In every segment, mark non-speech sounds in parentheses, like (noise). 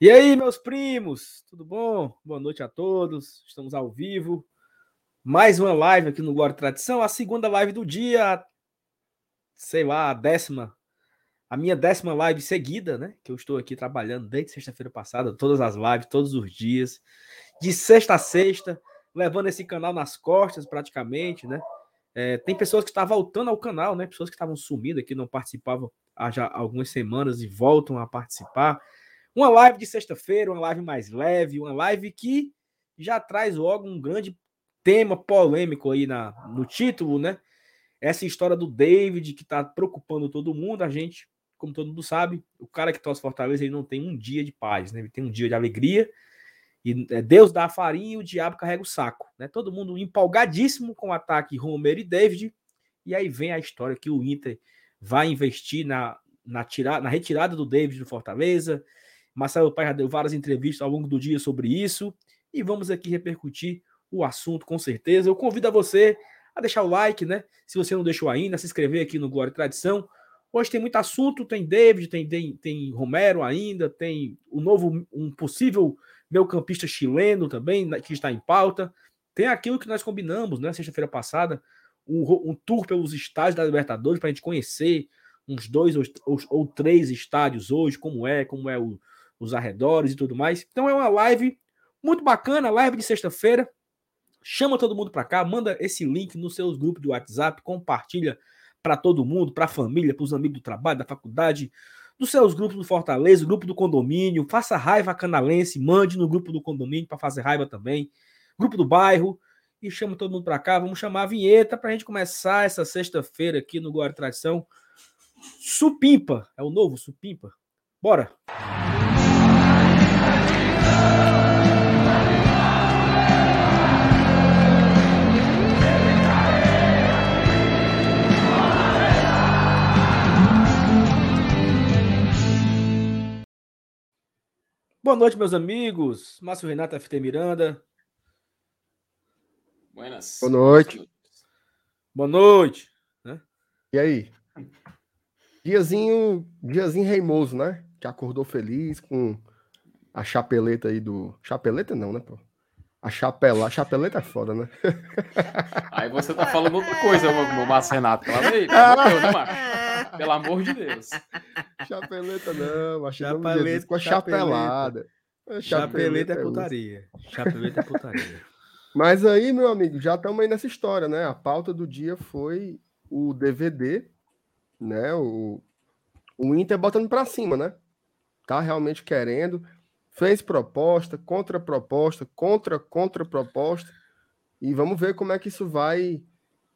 E aí, meus primos, tudo bom? Boa noite a todos. Estamos ao vivo. Mais uma live aqui no Glória e Tradição, a segunda live do dia, sei lá, a décima, a minha décima live seguida, né? Que eu estou aqui trabalhando desde sexta-feira passada, todas as lives, todos os dias, de sexta a sexta, levando esse canal nas costas praticamente, né? É, tem pessoas que estão voltando ao canal, né? Pessoas que estavam sumidas, que não participavam há já algumas semanas e voltam a participar. Uma live de sexta-feira, uma live mais leve, uma live que já traz logo um grande tema polêmico aí na, no título, né? Essa história do David que tá preocupando todo mundo, a gente, como todo mundo sabe, o cara que torce Fortaleza ele não tem um dia de paz, né? Ele tem um dia de alegria e é, Deus dá a farinha e o diabo carrega o saco, né? Todo mundo empolgadíssimo com o ataque Romero e David e aí vem a história que o Inter vai investir na, na, tira, na retirada do David do Fortaleza, Marcelo Pai já deu várias entrevistas ao longo do dia sobre isso e vamos aqui repercutir o assunto com certeza. Eu convido a você a deixar o like, né? Se você não deixou ainda, se inscrever aqui no Glória e Tradição. Hoje tem muito assunto, tem David, tem, tem, tem Romero ainda, tem o novo, um possível meu campista chileno também, né, que está em pauta. Tem aquilo que nós combinamos, né? Sexta-feira passada, um, um, tour pelos estádios da Libertadores para a gente conhecer uns dois ou, ou, ou, três estádios hoje, como é, como é o, os arredores e tudo mais. Então é uma live muito bacana, live de sexta-feira. Chama todo mundo para cá, manda esse link nos seus grupos de WhatsApp, compartilha para todo mundo, para a família, para os amigos do trabalho, da faculdade, dos seus grupos do Fortaleza, grupo do condomínio, faça raiva canalense, mande no grupo do condomínio para fazer raiva também, grupo do bairro, e chama todo mundo para cá. Vamos chamar a vinheta para a gente começar essa sexta-feira aqui no Glória Tradição. Supimpa, é o novo Supimpa. Bora! Boa noite, meus amigos. Márcio Renato, FT Miranda. Buenas. Boa noite. Boa noite. Né? E aí? Diazinho, diazinho reimoso, né? Que acordou feliz com a chapeleta aí do. Chapeleta não, né, pô? A chapela, a chapeleta é foda, né? (laughs) Aí você tá falando outra coisa, meu Márcio Renato. Pelo, aí, (laughs) né, (laughs) Pelo amor de Deus. Chapeleta não, a chapeleta com a chapelada. Chapeleta, chapeleta é, é putaria. Chapeleta é putaria. (laughs) Mas aí, meu amigo, já estamos aí nessa história, né? A pauta do dia foi o DVD, né? O, o Inter botando para cima, né? Tá realmente querendo fez proposta, contra-proposta, contra-contra-proposta, e vamos ver como é que isso vai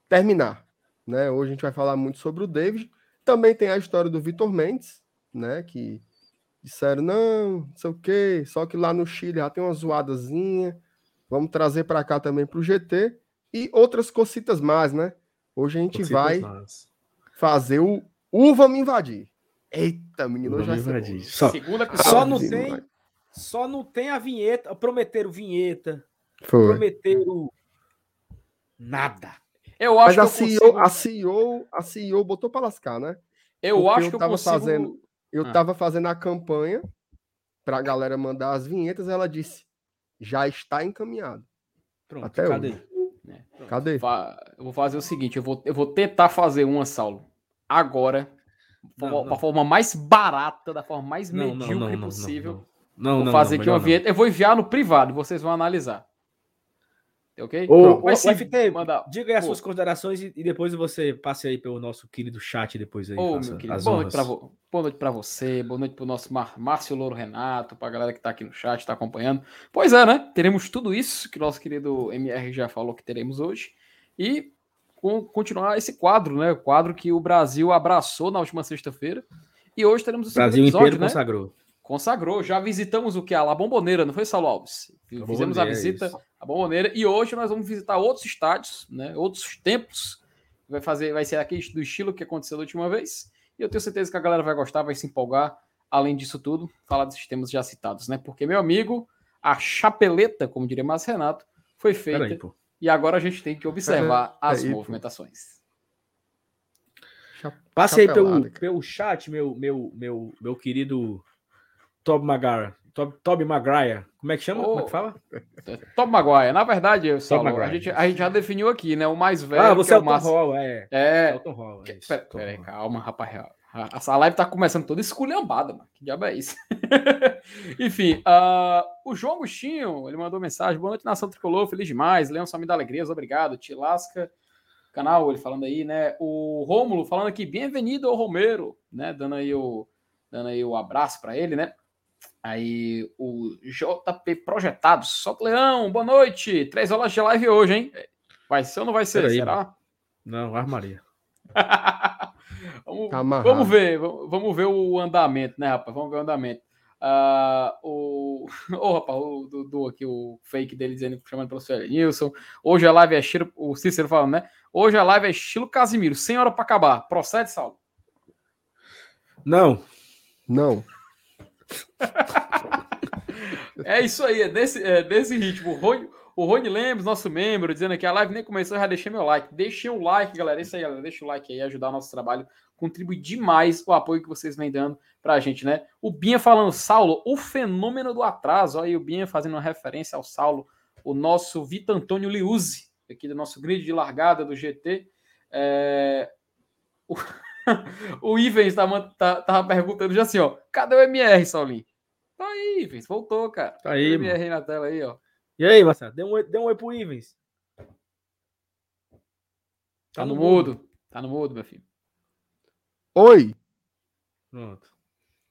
terminar. Né? Hoje a gente vai falar muito sobre o David. Também tem a história do Vitor Mendes, né? Que disseram, não, não sei o quê, só que lá no Chile já tem uma zoadazinha. Vamos trazer para cá também para o GT e outras cocitas mais, né? Hoje a gente cocitas vai mais. fazer o Uva Me Invadir. Eita, menino, já invadir. Só, só não tem. Só não tem a vinheta. Prometeram vinheta. Foi. Prometeram nada. Eu acho Mas a, CEO, consigo... a, CEO, a CEO botou para lascar, né? Eu Porque acho eu que eu tava consigo... fazendo. Eu ah. tava fazendo a campanha para a galera mandar as vinhetas. Ela disse: já está encaminhado. Pronto, Até cadê? Hoje. É, cadê? Eu vou fazer o seguinte: eu vou, eu vou tentar fazer uma, Saulo, agora, da forma mais barata, da forma mais não, medíocre não, não, possível. Não, vou não, fazer não, aqui uma vinheta. Eu vou enviar no privado, vocês vão analisar. Ok? Ô, Mas, ô, FT, manda... diga aí as Pô. suas considerações e, e, depois você passe aí pelo nosso querido chat depois aí. Ô, meu querido, boa, noite vo... boa noite para você, boa noite para o nosso Mar... Márcio Louro Renato, para a galera que está aqui no chat, está acompanhando. Pois é, né? Teremos tudo isso que o nosso querido MR já falou que teremos hoje. E com, continuar esse quadro, né? O quadro que o Brasil abraçou na última sexta-feira. E hoje teremos o Brasil episódio, inteiro né? consagrou. Consagrou. Já visitamos o que? A La Bomboneira, não foi, Saulo Alves? A Fizemos a visita à Bomboneira e hoje nós vamos visitar outros estádios, né? outros templos. Vai fazer, vai ser aqui do estilo que aconteceu da última vez. E eu tenho certeza que a galera vai gostar, vai se empolgar. Além disso tudo, falar desses temas já citados, né? Porque, meu amigo, a chapeleta, como diria mais Renato, foi feita. Aí, e agora a gente tem que observar as movimentações. Passe aí pelo, pelo chat, meu, meu, meu, meu querido Tob Magara. Toby Maguire. Como é que chama? Oh, Como é que fala? (laughs) Toby Maguire. Na verdade, Saulo, a, gente, a gente já definiu aqui, né? O mais velho. Ah, você é, o Tom Hall, é. É. é o Tom Hall, é Pera, calma, rapaz. A live tá começando toda esculhambada, mano. Que diabo é isso? (laughs) Enfim, uh, o João Agostinho, ele mandou mensagem. Boa noite, nação tricolor. Feliz demais. Leão só me dá alegrias. Obrigado. Tilasca canal, ele falando aí, né? O Rômulo falando aqui, bem-vindo ao Romero, né? Dando aí o, dando aí o abraço para ele, né? Aí o JP Projetados, solta Leão, boa noite. Três horas de live hoje, hein? Vai ser ou não vai ser? Aí, será? Mano. Não, armaria. (laughs) vamos, tá vamos ver, vamos ver o andamento, né, rapaz? Vamos ver o andamento. Uh, o, (laughs) oh, rapaz, o Dudu aqui, o fake dele dizendo, chamando pelo senhor Nilson. Hoje a live é estilo, o Cícero falando, né? Hoje a live é estilo Casimiro, sem hora para acabar. Procede, Saulo? Não. Não. É isso aí, é desse, é desse ritmo. O Rony, o Rony Lemos, nosso membro, dizendo que a live nem começou, já deixei meu like. Deixei um like, galera. Isso aí, galera. Deixa o like aí, ajudar o nosso trabalho. Contribui demais o apoio que vocês vêm dando pra gente, né? O Binha falando, Saulo, o fenômeno do atraso. Olha aí o Binha fazendo uma referência ao Saulo, o nosso Vitor Antônio Liuzzi, aqui do nosso grid de largada do GT. É... O, (laughs) o Ivens tava, tá, tava perguntando já assim, ó, cadê o MR, Saulinho? Tá aí, Ivens, voltou, cara. Tá aí, o MR na tela aí, ó. E aí, Marcelo, dê um, dê um oi pro Ivens. Tá, tá no, no mudo. mudo. Tá no mudo, meu filho. Oi. Pronto.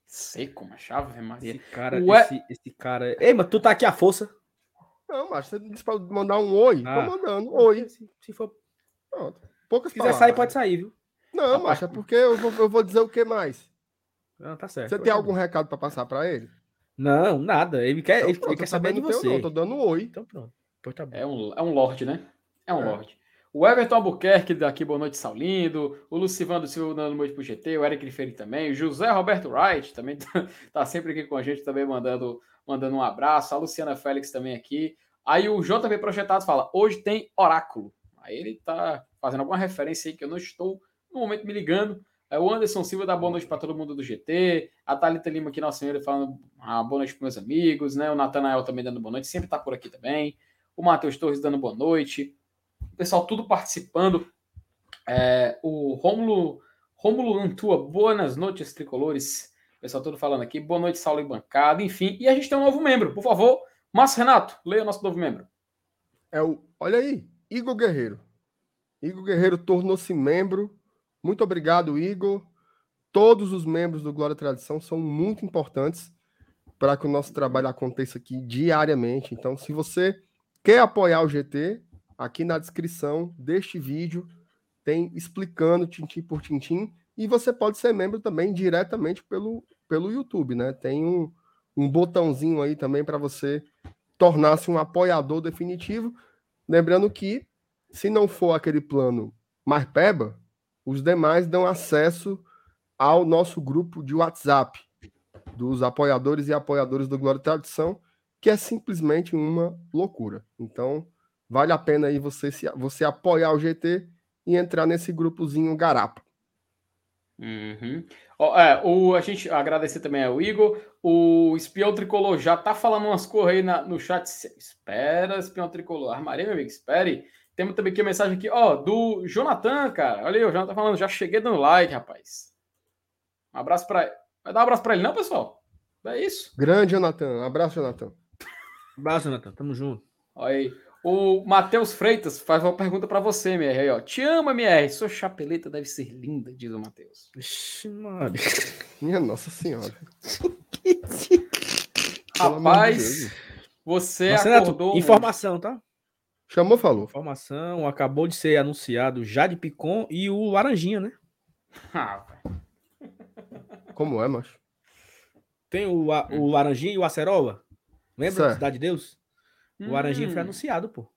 Seco, uma chave, Maria. Esse cara, Ué... esse, esse cara. Ei, mas tu tá aqui à força. Não, mas você disse pra mandar um oi. Ah. Tô mandando. Oi. Se, se for. Pronto. Poucas Se quiser palavras. sair, pode sair, viu? Não, mas é porque eu vou, eu vou dizer o que mais. Não, tá certo. Você tem algum recado para passar para ele? Não, nada. Ele quer, então, ele, pronto, ele quer saber de você. Não, tô dando um oi. Então pronto. Tá é, um, é um lorde, né? É um é. lorde. O Everton Albuquerque daqui, boa noite, Saulindo. O Lucivando Silva dando noite pro GT. O Eric Riferi também. O José Roberto Wright também tá, (laughs) tá sempre aqui com a gente, também mandando, mandando um abraço. A Luciana Félix também aqui. Aí o JP Projetado fala: hoje tem oráculo. Aí ele tá fazendo alguma referência aí que eu não estou no momento me ligando. É o Anderson Silva dá boa noite para todo mundo do GT. A Thalita Lima aqui, nossa senhora, falando ah, boa noite para meus amigos, né? O Natanael também dando boa noite, sempre está por aqui também. O Matheus Torres dando boa noite. O pessoal tudo participando. É, o Rômulo, Rômulo Antua, boas noites, tricolores. O pessoal todo falando aqui. Boa noite, Saulo e bancada. Enfim, e a gente tem um novo membro, por favor. Márcio Renato, leia o nosso novo membro. É o, olha aí, Igor Guerreiro. Igor Guerreiro tornou-se membro muito obrigado, Igor. Todos os membros do Glória Tradição são muito importantes para que o nosso trabalho aconteça aqui diariamente. Então, se você quer apoiar o GT, aqui na descrição deste vídeo tem explicando tintim por tintim e você pode ser membro também diretamente pelo, pelo YouTube, né? Tem um, um botãozinho aí também para você tornar-se um apoiador definitivo. Lembrando que, se não for aquele plano mais peba, os demais dão acesso ao nosso grupo de WhatsApp dos apoiadores e apoiadores do Glória e Tradição, que é simplesmente uma loucura. Então, vale a pena aí você, se, você apoiar o GT e entrar nesse grupozinho garapa. Uhum. Oh, é, o, a gente agradecer também ao Igor. O espião tricolor já tá falando umas coisas aí na, no chat. Espera, espião tricolor. Armaria, meu amigo, espere. Temos também aqui uma mensagem aqui, ó, do Jonathan, cara. Olha aí, o Jonathan falando, já cheguei dando like, rapaz. Um abraço para Vai dar um abraço para ele, não, pessoal? É isso. Grande, Jonathan. Um abraço, Jonathan. abraço, Jonathan. Tamo junto. Olha aí. O Matheus Freitas faz uma pergunta para você, MR. Aí, ó. Te amo, MR. Sua chapeleta deve ser linda, diz o Matheus. Ixi, mano. Minha Nossa Senhora. (laughs) Rapaz, você acordou. Informação, tá? Chamou, falou. Informação, acabou de ser anunciado Jade Picon e o Laranjinha, né? Ah, Como é, macho? Tem o, o Laranjinha e o Acerola. Lembra da Cidade de Deus? O hum. Laranjinha foi anunciado, pô.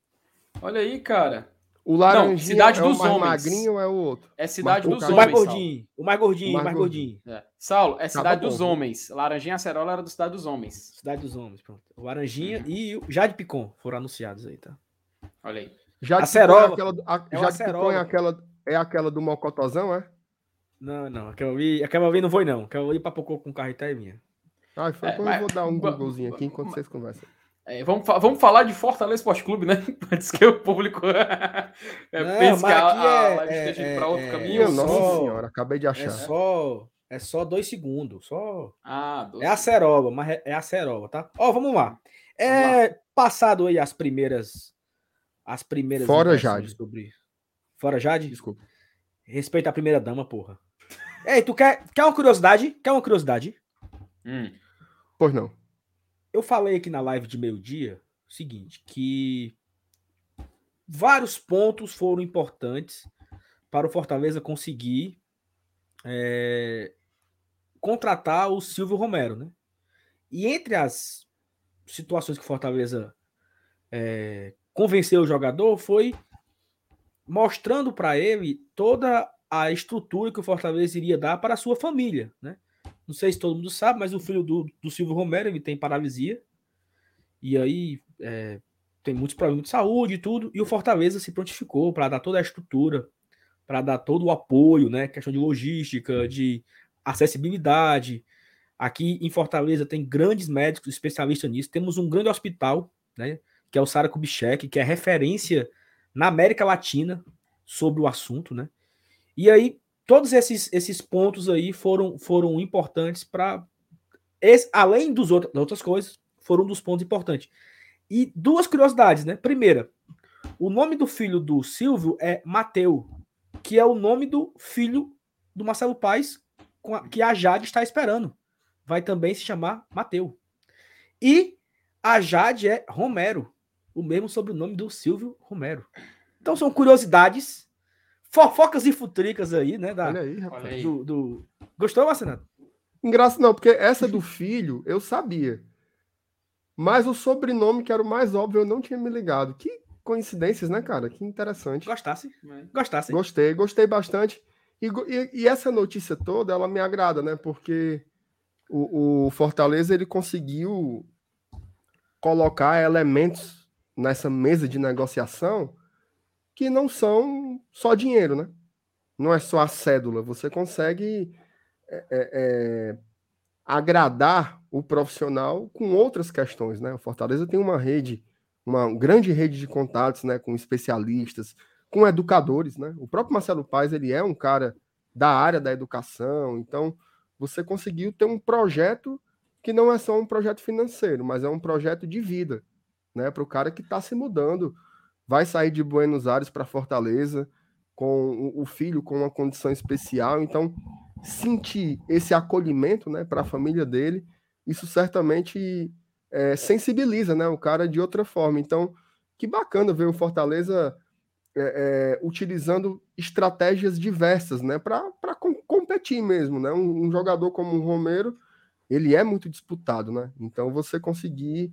Olha aí, cara. O Laranjinha Não, cidade é dos o mais homens. magrinho ou é o outro? É Cidade dos o Homens. Mais gordinho, o mais gordinho, o mais, mais gordinho. É. Saulo, é Cidade dos bom. Homens. Laranjinha e Acerola era do Cidade dos Homens. Cidade dos Homens, pronto. O Laranjinha uhum. e o Jade Picon foram anunciados aí, tá? Olha aí. Já acerola. Aquela, a, é já acerola. É aquela, é aquela do Mocotozão, é? Não, não. Aquela ali, aquela ali não foi, não. Aquela ali papocou com o carro e minha. Ah, foi, é, mas, eu vou dar um Googlezinho aqui enquanto vocês conversam. É, vamos, vamos falar de Fortaleza Esporte Clube, né? (laughs) Antes que o público (laughs) é, Não, pense que a, a live é, esteja é, para outro é, caminho. Nossa senhora, acabei de achar. É só, é só dois segundos. Só... Ah, dois é a ceroba, mas é, é a ceroba, tá? Ó, vamos lá. É vamos lá. passado aí as primeiras. As primeiras. Fora Jade. Sobre... Fora Jade? Desculpa. Respeita a primeira dama, porra. Ei, tu quer, quer uma curiosidade? Quer uma curiosidade? Hum. Pois não eu falei aqui na live de meio-dia o seguinte, que vários pontos foram importantes para o Fortaleza conseguir é, contratar o Silvio Romero, né? E entre as situações que o Fortaleza é, convenceu o jogador foi mostrando para ele toda a estrutura que o Fortaleza iria dar para a sua família, né? Não sei se todo mundo sabe, mas o filho do, do Silvio Romero ele tem paralisia. E aí é, tem muitos problemas de saúde e tudo. E o Fortaleza se prontificou para dar toda a estrutura, para dar todo o apoio, né? Questão de logística, de acessibilidade. Aqui em Fortaleza tem grandes médicos especialistas nisso. Temos um grande hospital, né? Que é o Sara Kubitschek, que é referência na América Latina sobre o assunto, né? E aí todos esses, esses pontos aí foram, foram importantes para. Além dos outros, das outras coisas, foram um dos pontos importantes. E duas curiosidades, né? Primeira, o nome do filho do Silvio é Mateu, que é o nome do filho do Marcelo Paes, que a Jade está esperando. Vai também se chamar Mateu. E a Jade é Romero, o mesmo sobrenome do Silvio Romero. Então são curiosidades fofocas e futricas aí, né? Da, Olha aí, rapaz. Olha aí. Do, do... Gostou, Marcenato? Engraçado não, porque essa do filho eu sabia. Mas o sobrenome, que era o mais óbvio, eu não tinha me ligado. Que coincidências, né, cara? Que interessante. Gostasse? Gostasse. Gostei, gostei bastante. E, e, e, essa notícia toda, ela me agrada, né? Porque o, o Fortaleza, ele conseguiu colocar elementos nessa mesa de negociação que não são só dinheiro, né? Não é só a cédula. Você consegue é, é, é, agradar o profissional com outras questões, né? O Fortaleza tem uma rede, uma grande rede de contatos, né? Com especialistas, com educadores, né? O próprio Marcelo Paes, ele é um cara da área da educação, então você conseguiu ter um projeto que não é só um projeto financeiro, mas é um projeto de vida, né? Para o cara que está se mudando vai sair de Buenos Aires para Fortaleza com o filho com uma condição especial. Então, sentir esse acolhimento né, para a família dele, isso certamente é, sensibiliza né, o cara de outra forma. Então, que bacana ver o Fortaleza é, é, utilizando estratégias diversas né, para competir mesmo. Né? Um, um, jogador como o Romero, ele é muito disputado. Né? Então, você conseguir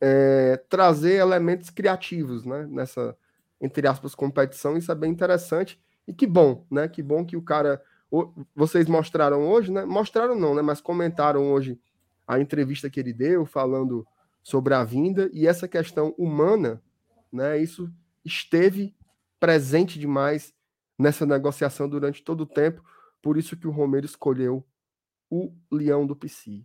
é, trazer elementos criativos né, nessa, entre aspas, competição. Isso é bem interessante. E que bom, né? Que bom que o cara. Vocês mostraram hoje, né? Mostraram não, né? Mas comentaram hoje a entrevista que ele deu, falando sobre a vinda e essa questão humana, né? Isso esteve presente demais nessa negociação durante todo o tempo. Por isso que o Romero escolheu o Leão do Psi.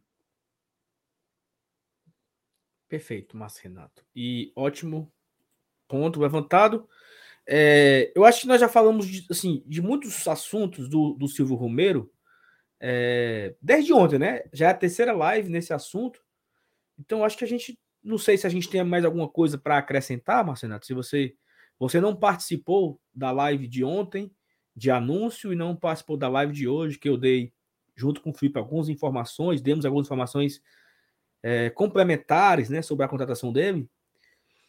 Perfeito, Márcio Renato. E ótimo ponto levantado. É, eu acho que nós já falamos de, assim, de muitos assuntos do, do Silvio Romero é, desde ontem, né? Já é a terceira live nesse assunto. Então, acho que a gente. Não sei se a gente tem mais alguma coisa para acrescentar, Marcenato. Se você, você não participou da live de ontem, de anúncio, e não participou da live de hoje, que eu dei junto com o Felipe algumas informações, demos algumas informações é, complementares né, sobre a contratação dele.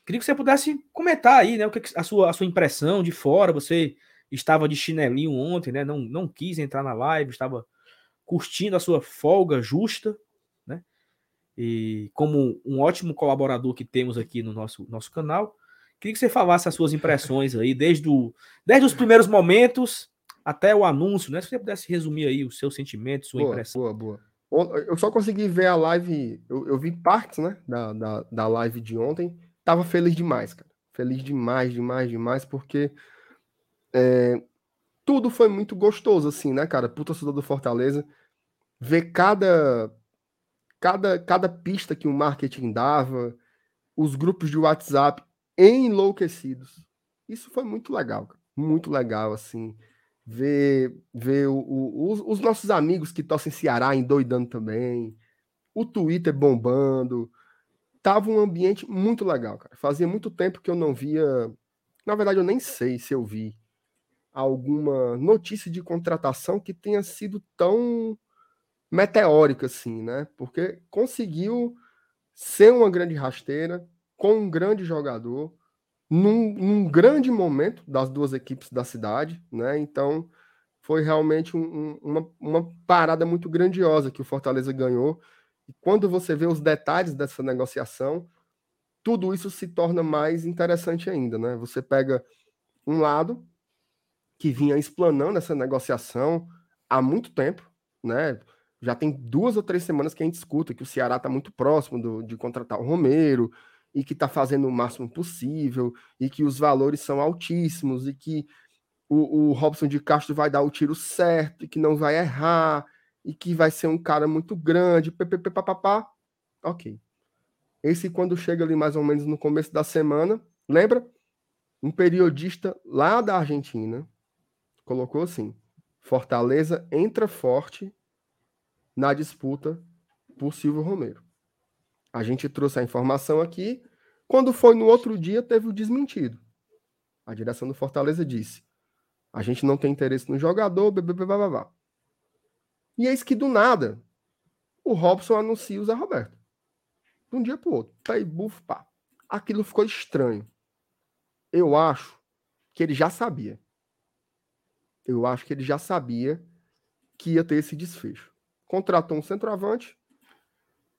Queria que você pudesse comentar aí, né? O que a sua, a sua impressão de fora. Você estava de chinelinho ontem, né? Não, não quis entrar na live, estava curtindo a sua folga justa, né? E como um ótimo colaborador que temos aqui no nosso, nosso canal, queria que você falasse as suas impressões aí, desde, o, desde os primeiros momentos até o anúncio, né? Se você pudesse resumir aí o seu sentimento, sua boa, impressão. Boa, boa. Eu só consegui ver a live, eu, eu vi partes, né, da, da, da live de ontem. Tava feliz demais, cara. Feliz demais, demais, demais, porque é, tudo foi muito gostoso, assim, né, cara? Pro torcedor do Fortaleza, ver cada cada, cada pista que o marketing dava, os grupos de WhatsApp enlouquecidos. Isso foi muito legal, muito legal, assim, ver, ver o, o, os, os, nossos amigos que torcem Ceará endoidando também, o Twitter bombando. Tava um ambiente muito legal, cara. Fazia muito tempo que eu não via. Na verdade, eu nem sei se eu vi alguma notícia de contratação que tenha sido tão meteórica assim, né? Porque conseguiu ser uma grande rasteira com um grande jogador num, num grande momento das duas equipes da cidade, né? Então foi realmente um, um, uma, uma parada muito grandiosa que o Fortaleza ganhou. E quando você vê os detalhes dessa negociação, tudo isso se torna mais interessante ainda, né? Você pega um lado que vinha explanando essa negociação há muito tempo, né? Já tem duas ou três semanas que a gente escuta que o Ceará está muito próximo do, de contratar o Romero e que está fazendo o máximo possível e que os valores são altíssimos e que o, o Robson de Castro vai dar o tiro certo e que não vai errar e que vai ser um cara muito grande, papapá. Ok. Esse quando chega ali mais ou menos no começo da semana, lembra? Um periodista lá da Argentina colocou assim: Fortaleza entra forte na disputa por Silvio Romero. A gente trouxe a informação aqui. Quando foi no outro dia, teve o desmentido. A direção do Fortaleza disse: a gente não tem interesse no jogador, blá. E eis que do nada, o Robson anuncia o Zé Roberto. De um dia para o outro. Aí, bufo, pá. Aquilo ficou estranho. Eu acho que ele já sabia eu acho que ele já sabia que ia ter esse desfecho. Contratou um centroavante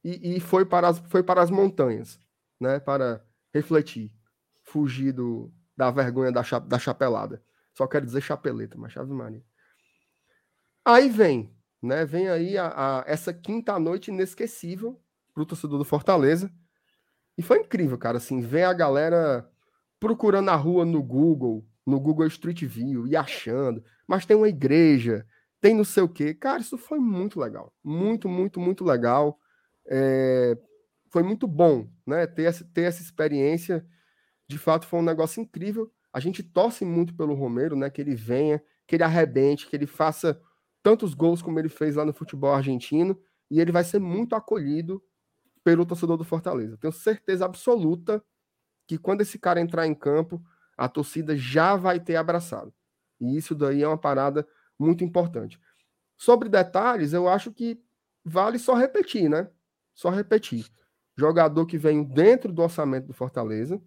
e, e foi, para as, foi para as montanhas, né? Para refletir, fugir do, da vergonha da, cha, da chapelada. Só quero dizer chapeleta, mas chave maria. Aí vem, né? Vem aí a, a, essa quinta noite inesquecível para o torcedor do Fortaleza. E foi incrível, cara, assim, ver a galera procurando a rua no Google, no Google Street View e achando, mas tem uma igreja, tem não sei o quê. Cara, isso foi muito legal. Muito, muito, muito legal. É, foi muito bom, né? Ter essa, ter essa experiência. De fato, foi um negócio incrível. A gente torce muito pelo Romero, né? Que ele venha, que ele arrebente, que ele faça tantos gols como ele fez lá no futebol argentino. E ele vai ser muito acolhido pelo torcedor do Fortaleza. Tenho certeza absoluta que quando esse cara entrar em campo, a torcida já vai ter abraçado. E isso daí é uma parada muito importante. Sobre detalhes, eu acho que vale só repetir, né? Só repetir. Jogador que vem dentro do orçamento do Fortaleza,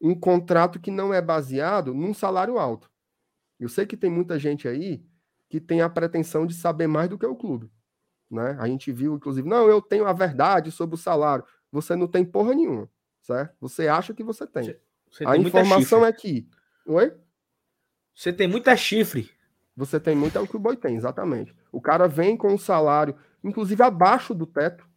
um contrato que não é baseado num salário alto. Eu sei que tem muita gente aí que tem a pretensão de saber mais do que o clube. Né? A gente viu, inclusive, não, eu tenho a verdade sobre o salário. Você não tem porra nenhuma, certo? Você acha que você tem. Você a informação é que. Oi? Você tem muita chifre. Você tem muito, é o que o boi tem, exatamente. O cara vem com um salário, inclusive abaixo do teto,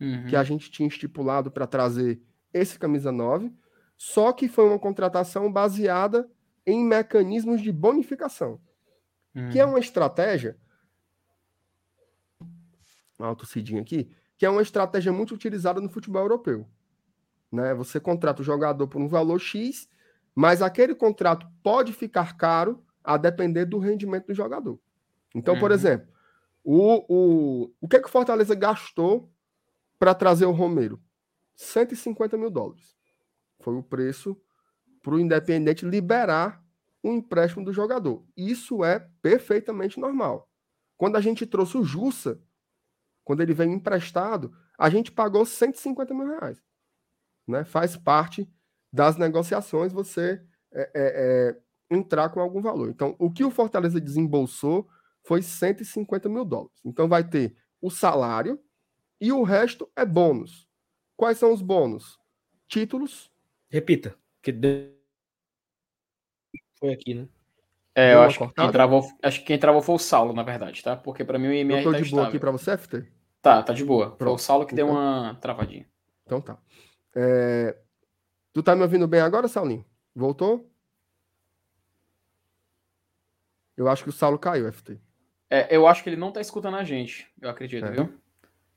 uhum. que a gente tinha estipulado para trazer esse camisa 9, só que foi uma contratação baseada em mecanismos de bonificação, uhum. que é uhum. uma estratégia. Uma tossidinha aqui, que é uma estratégia muito utilizada no futebol europeu. Né? Você contrata o jogador por um valor X, mas aquele contrato pode ficar caro a depender do rendimento do jogador. Então, uhum. por exemplo, o, o, o que, é que o Fortaleza gastou para trazer o Romero? 150 mil dólares. Foi o preço para o Independente liberar o empréstimo do jogador. Isso é perfeitamente normal. Quando a gente trouxe o Jussa, quando ele veio emprestado, a gente pagou 150 mil reais né? Faz parte das negociações você é, é, é, entrar com algum valor. Então, o que o Fortaleza desembolsou foi 150 mil dólares. Então, vai ter o salário e o resto é bônus. Quais são os bônus? Títulos. Repita. Que foi aqui, né? É, eu acho que, quem travou, acho que quem travou foi o Saulo, na verdade, tá? Porque para mim o IMR eu tô tá de boa aqui para você, FT? Tá, tá de boa. Pronto. Foi o Saulo que então, deu uma travadinha. Então tá. É... Tu tá me ouvindo bem agora, Saulinho? Voltou? Eu acho que o Saulo caiu, FT. É, eu acho que ele não tá escutando a gente, eu acredito, é. viu?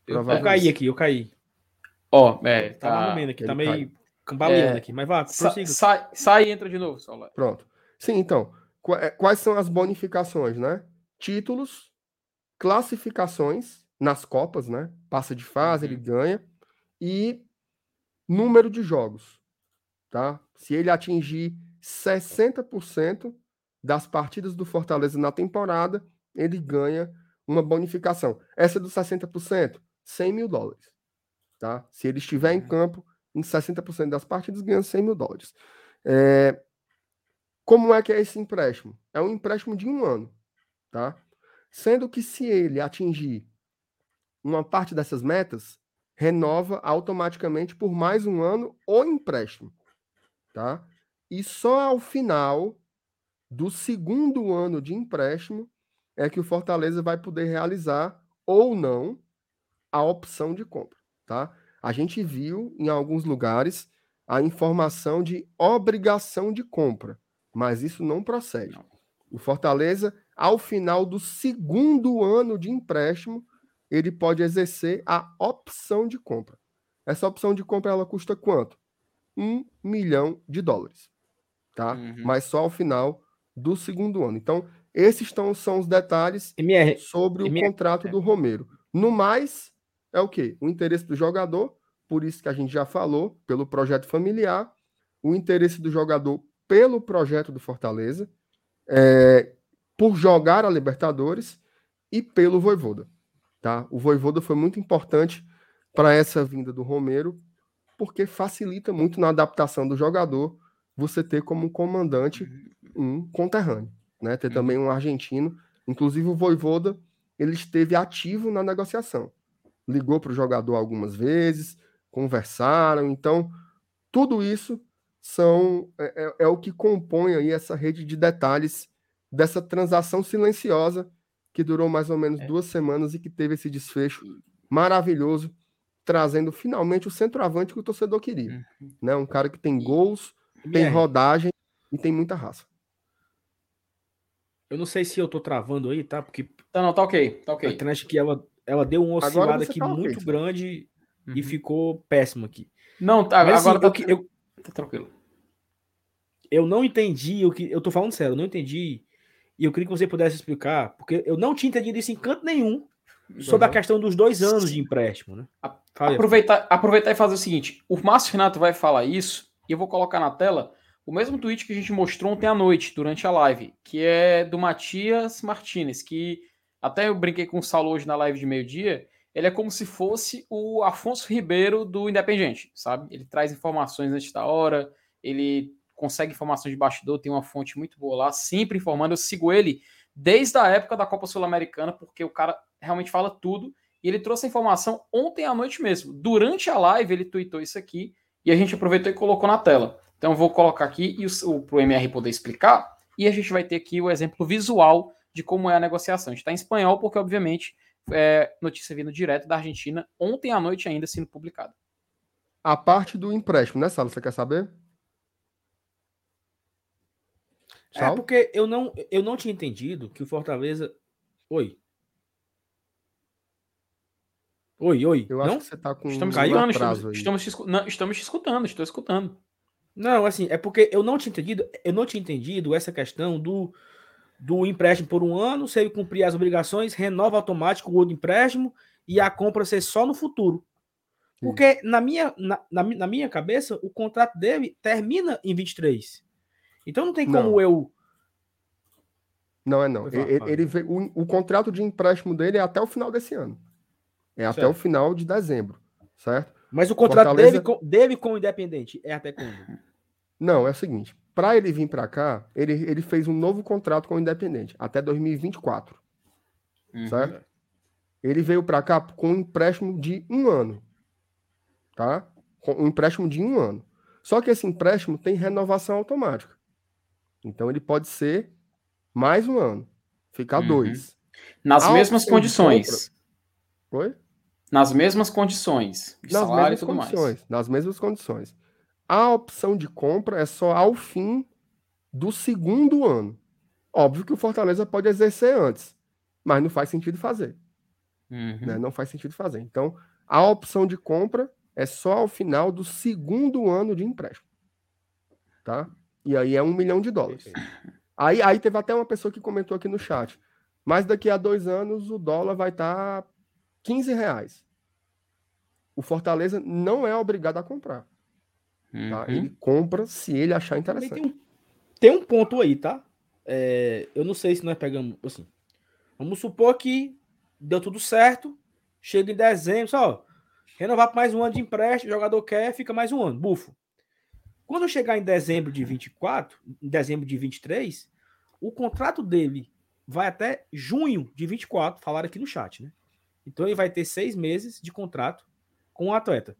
Eu, eu caí aqui, eu caí. Ó, oh, é, tá, tá aqui, tá meio cai. cambaleando é, aqui, mas vá, sa sai, sai e entra de novo, Saulo. Pronto. Sim, então, é, quais são as bonificações, né? Títulos, classificações nas Copas, né? Passa de fase, uhum. ele ganha. E número de jogos, tá? Se ele atingir 60% das partidas do Fortaleza na temporada, ele ganha uma bonificação. Essa dos 60%, 100 mil dólares. Tá? Se ele estiver em uhum. campo, em 60% das partidas, ganha 100 mil dólares. É... Como é que é esse empréstimo? É um empréstimo de um ano. Tá? Sendo que se ele atingir uma parte dessas metas, renova automaticamente por mais um ano o empréstimo. Tá? E só ao final do segundo ano de empréstimo é que o Fortaleza vai poder realizar ou não a opção de compra, tá? A gente viu em alguns lugares a informação de obrigação de compra, mas isso não procede. O Fortaleza, ao final do segundo ano de empréstimo, ele pode exercer a opção de compra. Essa opção de compra ela custa quanto? Um milhão de dólares, tá? Uhum. Mas só ao final do segundo ano. Então, esses estão, são os detalhes MR, sobre o MR, contrato é. do Romero. No mais, é o quê? O interesse do jogador, por isso que a gente já falou, pelo projeto familiar, o interesse do jogador pelo projeto do Fortaleza, é, por jogar a Libertadores e pelo Voivoda. Tá? O Voivoda foi muito importante para essa vinda do Romero, porque facilita muito na adaptação do jogador você ter como comandante um conterrâneo, né? Ter também um argentino, inclusive o Voivoda, ele esteve ativo na negociação. Ligou para o jogador algumas vezes, conversaram, então tudo isso são é, é, é o que compõe aí essa rede de detalhes dessa transação silenciosa que durou mais ou menos é. duas semanas e que teve esse desfecho maravilhoso, trazendo finalmente o centroavante que o torcedor queria. Uhum. Né? Um cara que tem gols, tem rodagem e tem muita raça. Eu não sei se eu tô travando aí, tá? Porque. Tá, não, tá ok, tá ok. A internet que ela, ela deu uma oscilada aqui tá muito grande uhum. e ficou péssimo aqui. Não, tá, Mas, agora assim, tá, eu, tá tranquilo. Eu não entendi o que. Eu tô falando sério, eu não entendi. E eu queria que você pudesse explicar, porque eu não tinha entendido isso em canto nenhum sobre uhum. a questão dos dois anos de empréstimo, né? aproveitar, aproveitar e fazer o seguinte: o Márcio Renato vai falar isso, e eu vou colocar na tela o mesmo tweet que a gente mostrou ontem à noite, durante a live, que é do Matias Martinez, que até eu brinquei com o Saulo hoje na live de meio-dia, ele é como se fosse o Afonso Ribeiro do Independente, sabe? Ele traz informações antes da hora, ele consegue informações de bastidor, tem uma fonte muito boa lá, sempre informando. Eu sigo ele desde a época da Copa Sul-Americana, porque o cara realmente fala tudo. E ele trouxe a informação ontem à noite mesmo. Durante a live, ele tweetou isso aqui e a gente aproveitou e colocou na tela. Então, eu vou colocar aqui para o MR poder explicar, e a gente vai ter aqui o exemplo visual de como é a negociação. Está em espanhol, porque, obviamente, é notícia vindo direto da Argentina, ontem à noite ainda sendo publicada. A parte do empréstimo, né, Salo? Você quer saber? É porque eu não, eu não tinha entendido que o Fortaleza. Oi. Oi, oi. Eu acho não? que você tá com estamos um escutando, estamos, estamos, não, estamos te escutando, estou escutando. Não, assim, é porque eu não tinha entendido, eu não tinha entendido essa questão do, do empréstimo por um ano, se ele cumprir as obrigações, renova automático o outro empréstimo e a compra ser só no futuro. Porque na minha, na, na, na, minha cabeça, o contrato dele termina em 23. Então não tem como não. eu. Não é não. Ele, ele, o, o, contrato de empréstimo dele é até o final desse ano. É certo. até o final de dezembro, certo? Mas o contrato Fortaleza... dele, com, dele com o Independente é até quando? Não, é o seguinte. Para ele vir para cá, ele, ele fez um novo contrato com o Independente, até 2024. Uhum. Certo? Ele veio para cá com um empréstimo de um ano. Tá? Com um empréstimo de um ano. Só que esse empréstimo tem renovação automática. Então ele pode ser mais um ano. Ficar uhum. dois. Nas Ao mesmas condições. Compra... Oi? Nas mesmas condições. De nas salário mesmas e tudo condições. Mais. Nas mesmas condições. A opção de compra é só ao fim do segundo ano. Óbvio que o Fortaleza pode exercer antes, mas não faz sentido fazer. Uhum. Né? Não faz sentido fazer. Então, a opção de compra é só ao final do segundo ano de empréstimo. Tá? E aí é um milhão de dólares. Aí, aí teve até uma pessoa que comentou aqui no chat. Mas daqui a dois anos o dólar vai estar tá 15 reais. O Fortaleza não é obrigado a comprar. Tá? Uhum. Ele compra se ele achar interessante. Tem um, tem um, ponto aí, tá? É, eu não sei se nós pegamos. Assim, vamos supor que deu tudo certo. Chega em dezembro, só renovar por mais um ano de empréstimo. O jogador quer, fica mais um ano. Bufo. Quando chegar em dezembro de 24, em dezembro de 23, o contrato dele vai até junho de 24, falaram aqui no chat, né? Então ele vai ter seis meses de contrato com o atleta.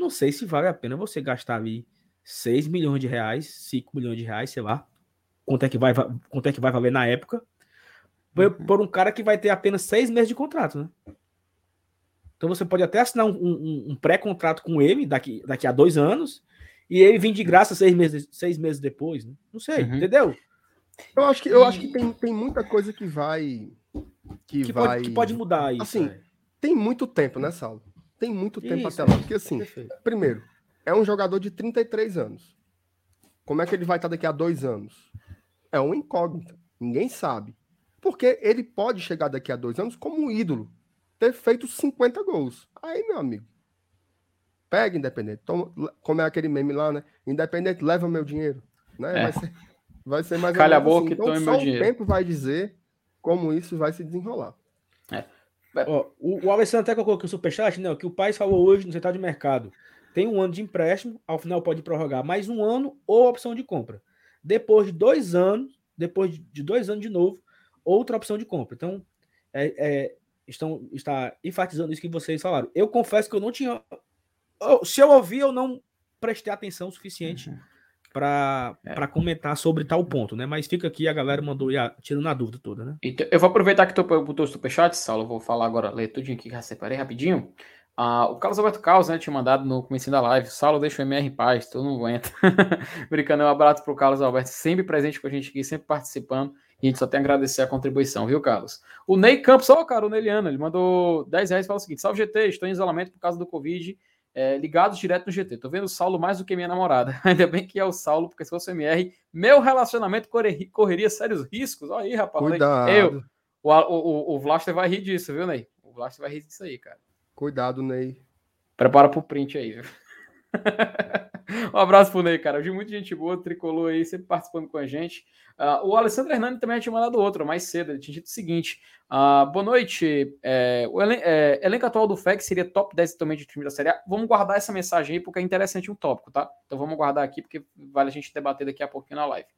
Não sei se vale a pena você gastar ali 6 milhões de reais, 5 milhões de reais, sei lá, quanto é que vai, quanto é que vai valer na época, por, uhum. por um cara que vai ter apenas seis meses de contrato, né? Então você pode até assinar um, um, um pré-contrato com ele daqui, daqui a dois anos e ele vir de graça seis meses, seis meses depois. Né? Não sei, uhum. entendeu? Eu acho que, eu acho que tem, tem muita coisa que vai. Que, que vai... Pode, que pode mudar isso. Assim, é. tem muito tempo, né, Saulo? Tem muito tempo isso, até lá. Porque, assim, perfeito. primeiro, é um jogador de 33 anos. Como é que ele vai estar daqui a dois anos? É um incógnito. Ninguém sabe. Porque ele pode chegar daqui a dois anos como um ídolo. Ter feito 50 gols. Aí, meu amigo, Pega Independente. Toma, como é aquele meme lá, né? Independente, leva meu dinheiro. Né? É. Vai, ser, vai ser mais Calha a boca assim. então, tome meu dinheiro. o tempo vai dizer como isso vai se desenrolar. É. Ó, o, o Alessandro até colocou aqui o superchat, né? Que o pai falou hoje no central de mercado. Tem um ano de empréstimo, ao final pode prorrogar mais um ano ou opção de compra. Depois de dois anos, depois de dois anos de novo, outra opção de compra. Então, é, é, estão, está enfatizando isso que vocês falaram. Eu confesso que eu não tinha se eu ouvi, eu não prestei atenção o suficiente uhum. Para é. comentar sobre tal ponto, né? Mas fica aqui, a galera mandou ia, tirando a dúvida toda, né? Então, eu vou aproveitar que tu botou o superchat, Saulo, vou falar agora, ler tudinho aqui que já separei rapidinho. Ah, o Carlos Alberto Carlos, né, tinha mandado no começo da live, Saulo, deixa o MR em paz, tu não aguenta. (laughs) Brincando, um abraço pro Carlos Alberto, sempre presente com a gente aqui, sempre participando. E a gente só tem a agradecer a contribuição, viu, Carlos? O Ney Campos, ó, cara, o Neliano, ele mandou 10 reais e fala o seguinte: Salve GT, estou em isolamento por causa do Covid é, ligados direto no GT. Tô vendo o Saulo mais do que minha namorada. (laughs) Ainda bem que é o Saulo, porque se fosse o MR, meu relacionamento correria, correria sérios riscos. Olha aí, rapaz. Cuidado. Eu, o, o, o Vlaster vai rir disso, viu, Ney? O Vlaster vai rir disso aí, cara. Cuidado, Ney. Prepara pro print aí, viu? (laughs) um abraço pro Ney, cara. Hoje muita gente boa, tricolor aí, sempre participando com a gente. Uh, o Alessandro Hernani também tinha mandado outro, mais cedo. Ele tinha dito o seguinte: uh, boa noite. É, o elen é, elenco atual do FEC seria top 10 atualmente de time da Série A. Vamos guardar essa mensagem aí, porque é interessante um tópico, tá? Então vamos guardar aqui, porque vale a gente debater daqui a pouquinho na live.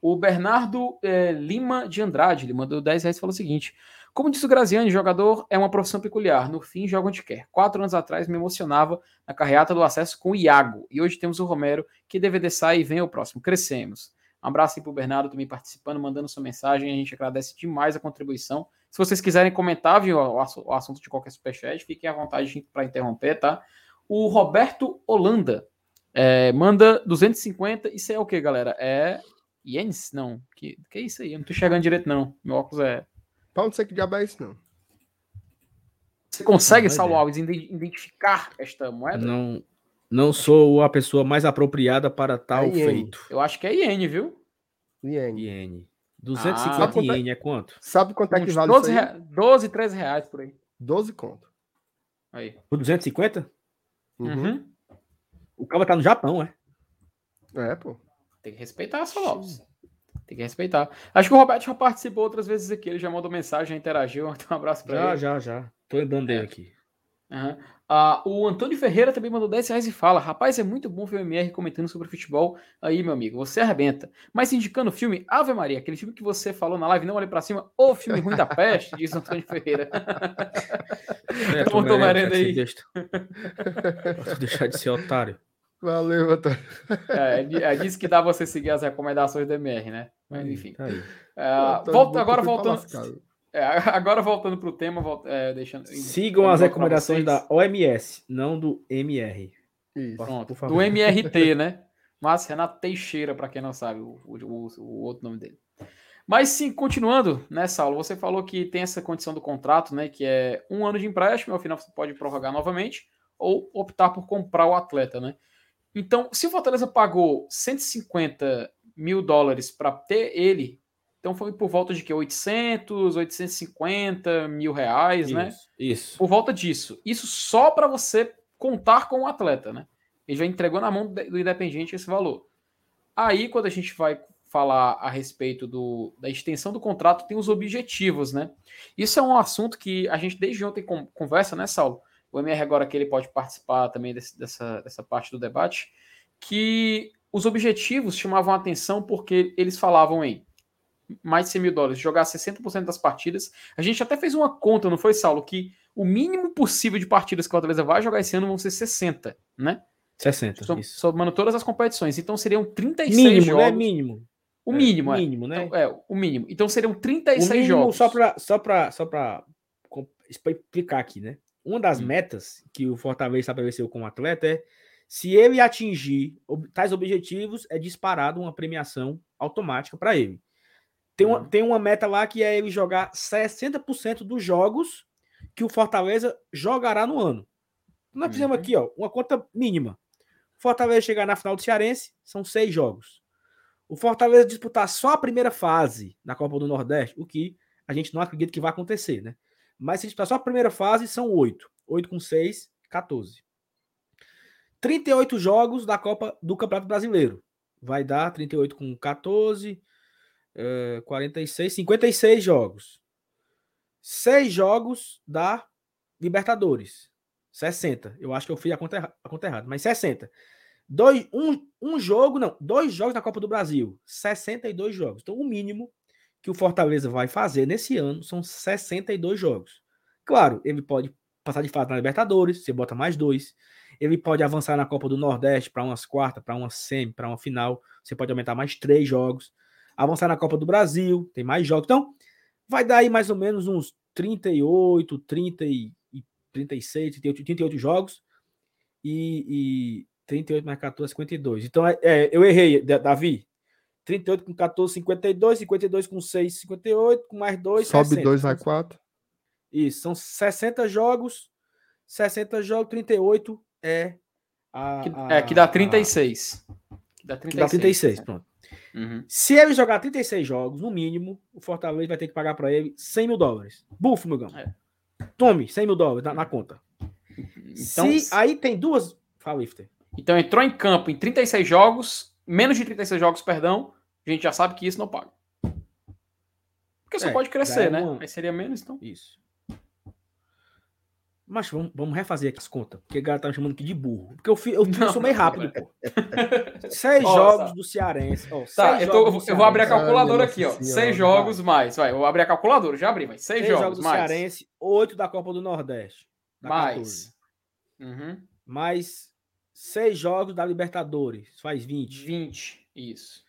O Bernardo é, Lima de Andrade, ele mandou 10 reais e falou o seguinte: como disse o Graziani, jogador é uma profissão peculiar. No fim, joga onde quer. Quatro anos atrás me emocionava na carreata do acesso com o Iago. E hoje temos o Romero, que DVD sai e vem o próximo. Crescemos. Um abraço aí pro Bernardo também participando, mandando sua mensagem. A gente agradece demais a contribuição. Se vocês quiserem comentar viu, o assunto de qualquer superchat, fiquem à vontade para interromper, tá? O Roberto Holanda é, manda 250. Isso é o que, galera? É ienes? Não. Que, que é isso aí? Eu não tô enxergando direito, não. Meu óculos é Pau não sei que diabo é isso, não. Você consegue, não, Saulo Alves, identificar esta moeda? Não, não sou a pessoa mais apropriada para tal é feito. Eu acho que é iene, viu? Iene. Iene. 250 ah, iene é quanto? Sabe quanto é que vale 12, isso aí? 12, 13 reais por aí. 12 conto. Aí. Por 250? Uhum. uhum. O cara tá no Japão, é? É, pô. Tem que respeitar, Saulo Alves. Tem que respeitar. Acho que o Roberto já participou outras vezes aqui. Ele já mandou mensagem, interagiu. (laughs) Então, um abraço para ele. Já, já, já. Tô lembrando dele é. aqui. Uhum. Uh, o Antônio Ferreira também mandou 10 reais e fala: Rapaz, é muito bom ver o MR comentando sobre futebol. Aí, meu amigo, você arrebenta. Mas indicando o filme Ave Maria, aquele filme que você falou na live, não olhe para cima, o filme ruim da peste, diz Antônio Ferreira. (laughs) É, Toma tua merenda aí. Posso deixar de ser otário. Valeu, Antônio. É, é, disse que dá você seguir as recomendações do MR, né? Mas enfim. Tá é, (laughs) volta, agora voltando. (laughs) É, agora voltando para o tema, volta, é, deixando. Sigam as recomendações da OMS, não do MR. Isso. Pronto, do MRT, (laughs) né? Mas Renato Teixeira, para quem não sabe, o, o, o, outro nome dele. Mas sim, continuando, né, Saulo? Você falou que tem essa condição do contrato, né? Que é um ano de empréstimo, ao final você pode prorrogar novamente, ou optar por comprar o atleta, né? Então, se o Fortaleza pagou 150 mil dólares para ter ele, então foi por volta de que 800, 850 mil reais, né? isso, né? Isso. Por volta disso. Isso só para você contar com o atleta, né? Ele já entregou na mão do Independente esse valor. Aí, quando a gente vai falar a respeito do, da extensão do contrato, tem os objetivos, né? Isso é um assunto que a gente desde ontem conversa, né, Saulo? O MR agora que ele pode participar também desse, dessa, dessa parte do debate, que os objetivos chamavam a atenção porque eles falavam em mais de 100 mil dólares, jogar 60% das partidas. A gente até fez uma conta, não foi, Saulo? Que o mínimo possível de partidas que o Fortaleza vai jogar esse ano vão ser 60, né? 60. Som, somando todas as competições. Então seriam 36 mínimo, jogos. Né? Mínimo. O mínimo, é. é. Mínimo, né? Então, é, o mínimo. Então seriam 36 o mínimo, jogos. Só para só pra, só pra explicar aqui, né? Uma das hum. metas que o Fortaleza estabeleceu como atleta é se ele atingir tais objetivos, é disparado uma premiação automática para ele. Tem uma, hum. tem uma meta lá que é ele jogar 60% dos jogos que o Fortaleza jogará no ano. Nós fizemos uhum. aqui, ó, uma conta mínima. Fortaleza chegar na final do Cearense, são seis jogos. O Fortaleza disputar só a primeira fase da Copa do Nordeste, o que a gente não acredita que vai acontecer, né? Mas se disputar só a primeira fase, são oito. Oito com seis, 14. 38 jogos da Copa do Campeonato Brasileiro. Vai dar 38 com 14, é, 46, 56 jogos. Seis jogos da Libertadores. 60. Eu acho que eu fui a conta, a conta errada, mas 60. Dois, um, um jogo, não, dois jogos da Copa do Brasil, 62 jogos. Então, o mínimo que o Fortaleza vai fazer nesse ano são 62 jogos. Claro, ele pode passar de fase na Libertadores, você bota mais dois. Ele pode avançar na Copa do Nordeste para umas quartas, para uma semi, para uma final. Você pode aumentar mais três jogos. Avançar na Copa do Brasil, tem mais jogos. Então, vai dar aí mais ou menos uns 38, 30 e 36, 38, 38 jogos e, e 38 mais 14, 52. Então, é, é, eu errei, Davi. 38 com 14, 52, 52 com 6, 58, com mais 2, Sobe 60. 2 vai 4. Isso, são 60 jogos, 60 jogos, 38 é a... A é, que dá 36. A, que dá 36, que dá 36 né? pronto. Uhum. Se ele jogar 36 jogos, no mínimo, o Fortaleza vai ter que pagar para ele 100 mil dólares. Bufo, meu gão. É. Tome 100 mil dólares na, na conta. Então, Se, aí tem duas. Fala, Ifter. Então entrou em campo em 36 jogos, menos de 36 jogos, perdão. A gente já sabe que isso não paga. Porque só é, pode crescer, é né? Uma... Aí seria menos, então. Isso. Mas vamos, vamos refazer aqui as contas. Porque o cara tá me chamando aqui de burro. Porque eu, fui, eu, eu sou meio rápido, pô. Seis oh, jogos tá. do Cearense. Oh, tá, eu, tô, eu, vou abrir a calculadora aqui, ó. Senhora, seis jogos vai. mais. Vai, eu vou abrir a calculadora, já abri, mas seis, seis jogos, jogos do mais. Cearense, oito da Copa do Nordeste. mais. Uhum. Mais seis jogos da Libertadores. Faz 20. 20, isso.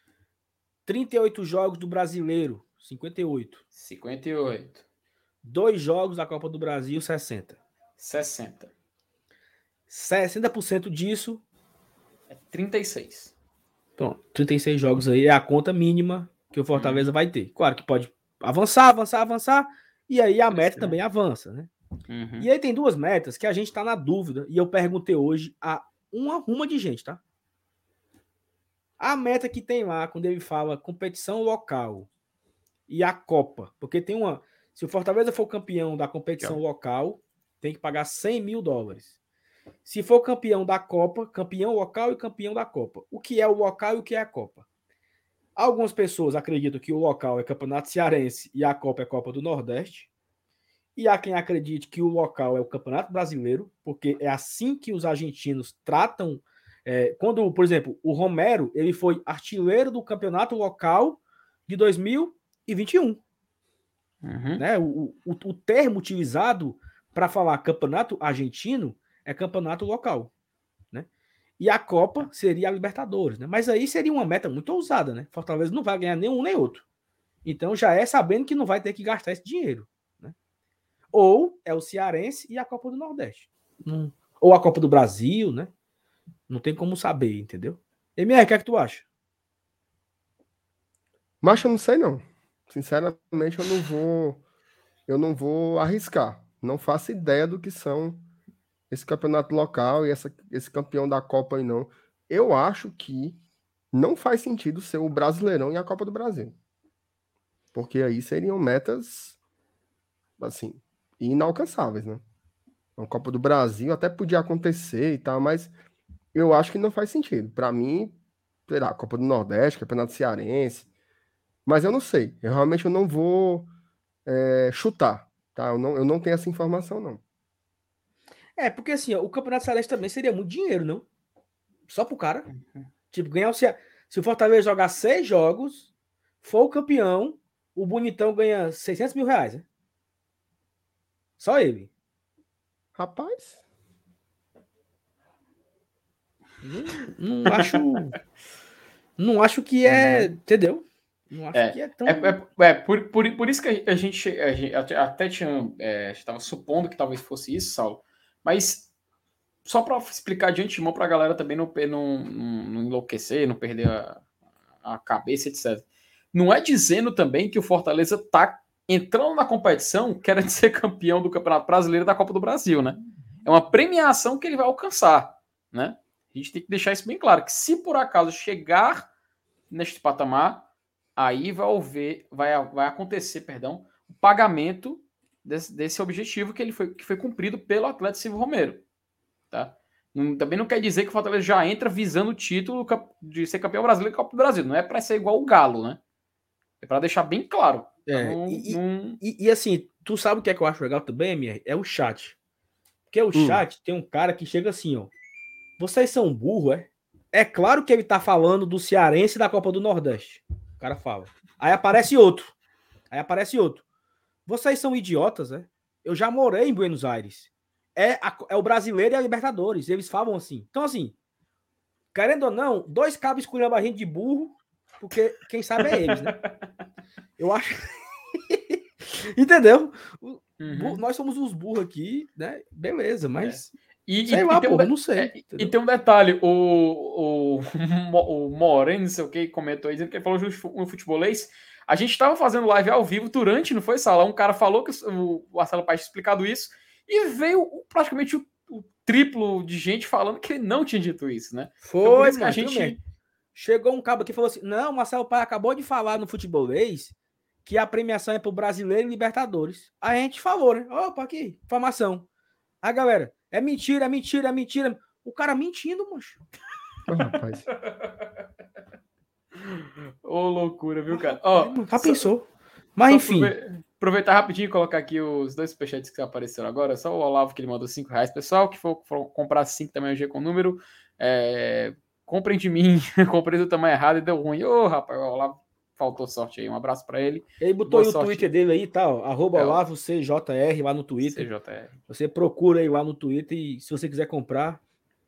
38 jogos do Brasileiro. 58. 58. Dois jogos da Copa do Brasil, 60. 60. 60% disso é 36. Pronto, 36 jogos aí é a conta mínima que o Fortaleza uhum. vai ter. Claro que pode avançar, avançar, avançar, e aí a meta também avança, né? Uhum. E aí tem duas metas que a gente está na dúvida, e eu perguntei hoje a uma ruma de gente, tá? A meta que tem lá, quando ele fala competição local e a Copa, porque tem uma. Se o Fortaleza for campeão da competição local, tem que pagar 100 mil dólares. Se for campeão da Copa, campeão local e campeão da Copa. O que é o local e o que é a Copa? Algumas pessoas acreditam que o local é Campeonato Cearense e a Copa é Copa do Nordeste. E há quem acredite que o local é o Campeonato Brasileiro, porque é assim que os argentinos tratam. É, quando, por exemplo, o Romero ele foi artilheiro do campeonato local de 2021. Uhum. Né? O, o, o termo utilizado para falar campeonato argentino, é campeonato local, né? E a Copa seria a Libertadores, né? Mas aí seria uma meta muito ousada, né? Fortaleza não vai ganhar nenhum nem outro. Então já é sabendo que não vai ter que gastar esse dinheiro, né? Ou é o Cearense e a Copa do Nordeste. Hum. Ou a Copa do Brasil, né? Não tem como saber, entendeu? MR, o que é que tu acha? Mas eu não sei não. Sinceramente, eu não vou. Eu não vou arriscar. Não faço ideia do que são esse campeonato local e essa, esse campeão da Copa aí, não. Eu acho que não faz sentido ser o Brasileirão e a Copa do Brasil. Porque aí seriam metas, assim, inalcançáveis, né? A Copa do Brasil até podia acontecer e tal, mas eu acho que não faz sentido. Para mim, sei lá, Copa do Nordeste, Campeonato Cearense, mas eu não sei. Eu realmente não vou é, chutar, tá? Eu não, eu não tenho essa informação, não. É, porque assim, ó, o Campeonato Cearense também seria muito dinheiro, não? Só pro cara. Uhum. Tipo, ganhar o Ceará. Se o Fortaleza jogar seis jogos, for o campeão, o Bonitão ganha 600 mil reais, né? Só ele. Rapaz. Não, não acho. não acho que é. Uhum. Entendeu? Não acho é, que é tão. É, é, é, por, por, por isso que a gente, a gente até tinha. É, estava supondo que talvez fosse isso, Saulo. Mas só para explicar de antemão para a galera também não, não, não, enlouquecer, não perder a, a cabeça, etc. Não é dizendo também que o Fortaleza está entrando na competição querendo ser campeão do Campeonato Brasileiro da Copa do Brasil, né? É uma premiação que ele vai alcançar, né? A gente tem que deixar isso bem claro, que se por acaso chegar neste patamar, aí vai, haver, vai, vai acontecer, perdão, o pagamento desse, desse objetivo que ele foi, que foi cumprido pelo atleta Silvio Romero, tá? Também não quer dizer que o Fortaleza já entra visando o título de ser campeão brasileiro e Copa do Brasil. Não é para ser igual o Galo, né? É para deixar bem claro. É, então, e, não... e, e, assim, tu sabe o que é que eu acho legal também, minha? É o chat. Porque o hum. chat tem um cara que chega assim, ó. Vocês são burro, é? É claro que ele tá falando do cearense da Copa do Nordeste. O cara fala. Aí aparece outro. Aí aparece outro. Vocês são idiotas, é? Eu já morei em Buenos Aires é, a, é o brasileiro e a Libertadores. Eles falam assim. Então, assim, querendo ou não, dois cabos escolhendo a gente de burro, porque quem sabe é eles, né? (laughs) Eu acho. (laughs) Entendeu? Uhum. Nós somos os burros aqui, né? Beleza, mas. É. E, sei e, lá, e um, não sei. É, e tem um detalhe: o, o, (laughs) o Moreno, não sei o que, comentou aí, dizendo que ele falou um futebolês. A gente estava fazendo live ao vivo durante, não foi, Sala? Um cara falou que o Marcelo Paes tinha explicado isso. E veio praticamente o, o, triplo de gente falando que ele não tinha dito isso, né? Foi, então, a gente. Chegou um cabo aqui e falou assim: não, Marcelo Pai acabou de falar no futebolês que a premiação é pro brasileiro e Libertadores. Aí a gente falou, né? Opa, aqui, informação. Aí, galera, é mentira, é mentira, é mentira. O cara mentindo, mancho. Oh, rapaz. Ô, loucura, viu, cara? Ó, já pensou. Mas enfim. Aproveitar rapidinho e colocar aqui os dois superchats que apareceram agora. Só o Olavo que ele mandou 5 reais. Pessoal, que for, for comprar 5 também G com número, é, comprem de mim. (laughs) comprei do tamanho errado e deu ruim. Ô, oh, rapaz, o Olavo faltou sorte aí. Um abraço para ele. Ele botou o Twitter dele aí, tá? arroba é, Olavo CJR lá no Twitter. CJR. Você procura aí lá no Twitter e se você quiser comprar.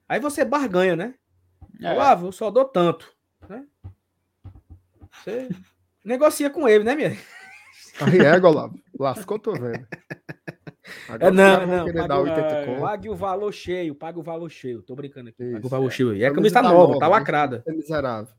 Aí você barganha, né? É. Olavo, eu só dou tanto. Né? Você (laughs) negocia com ele, né, minha? Aí é, Golabo. Lascou, tô vendo. (laughs) Agora é, não, não. Pague, pague o valor cheio, pague o valor cheio. Tô brincando aqui. Isso, pague o valor é. cheio aí. É a camisa tá nova, nova, tá lacrada. É miserável.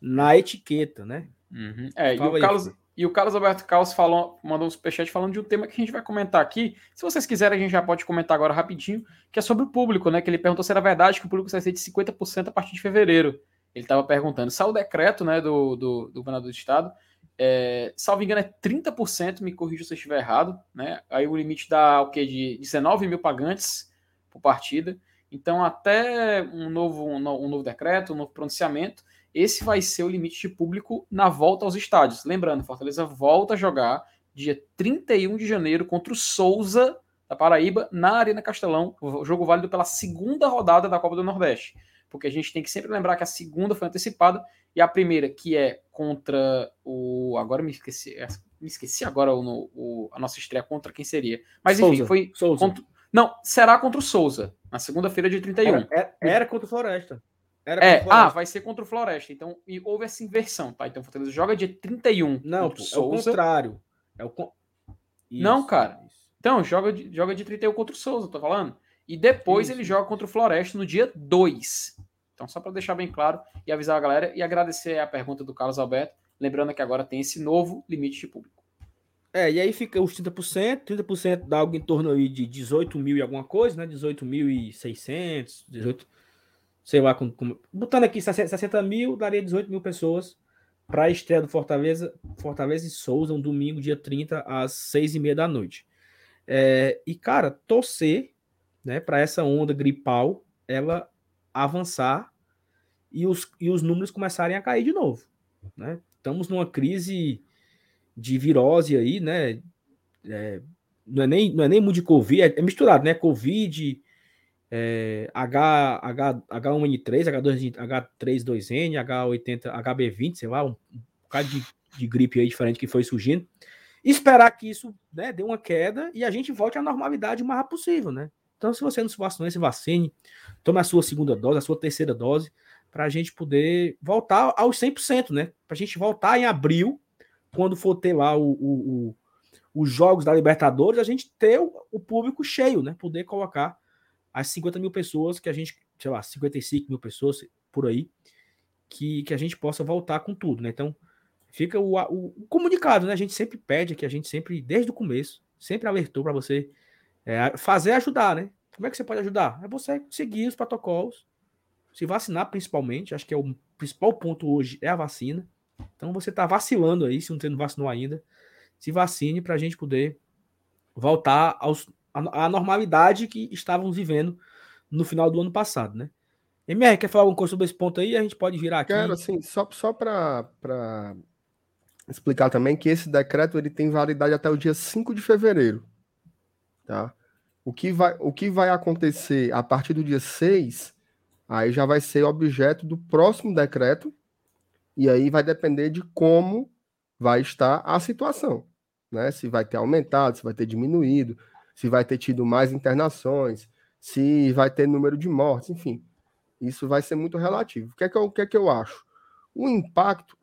Na etiqueta, né? Uhum. É, e o, aí, Carlos, e o Carlos Alberto Carlos falou, mandou um superchat falando de um tema que a gente vai comentar aqui. Se vocês quiserem, a gente já pode comentar agora rapidinho, que é sobre o público, né? Que ele perguntou se era verdade que o público vai ser de 50% a partir de fevereiro. Ele estava perguntando. Saiu o decreto né, do, do, do governador do estado é, salvo engano, é 30%, me corrija se eu estiver errado, né? Aí o limite dá o quê? De 19 mil pagantes por partida. Então, até um novo, um novo decreto, um novo pronunciamento, esse vai ser o limite de público na volta aos estádios. Lembrando, Fortaleza volta a jogar dia 31 de janeiro contra o Souza da Paraíba na Arena Castelão, o jogo válido pela segunda rodada da Copa do Nordeste. Porque a gente tem que sempre lembrar que a segunda foi antecipada e a primeira, que é contra o. Agora me esqueci. É, me esqueci agora o, o a nossa estreia contra quem seria. Mas enfim, Souza. foi. Souza. Contra, não, será contra o Souza, na segunda-feira de 31. Era, era, era contra o Floresta. Era é, ah, vai ser contra o Floresta. Então, e houve essa inversão, tá? Então, o Fortaleza joga dia 31. Não, pô, é o contrário. É o con... Isso, não, cara. Isso. Então, joga, joga de 31 contra o Souza, tô falando. E depois isso. ele joga contra o Floresta no dia 2. Então, só para deixar bem claro e avisar a galera e agradecer a pergunta do Carlos Alberto Lembrando que agora tem esse novo limite de público. É, e aí fica os 30%, 30% dá algo em torno aí de 18 mil e alguma coisa, né? 18.600, 18, sei lá, com, com, botando aqui 60 mil, daria 18 mil pessoas para a estreia do Fortaleza, Fortaleza e Souza, um domingo, dia 30, às 6 e meia da noite. É, e, cara, torcer né, para essa onda gripal ela avançar e os, e os números começarem a cair de novo. Né? Estamos numa crise de virose aí, né? É, não, é nem, não é nem muito de Covid, é, é misturado, né? Covid, é, H, H, H1N3, H2, H32N, H80, HB20, sei lá, um, um bocado de, de gripe aí diferente que foi surgindo. Esperar que isso né, dê uma queda e a gente volte à normalidade o mais rápido possível, né? Então, se você não se vacinou, se vacine, tome a sua segunda dose, a sua terceira dose, para a gente poder voltar aos 100%, né? Para a gente voltar em abril, quando for ter lá o, o, o, os jogos da Libertadores, a gente ter o, público cheio, né? Poder colocar as 50 mil pessoas que a gente, sei lá, 55 mil pessoas por aí, que, que a gente possa voltar com tudo, né? Então, fica o, o, o comunicado, né? A gente sempre pede que a gente sempre, desde o começo, sempre alertou para você é, fazer ajudar, né? Como é que você pode ajudar? É você seguir os protocolos, se vacinar principalmente, acho que é o principal ponto hoje é a vacina. Então você está vacilando aí, se não vacinou ainda, se vacine para a gente poder voltar aos, à normalidade que estávamos vivendo no final do ano passado, né? MR, quer falar alguma coisa sobre esse ponto aí? A gente pode virar aqui. Quero, assim, só, só para explicar também que esse decreto ele tem validade até o dia 5 de fevereiro. Tá? O que vai, o que vai acontecer a partir do dia 6, aí já vai ser objeto do próximo decreto, e aí vai depender de como vai estar a situação, né? Se vai ter aumentado, se vai ter diminuído, se vai ter tido mais internações, se vai ter número de mortes, enfim. Isso vai ser muito relativo. O que é que eu, que é que eu acho? O impacto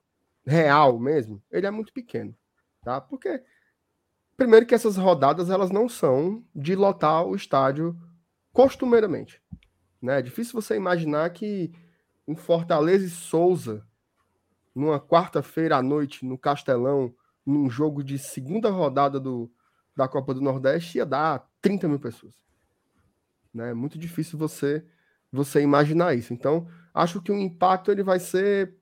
real mesmo, ele é muito pequeno, tá? Porque Primeiro que essas rodadas elas não são de lotar o estádio costumeiramente. Né? É difícil você imaginar que em Fortaleza e Souza, numa quarta-feira à noite, no Castelão, num jogo de segunda rodada do, da Copa do Nordeste, ia dar 30 mil pessoas. Né? É muito difícil você você imaginar isso. Então, acho que o impacto ele vai ser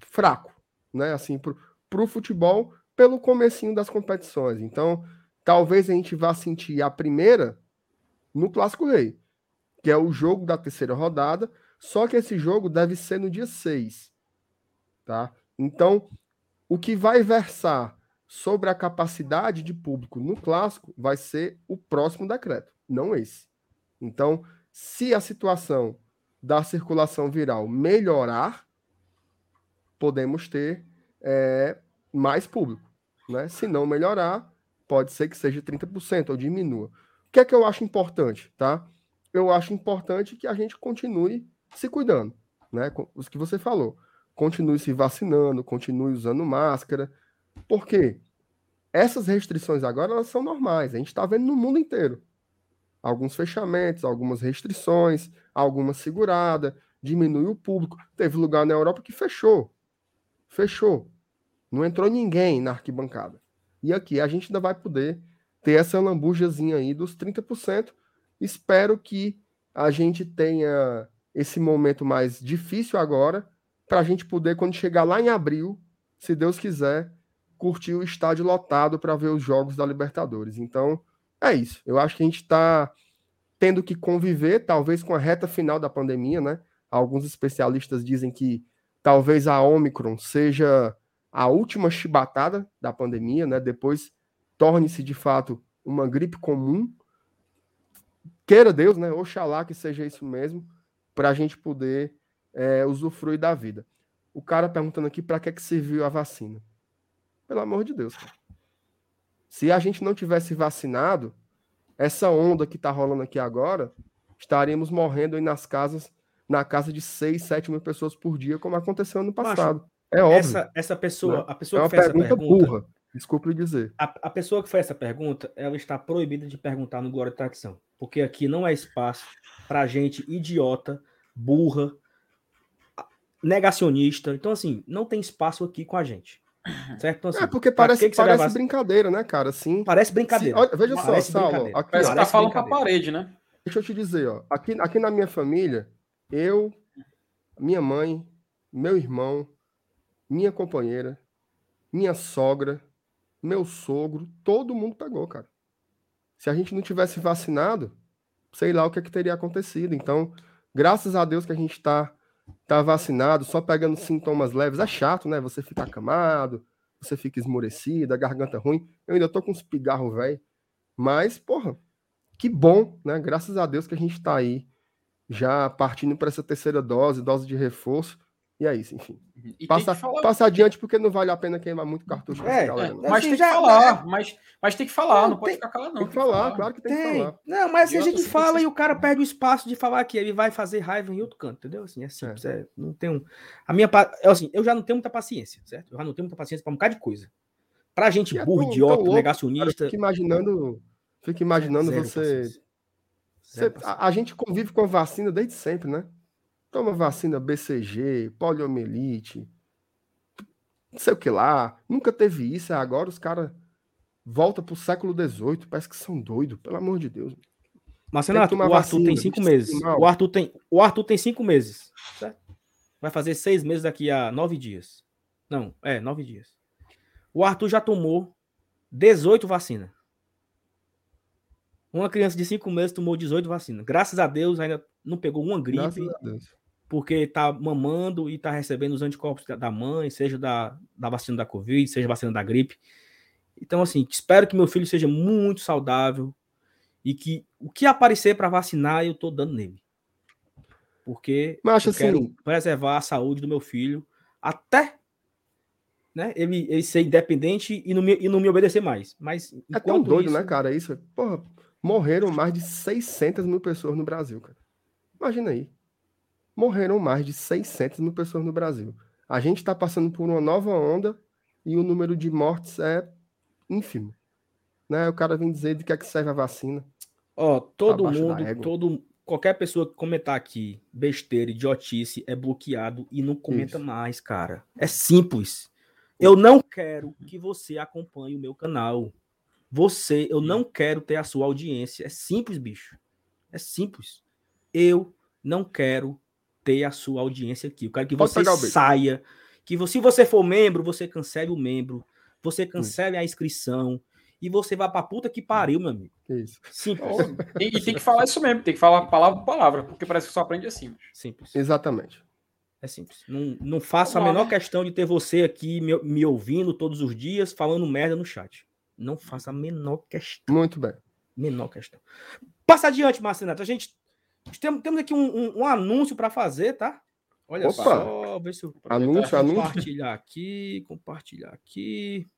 fraco, né? Assim, para o futebol, pelo comecinho das competições. Então, talvez a gente vá sentir a primeira no Clássico Rei, que é o jogo da terceira rodada, só que esse jogo deve ser no dia 6. Tá? Então, o que vai versar sobre a capacidade de público no clássico vai ser o próximo decreto, não esse. Então, se a situação da circulação viral melhorar, podemos ter é, mais público. Né? Se não melhorar, pode ser que seja 30% ou diminua. O que é que eu acho importante, tá? Eu acho importante que a gente continue se cuidando, né? Os que você falou. Continue se vacinando, continue usando máscara. Por quê? Essas restrições agora elas são normais. A gente está vendo no mundo inteiro. Alguns fechamentos, algumas restrições, alguma segurada, diminui o público. Teve lugar na Europa que fechou. Fechou. Não entrou ninguém na arquibancada. E aqui a gente ainda vai poder ter essa lambujazinha aí dos 30%. Espero que a gente tenha esse momento mais difícil agora, para a gente poder, quando chegar lá em abril, se Deus quiser, curtir o estádio lotado para ver os jogos da Libertadores. Então, é isso. Eu acho que a gente está tendo que conviver, talvez, com a reta final da pandemia, né? Alguns especialistas dizem que talvez a Omicron seja a última chibatada da pandemia, né? Depois torne-se de fato uma gripe comum. Queira Deus, né? Oxalá que seja isso mesmo, para a gente poder é, usufruir da vida. O cara perguntando aqui para que, que serviu a vacina. Pelo amor de Deus, cara. Se a gente não tivesse vacinado, essa onda que está rolando aqui agora, estaríamos morrendo aí nas casas, na casa de 6, 7 mil pessoas por dia, como aconteceu no passado. Macho, é óbvio. Essa, essa pessoa, né? a pessoa é que fez essa pergunta. Burra. Desculpe lhe dizer. A, a, pessoa que fez essa pergunta, ela está proibida de perguntar no Glória e Tradição. Porque aqui não é espaço para gente idiota, burra. negacionista. Então, assim, não tem espaço aqui com a gente. Certo? Então, assim, é porque parece, que parece brincadeira, né, cara? Assim, parece brincadeira. Se, olha, veja parece só, Saulo. Aqui, parece que tá falando pra parede, né? Deixa eu te dizer, ó. Aqui, aqui na minha família, eu, minha mãe, meu irmão, minha companheira, minha sogra, meu sogro, todo mundo pegou, cara. Se a gente não tivesse vacinado, sei lá o que, é que teria acontecido. Então, graças a Deus que a gente está tá vacinado, só pegando sintomas leves. É chato, né? Você fica acamado, você fica esmorecido, a garganta ruim. Eu ainda tô com uns pigarros, velho. Mas, porra, que bom, né? Graças a Deus que a gente está aí já partindo para essa terceira dose, dose de reforço. E é isso, enfim. Uhum. E passa, falar... passa adiante porque não vale a pena queimar muito cartucho. É, galera, é, mas tem que falar, mas, mas tem que falar, não, não pode tem, ficar calado, não. Tem que falar, falar, claro que tem, tem, que falar. Não, mas assim, a gente fala e o cara perde o espaço de falar que ele vai fazer raiva em outro canto, entendeu? Assim, é simples. É. É, não tem um... A minha é assim, eu já não tenho muita paciência, certo? Eu já não tenho muita paciência para um bocado de coisa. Pra gente é burro, idiota, louco, negacionista. Fica imaginando, fica imaginando você. você a, a gente convive com a vacina desde sempre, né? Toma vacina BCG, poliomielite, não sei o que lá. Nunca teve isso. Agora os caras voltam pro século XVIII. Parece que são doidos, pelo amor de Deus. Mas, Renato, o Arthur vacina, tem cinco meses. O Arthur tem, o Arthur tem cinco meses. Certo? Vai fazer seis meses daqui a nove dias. Não, é, nove dias. O Arthur já tomou 18 vacinas. Uma criança de cinco meses tomou 18 vacinas. Graças a Deus ainda não pegou uma gripe porque tá mamando e tá recebendo os anticorpos da mãe, seja da, da vacina da Covid, seja vacina da gripe. Então, assim, espero que meu filho seja muito saudável e que o que aparecer para vacinar, eu tô dando nele. Porque Mas, eu assim, quero preservar a saúde do meu filho até né, ele, ele ser independente e não, me, e não me obedecer mais. Mas é tão doido, isso... né, cara? Isso, porra, morreram mais de 600 mil pessoas no Brasil, cara. Imagina aí morreram mais de 600 mil pessoas no Brasil. A gente está passando por uma nova onda e o número de mortes é ínfimo. Né? O cara vem dizer de que é que serve a vacina. Ó, todo mundo, todo qualquer pessoa que comentar aqui besteira, idiotice, é bloqueado e não comenta Isso. mais, cara. É simples. Eu não quero que você acompanhe o meu canal. Você, eu não quero ter a sua audiência. É simples, bicho. É simples. Eu não quero ter a sua audiência aqui. Eu quero que Pode você saia. Que você, se você for membro, você cancele o membro, você cancele a inscrição e você vai pra puta que pariu, meu amigo. Isso. Simples. e, e, tem que falar isso mesmo, tem que falar palavra por palavra, porque parece que só aprende assim. Simples. Exatamente. É simples. Não, não faço a menor questão de ter você aqui me, me ouvindo todos os dias falando merda no chat. Não faço a menor questão. Muito bem. Menor questão. Passa adiante, Marcenato. A gente temos, temos aqui um, um, um anúncio para fazer, tá? Olha Opa. só, ver se eu anúncio, anúncio. compartilhar aqui, compartilhar aqui.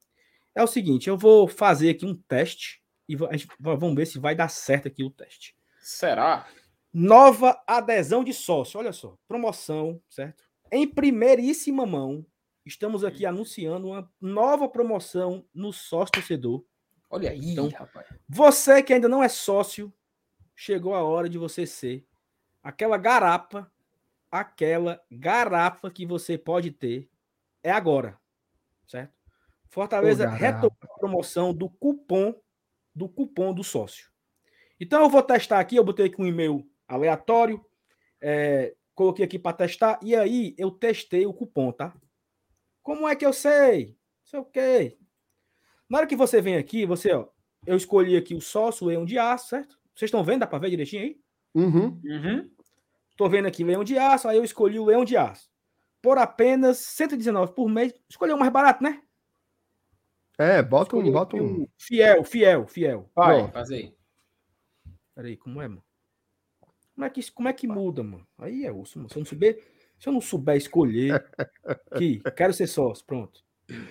É o seguinte, eu vou fazer aqui um teste e gente, vamos ver se vai dar certo aqui o teste. Será? Nova adesão de sócio, olha só, promoção, certo? Em primeiríssima mão, estamos aqui anunciando uma nova promoção no sócio torcedor. Olha aí, então, rapaz. Você que ainda não é sócio, chegou a hora de você ser aquela garapa, aquela garapa que você pode ter é agora, certo? Fortaleza retomou a promoção do cupom do cupom do sócio. Então eu vou testar aqui, eu botei aqui um e-mail aleatório, é, coloquei aqui para testar e aí eu testei o cupom, tá? Como é que eu sei? Sei o quê? Na hora que você vem aqui, você, ó, eu escolhi aqui o sócio Leão de Aço, certo? Vocês estão vendo? Dá para ver direitinho aí? Uhum. Uhum. Tô vendo aqui leão de aço, aí eu escolhi o leão de aço. Por apenas 119 por mês. Escolheu o mais barato, né? É, bota um, bota um. Fiel, fiel, fiel. Vai, faz aí. Peraí, como é, mano? Como é que, como é que muda, mano? Aí é osso, mano. Se eu não souber, se eu não souber escolher, (laughs) aqui, quero ser sócio, pronto.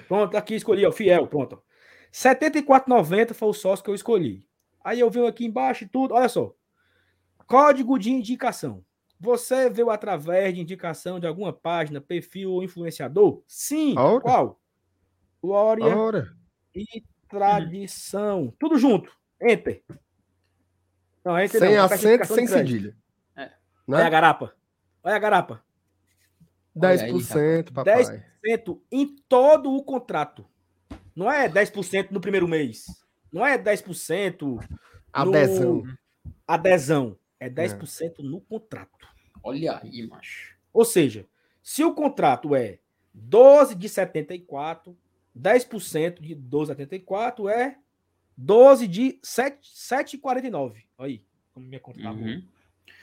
Pronto, aqui escolhi, ó, fiel, pronto. R$ 74,90 foi o sócio que eu escolhi. Aí eu venho aqui embaixo e tudo. Olha só. Código de indicação. Você veio através de indicação de alguma página, perfil ou influenciador? Sim. Qual? Glória e tradição. Tudo junto. Enter. Não, enter sem não, acento, sem cedilha. É. Né? Olha a garapa. Olha a garapa. 10%, aí, papai. 10% em todo o contrato. Não é 10% no primeiro mês. Não é 10% adesão. No... Adesão. É 10% é. no contrato. Olha aí, macho. Ou seja, se o contrato é 12 de 74, 10% de 12,74 é 12 de 7,49. Aí, como minha conta tá uhum.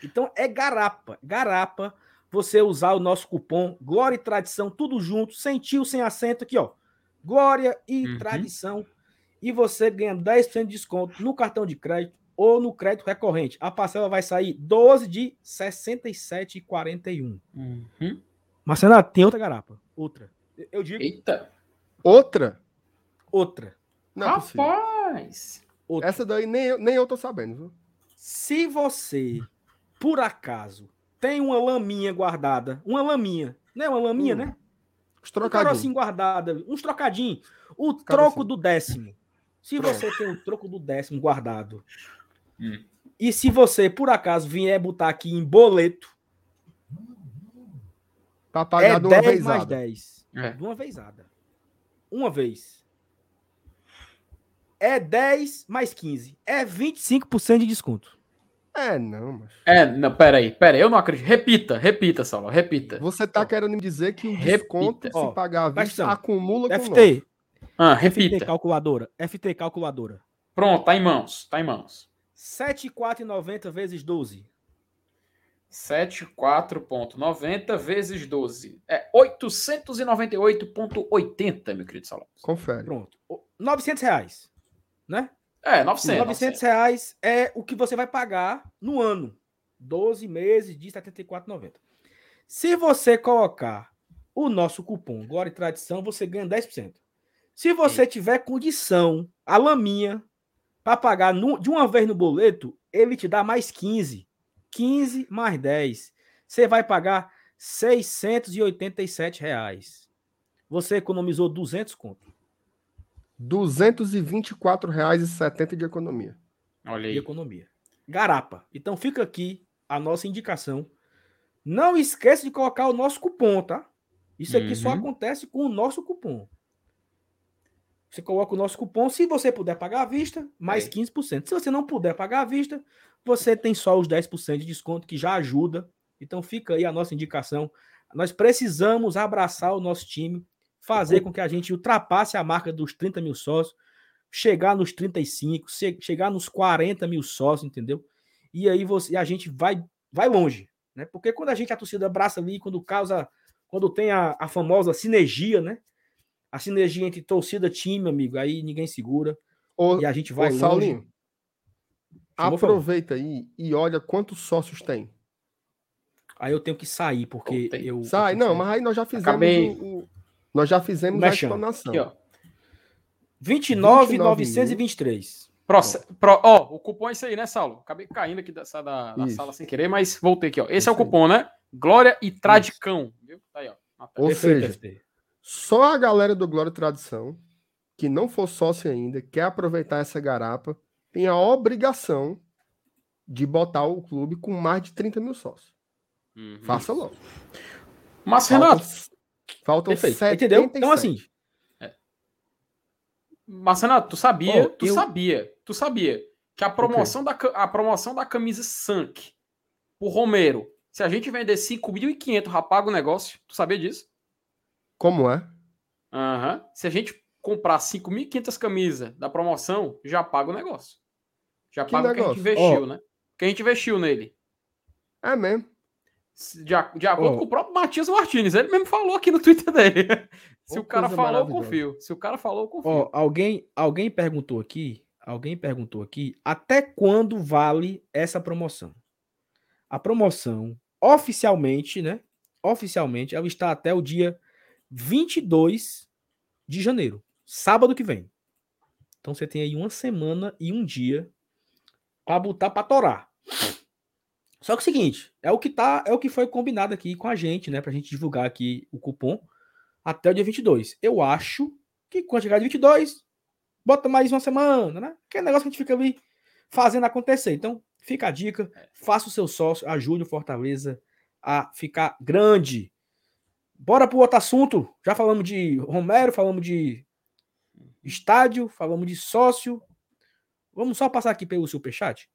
Então é garapa. Garapa você usar o nosso cupom Glória e Tradição, tudo junto, sem tio, sem acento aqui, ó. Glória e uhum. Tradição. E você ganha 10% de desconto no cartão de crédito ou no crédito recorrente. A parcela vai sair 12 de 67,41. Uhum. Marcelo, tem outra garapa. Outra. Eu digo. Eita. Outra? Outra. Não é Rapaz! Outra. Essa daí nem eu, nem eu tô sabendo, viu? Se você, por acaso, tem uma laminha guardada, uma laminha, não é uma laminha, hum. né? Os trocadinhos. Um assim guardada, uns trocadinhos. O troco assim. do décimo. Se Pronto. você tem o troco do décimo guardado, hum. e se você, por acaso, vier botar aqui em boleto, Pra pagar é de uma 10 mais 10. É. De uma vezada. Uma vez. É 10 mais 15. É 25% de desconto. É, não, mas. É, não, peraí, peraí, eu não acredito. Repita, repita, Saulo, repita. Você tá querendo me dizer que o repita. desconto, se Ó, pagar a vista, acumula com FT. Ah, repita. FT calculadora. FT calculadora. Pronto, tá em mãos, tá em mãos. 7,490 vezes 12. 74,90 vezes 12. É 898,80, meu querido Salão. Confere. Pronto. 900 reais, né? É, 900. 900 reais é o que você vai pagar no ano. 12 meses de 74,90. Se você colocar o nosso cupom Glória e Tradição, você ganha 10%. Se você Sim. tiver condição, a laminha, para pagar no, de uma vez no boleto, ele te dá mais 15. 15 mais 10. Você vai pagar 687 reais. Você economizou 200 conto. R$ 224,70 de economia. Olha aí. De economia. Garapa. Então fica aqui a nossa indicação. Não esqueça de colocar o nosso cupom, tá? Isso aqui uhum. só acontece com o nosso cupom. Você coloca o nosso cupom. Se você puder pagar à vista, mais é. 15%. Se você não puder pagar à vista, você tem só os 10% de desconto, que já ajuda. Então fica aí a nossa indicação. Nós precisamos abraçar o nosso time, fazer com que a gente ultrapasse a marca dos 30 mil sócios, chegar nos 35, chegar nos 40 mil sócios, entendeu? E aí você, a gente vai, vai longe, né? Porque quando a gente a torcida abraça ali, quando causa, quando tem a, a famosa sinergia, né? A sinergia entre torcida e time, amigo, aí ninguém segura. Ô, e a gente vai ô, longe. Saulinho, Aproveita aí e olha quantos sócios tem. Aí eu tenho que sair, porque eu. Sai, eu não, mas aí nós já fizemos Acabei... o, o, Nós já fizemos a explanação. Aqui, ó. 29,923. Pro, pro, ó, o cupom é esse aí, né, Saulo? Acabei caindo aqui dessa, da, da sala sem querer, mas voltei aqui, ó. Esse isso é o cupom, aí. né? Glória e Tradicão. Viu? Tá aí, ó. Ou seja, só a galera do Glória e Tradição, que não for sócio ainda, quer aproveitar essa garapa, tem a obrigação de botar o clube com mais de 30 mil sócios. Uhum. Faça logo. Mas, Renato. Faltam Entendeu? Então, assim. É. Mas, Renato, tu sabia, oh, tu eu... sabia, tu sabia que a promoção, da, a promoção da camisa Sank o Romero, se a gente vender 5.500, rapaga o negócio. Tu sabia disso? Como é? Uhum. Se a gente comprar 5.500 camisas da promoção, já paga o negócio. Já que paga negócio? o que a gente investiu, oh. né? Que a gente investiu nele. É mesmo. De, de acordo oh. com o próprio Matias Martins, ele mesmo falou aqui no Twitter dele. (laughs) Se oh, o cara falou, eu confio. Se o cara falou, eu confio. Oh, alguém, alguém perguntou aqui, alguém perguntou aqui, até quando vale essa promoção? A promoção, oficialmente, né? Oficialmente, ela está até o dia 22 de janeiro sábado que vem. Então você tem aí uma semana e um dia para botar para torar. Só que é o seguinte, é o que tá, é o que foi combinado aqui com a gente, né, pra gente divulgar aqui o cupom até o dia 22. Eu acho que quando chegar dia 22, bota mais uma semana, né? Que é negócio que a gente fica ali fazendo acontecer. Então, fica a dica, faça o seu sócio, ajude o Fortaleza a ficar grande bora para o outro assunto. Já falamos de Romero, falamos de estádio, falamos de sócio. Vamos só passar aqui pelo superchat.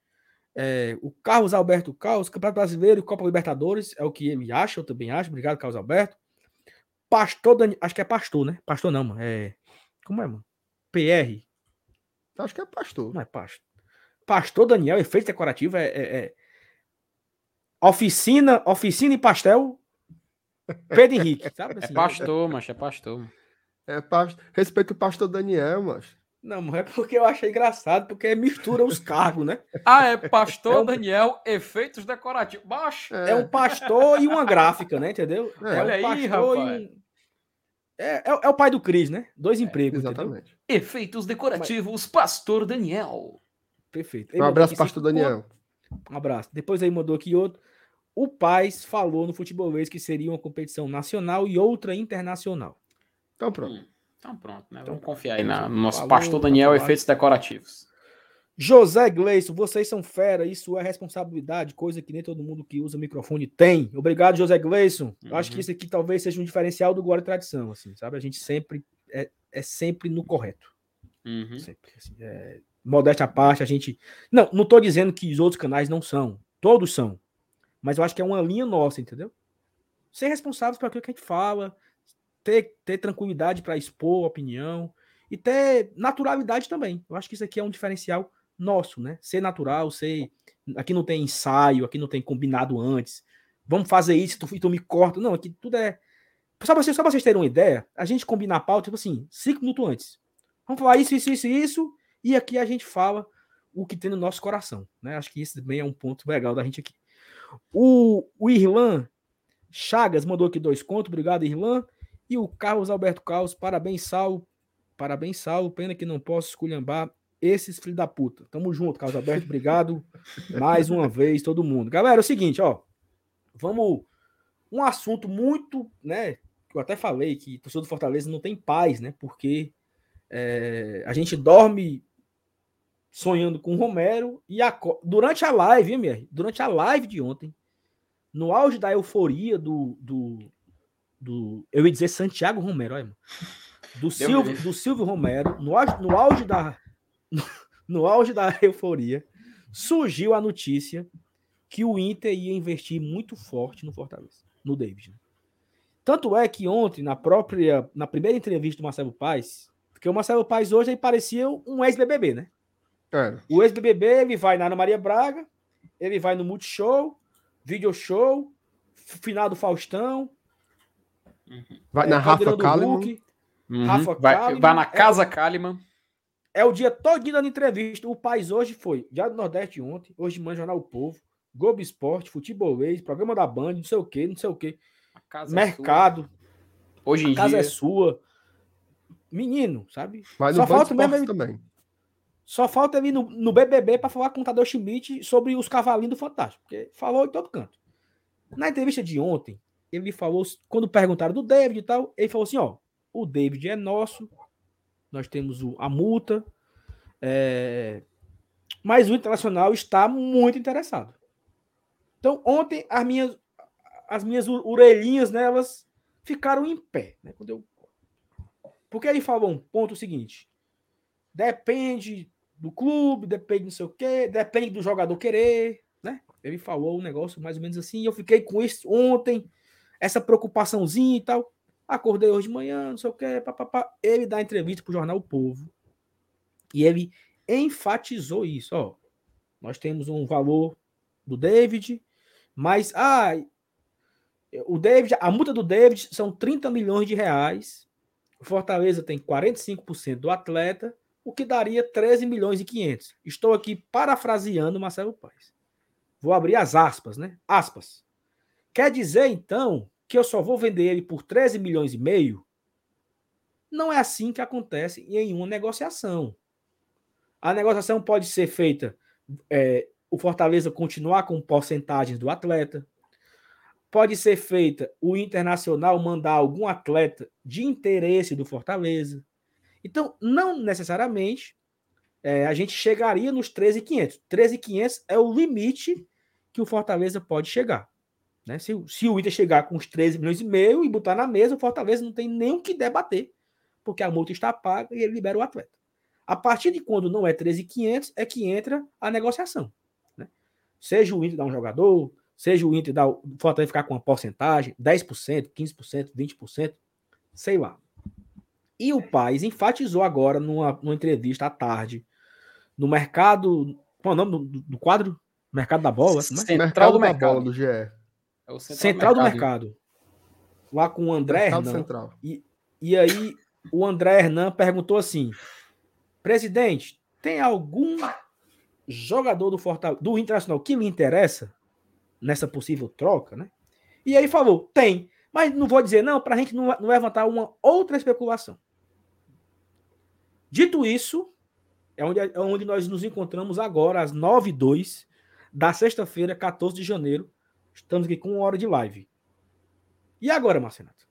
É, o Carlos Alberto Carlos, Campeonato Brasileiro e Copa Libertadores, é o que ele acha, eu também acho. Obrigado, Carlos Alberto. Pastor Daniel, acho que é pastor, né? Pastor não, mano. É. Como é, mano? PR. Acho que é pastor. Não é pastor. Pastor Daniel, efeito decorativo é, é, é... Oficina, oficina e pastel. Pedro Henrique, sabe? Assim, é pastor, mas é pastor. É pastor. Respeito o pastor Daniel, mas. Não, é porque eu achei engraçado, porque mistura os cargos, né? Ah, é pastor é um... Daniel, efeitos decorativos. Baixo. É. é. um pastor e uma gráfica, né? Entendeu? É, Olha um aí, rapaz. Um... É, é, é, o pai do Cris, né? Dois é, empregos. Exatamente. Entendeu? Efeitos decorativos, Mas... pastor Daniel. Perfeito. um abraço, pastor Daniel. Um abraço. Depois aí mandou aqui outro. O Paz falou no futebolês que seria uma competição nacional e outra internacional. Então pronto. Hum. Então pronto, né? Vamos confiar aí na, no nosso pastor Daniel, efeitos decorativos. José Gleison, vocês são fera, isso é responsabilidade, coisa que nem todo mundo que usa microfone tem. Obrigado, José Gleison. Uhum. Eu acho que uhum. isso aqui talvez seja um diferencial do Glória e Tradição, assim, sabe? A gente sempre é, é sempre no correto. Uhum. Sempre, assim, é, modéstia à parte, a gente... Não, não tô dizendo que os outros canais não são. Todos são. Mas eu acho que é uma linha nossa, entendeu? Ser responsável por aquilo que a gente fala, ter, ter tranquilidade para expor opinião e ter naturalidade também. Eu acho que isso aqui é um diferencial nosso, né? Ser natural, ser. Aqui não tem ensaio, aqui não tem combinado antes. Vamos fazer isso, tu, tu me corta. Não, aqui tudo é. Só para vocês, só vocês terem uma ideia, a gente combina a pauta, tipo assim, cinco minutos antes. Vamos falar isso, isso, isso, isso, e aqui a gente fala o que tem no nosso coração. Né? Acho que isso também é um ponto legal da gente aqui. O, o Irlan Chagas mandou aqui dois contos, obrigado, Irlan. E o Carlos Alberto Carlos, parabéns, Sal. Parabéns, Sal. Pena que não posso esculhambar esses filhos da puta. Tamo junto, Carlos Alberto. Obrigado (laughs) mais uma vez, todo mundo. Galera, é o seguinte, ó. Vamos. Um assunto muito, né? Que eu até falei que o torcedor do Fortaleza não tem paz, né? Porque é, a gente dorme sonhando com o Romero e a, durante a live, hein, minha? Durante a live de ontem, no auge da euforia do, do, do eu ia dizer Santiago Romero, olha, do Silvio, do Silvio Romero, no auge, no auge da no, (laughs) no auge da euforia, surgiu a notícia que o Inter ia investir muito forte no Fortaleza, no David. Né? Tanto é que ontem, na própria, na primeira entrevista do Marcelo Paes, porque o Marcelo Paes hoje aí parecia um ex-BBB, né? É. O ex-BBB, ele vai na Ana Maria Braga, ele vai no Multishow, Video Show, final do Faustão, Vai é, na Rafa Kalimann. Uhum. Rafa vai, Kalimann. Vai na Casa é, Kalimann. É o dia todo dando entrevista. O País hoje foi Diário do Nordeste ontem, hoje de manhã Jornal o Povo, Globo Esporte, Futebolês, programa da Band, não sei o que, não sei o que. Mercado. É hoje em a casa dia. é sua. Menino, sabe? Mas Só falta mesmo também. Só falta ele no, no BBB para falar com o Tadeu Schmidt sobre os cavalinhos do Fantástico, porque falou em todo canto. Na entrevista de ontem, ele falou, quando perguntaram do David e tal, ele falou assim: ó, o David é nosso, nós temos o, a multa, é, mas o Internacional está muito interessado. Então, ontem, as minhas, as minhas orelhinhas nelas ficaram em pé. Né, quando eu... Porque ele falou um ponto seguinte: depende do clube, depende não sei o quê, depende do jogador querer. Né? Ele falou um negócio mais ou menos assim, e eu fiquei com isso ontem essa preocupaçãozinha e tal. Acordei hoje de manhã, não sei o que, papapá. Ele dá entrevista para o jornal o Povo. E ele enfatizou isso. Ó, nós temos um valor do David, mas ah, o David, a multa do David são 30 milhões de reais. Fortaleza tem 45% do atleta, o que daria 13 milhões e 500. Estou aqui parafraseando Marcelo Paes. Vou abrir as aspas, né? Aspas. Quer dizer, então, que eu só vou vender ele por 13 milhões e meio? Não é assim que acontece em uma negociação. A negociação pode ser feita, é, o Fortaleza continuar com porcentagens do atleta, pode ser feita o Internacional mandar algum atleta de interesse do Fortaleza. Então, não necessariamente é, a gente chegaria nos 13.500. 13.500 é o limite que o Fortaleza pode chegar. Né? Se, se o Inter chegar com os 13 milhões e meio e botar na mesa, o Fortaleza não tem nem o que debater, porque a multa está paga e ele libera o atleta. A partir de quando não é 13,500 é que entra a negociação. Né? Seja o Inter dar um jogador, seja o Inter dar o Fortaleza ficar com uma porcentagem, 10%, 15%, 20%, sei lá. E o Paz enfatizou agora numa, numa entrevista à tarde no mercado. Qual é o nome do, do quadro? Mercado da bola? Né? Central do mercado. Bola, do GE. É o central, central do, mercado. do mercado. Lá com o André Hernan. Central. E, e aí o André Hernan perguntou assim: presidente, tem algum jogador do Fortaleza, do Internacional que lhe interessa nessa possível troca, né? E aí falou: tem. Mas não vou dizer não para a gente não, não levantar uma outra especulação. Dito isso, é onde, é onde nós nos encontramos agora, às 9h02 da sexta-feira, 14 de janeiro. Estamos aqui com uma hora de live. E agora, Marcenato?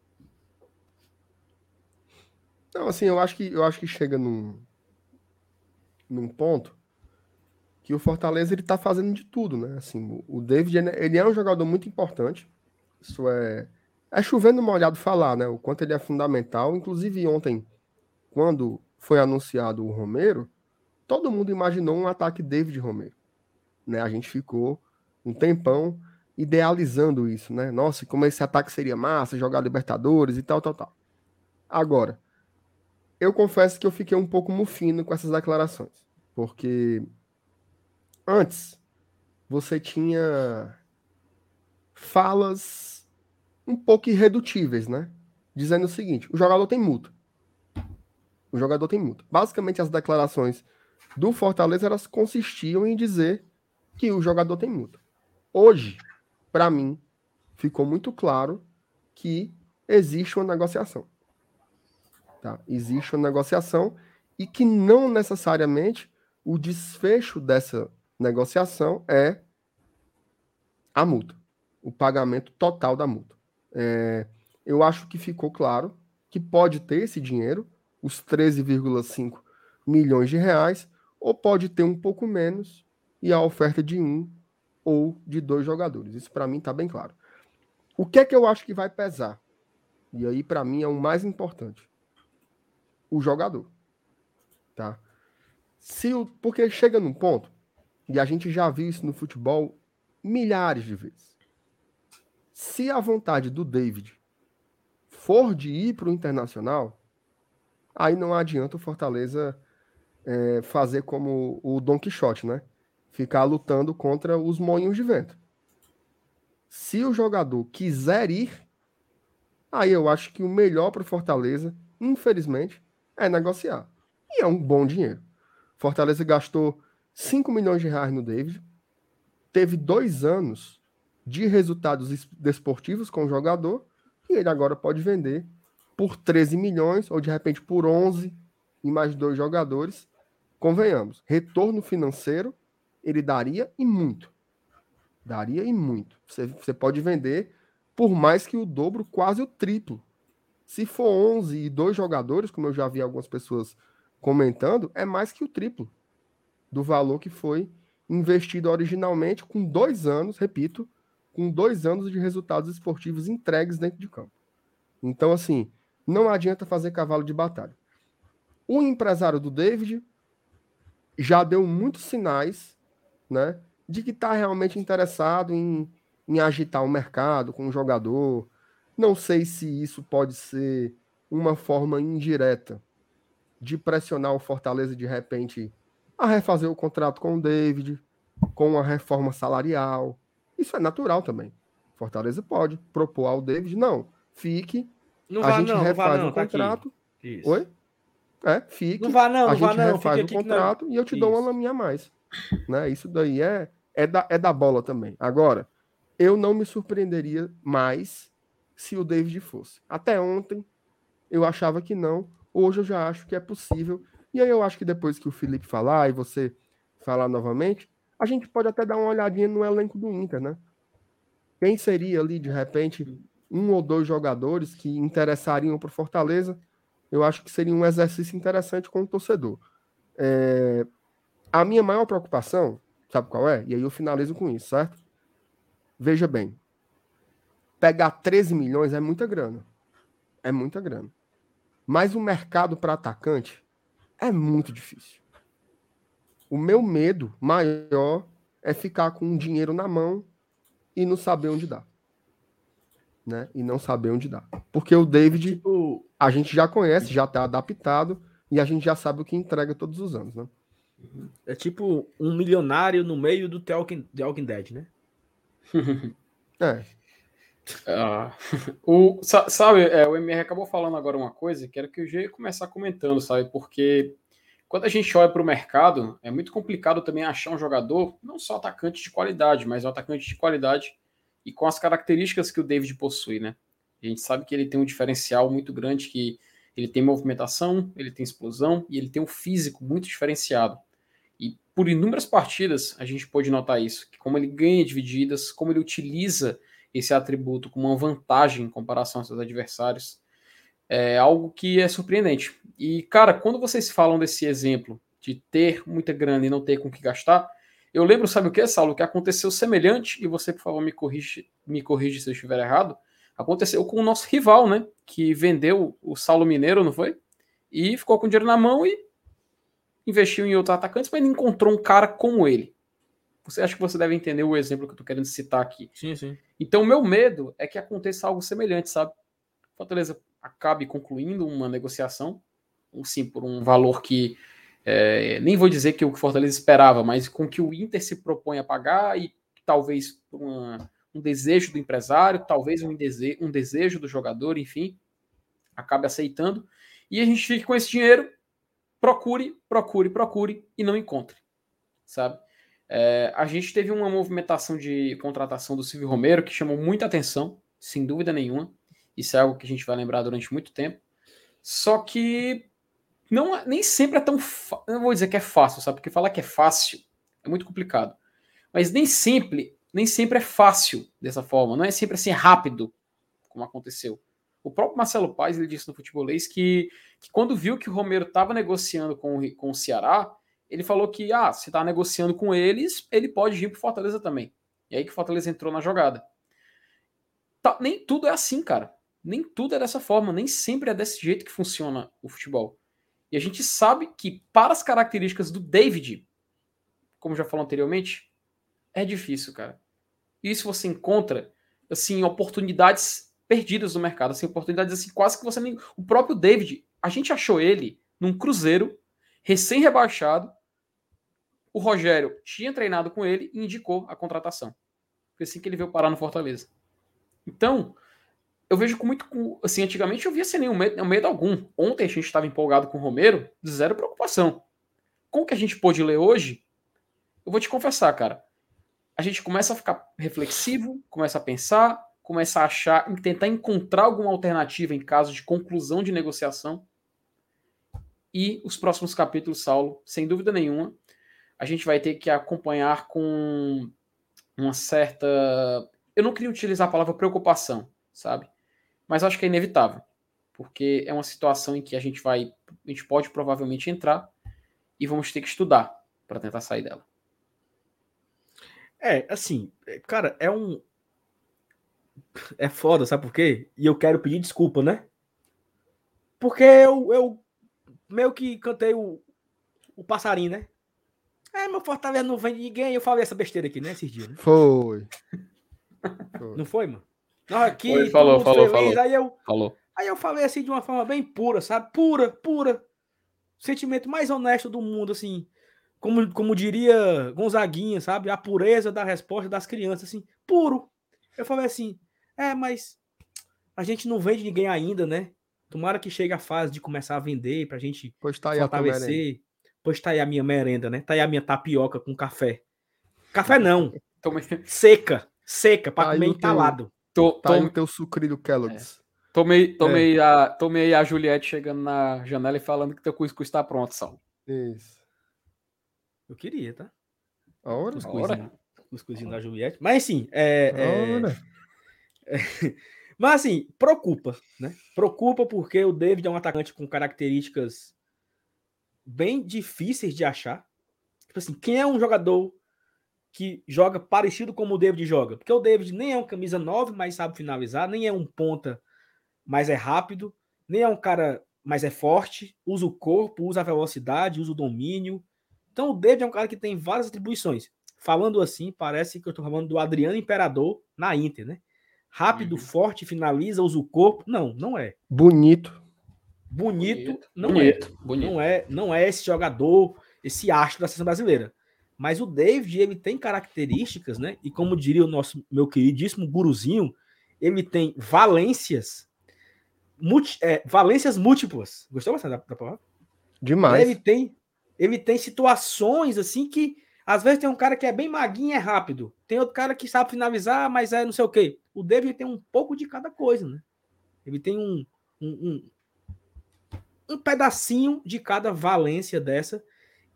Não, assim, eu acho que, eu acho que chega num, num ponto que o Fortaleza ele tá fazendo de tudo, né? Assim, o David ele é um jogador muito importante. Isso é é chovendo molhado falar, né? O quanto ele é fundamental. Inclusive ontem, quando foi anunciado o Romero, todo mundo imaginou um ataque David Romero. Né? A gente ficou um tempão idealizando isso, né? Nossa, como esse ataque seria massa, jogar Libertadores e tal, tal, tal. Agora, eu confesso que eu fiquei um pouco mufino com essas declarações, porque antes você tinha falas um pouco irredutíveis, né? Dizendo o seguinte: o jogador tem multa. O jogador tem multa. Basicamente, as declarações do Fortaleza elas consistiam em dizer que o jogador tem multa. Hoje, para mim, ficou muito claro que existe uma negociação. Tá? Existe uma negociação e que não necessariamente o desfecho dessa negociação é a multa, o pagamento total da multa. É, eu acho que ficou claro que pode ter esse dinheiro, os 13,5 milhões de reais, ou pode ter um pouco menos e a oferta de um ou de dois jogadores. Isso para mim está bem claro. O que é que eu acho que vai pesar? E aí para mim é o mais importante. O jogador. Tá? Se o, porque chega num ponto e a gente já viu isso no futebol milhares de vezes. Se a vontade do David for de ir para o Internacional, aí não adianta o Fortaleza é, fazer como o Don Quixote, né? Ficar lutando contra os moinhos de vento. Se o jogador quiser ir, aí eu acho que o melhor para o Fortaleza, infelizmente, é negociar. E é um bom dinheiro. Fortaleza gastou 5 milhões de reais no David, teve dois anos de resultados desportivos com o jogador, e ele agora pode vender por 13 milhões, ou de repente por 11, e mais dois jogadores, convenhamos, retorno financeiro ele daria e muito. Daria e muito. Você, você pode vender por mais que o dobro, quase o triplo. Se for 11 e dois jogadores, como eu já vi algumas pessoas comentando, é mais que o triplo do valor que foi investido originalmente com dois anos, repito, com dois anos de resultados esportivos entregues dentro de campo. Então, assim, não adianta fazer cavalo de batalha. O empresário do David já deu muitos sinais, né, de que está realmente interessado em, em agitar o mercado com o jogador. Não sei se isso pode ser uma forma indireta de pressionar o Fortaleza de repente a refazer o contrato com o David, com uma reforma salarial. Isso é natural também. Fortaleza pode propor ao David, não, fique, não a gente não, refaz não, o tá contrato. Oi? É, fique. Não vá não, a não gente não, refaz o contrato e eu te Isso. dou uma laminha a mais. Né? Isso daí é, é, da, é da bola também. Agora, eu não me surpreenderia mais se o David fosse. Até ontem eu achava que não, hoje eu já acho que é possível. E aí eu acho que depois que o Felipe falar e você falar novamente, a gente pode até dar uma olhadinha no elenco do Inter, né? Quem seria ali, de repente, um ou dois jogadores que interessariam para o Fortaleza? eu acho que seria um exercício interessante com o torcedor. É, a minha maior preocupação, sabe qual é? E aí eu finalizo com isso, certo? Veja bem, pegar 13 milhões é muita grana. É muita grana. Mas o mercado para atacante é muito difícil. O meu medo maior é ficar com um dinheiro na mão e não saber onde dá. Né? E não saber onde dá. Porque o David, tipo, a gente já conhece, já está adaptado e a gente já sabe o que entrega todos os anos, né? É tipo um milionário no meio do The Walking, The Walking Dead, né? é. Uh, (laughs) o, sabe, é, o MR acabou falando agora uma coisa que era que eu já ia começar comentando, sabe? Porque quando a gente olha para o mercado, é muito complicado também achar um jogador, não só atacante de qualidade, mas um atacante de qualidade e com as características que o David possui, né? A gente sabe que ele tem um diferencial muito grande, que ele tem movimentação, ele tem explosão e ele tem um físico muito diferenciado. E por inúmeras partidas a gente pode notar isso, que como ele ganha divididas, como ele utiliza esse atributo com uma vantagem em comparação aos seus adversários, é algo que é surpreendente. E, cara, quando vocês falam desse exemplo de ter muita grana e não ter com que gastar, eu lembro, sabe o que, Saulo? Que aconteceu semelhante, e você, por favor, me corrige, me corrige se eu estiver errado. Aconteceu com o nosso rival, né? Que vendeu o Saulo Mineiro, não foi? E ficou com dinheiro na mão e investiu em outros atacantes, mas não encontrou um cara como ele. Você acha que você deve entender o exemplo que eu tô querendo citar aqui? Sim, sim. Então, o meu medo é que aconteça algo semelhante, sabe? Fortaleza acabe concluindo uma negociação, sim, por um valor que é, nem vou dizer que o Fortaleza esperava, mas com que o Inter se propõe a pagar e talvez uma, um desejo do empresário, talvez um, dese um desejo do jogador, enfim, acabe aceitando. E a gente fique com esse dinheiro, procure, procure, procure e não encontre, sabe? É, a gente teve uma movimentação de contratação do Silvio Romero que chamou muita atenção, sem dúvida nenhuma. Isso é algo que a gente vai lembrar durante muito tempo. Só que não, é, nem sempre é tão. Não vou dizer que é fácil, sabe? Porque falar que é fácil é muito complicado. Mas nem sempre, nem sempre é fácil dessa forma. Não é sempre assim rápido, como aconteceu. O próprio Marcelo Paes ele disse no futebolês que, que quando viu que o Romero estava negociando com, com o Ceará, ele falou que, ah, se tá negociando com eles, ele pode vir pro Fortaleza também. E aí que o Fortaleza entrou na jogada. Tá, nem tudo é assim, cara. Nem tudo é dessa forma, nem sempre é desse jeito que funciona o futebol. E a gente sabe que, para as características do David, como já falou anteriormente, é difícil, cara. E isso você encontra, assim, oportunidades perdidas no mercado, assim, oportunidades assim, quase que você nem. O próprio David, a gente achou ele num Cruzeiro recém-rebaixado, o Rogério tinha treinado com ele e indicou a contratação. Foi assim que ele veio parar no Fortaleza. Então, eu vejo com muito. Assim, antigamente eu via sem nenhum medo, medo algum. Ontem a gente estava empolgado com o Romero, zero preocupação. Com o que a gente pôde ler hoje, eu vou te confessar, cara. A gente começa a ficar reflexivo, começa a pensar, começa a achar, tentar encontrar alguma alternativa em caso de conclusão de negociação. E os próximos capítulos, Saulo, sem dúvida nenhuma, a gente vai ter que acompanhar com uma certa. Eu não queria utilizar a palavra preocupação, sabe? Mas acho que é inevitável, porque é uma situação em que a gente vai, a gente pode provavelmente entrar e vamos ter que estudar para tentar sair dela. É, assim, cara, é um. É foda, sabe por quê? E eu quero pedir desculpa, né? Porque eu, eu meio que cantei o, o passarinho, né? É, meu Fortaleza não vende ninguém. Eu falei essa besteira aqui, né? Esses dias, né? Foi. (laughs) foi. Não foi, mano? Não, aqui. Foi, falou, falou, falou. Aí eu, falou. Aí eu falei assim de uma forma bem pura, sabe? Pura, pura. Sentimento mais honesto do mundo, assim. Como, como diria Gonzaguinha, sabe? A pureza da resposta das crianças, assim. Puro. Eu falei assim: é, mas a gente não vende ninguém ainda, né? Tomara que chegue a fase de começar a vender pra gente pois tá aí fortalecer. Pois tá aí a minha merenda, né? Tá aí a minha tapioca com café. Café (laughs) não. seca. Seca, pra tá comer entalado. Tô, tá aí o teu sucrilho Kellogg's. É. Tomei, tomei, é. a, tomei a Juliette chegando na janela e falando que teu cuscuz está pronto, Sal. Isso. Eu queria, tá? A hora? Cuscuzinho, cuscuzinho da Juliette. Mas sim, é... é... (laughs) Mas assim, preocupa, né? Preocupa porque o David é um atacante com características bem difíceis de achar. Tipo assim, quem é um jogador que joga parecido como o David joga. Porque o David nem é um camisa 9, mas sabe finalizar, nem é um ponta, mas é rápido, nem é um cara, mas é forte, usa o corpo, usa a velocidade, usa o domínio. Então o David é um cara que tem várias atribuições. Falando assim, parece que eu estou falando do Adriano Imperador na Inter, né? Rápido, uhum. forte, finaliza, usa o corpo. Não, não é. Bonito. Bonito, bonito. não bonito. é. Bonito. Não é, não é esse jogador, esse astro da seleção brasileira. Mas o David, ele tem características, né? E como diria o nosso meu queridíssimo guruzinho, ele tem valências, multi, é, valências múltiplas. Gostou bastante da, da palavra? Demais. Ele tem, ele tem situações assim que às vezes tem um cara que é bem maguinho e é rápido. Tem outro cara que sabe finalizar, mas é não sei o quê. O David tem um pouco de cada coisa, né? Ele tem um, um, um, um pedacinho de cada valência dessa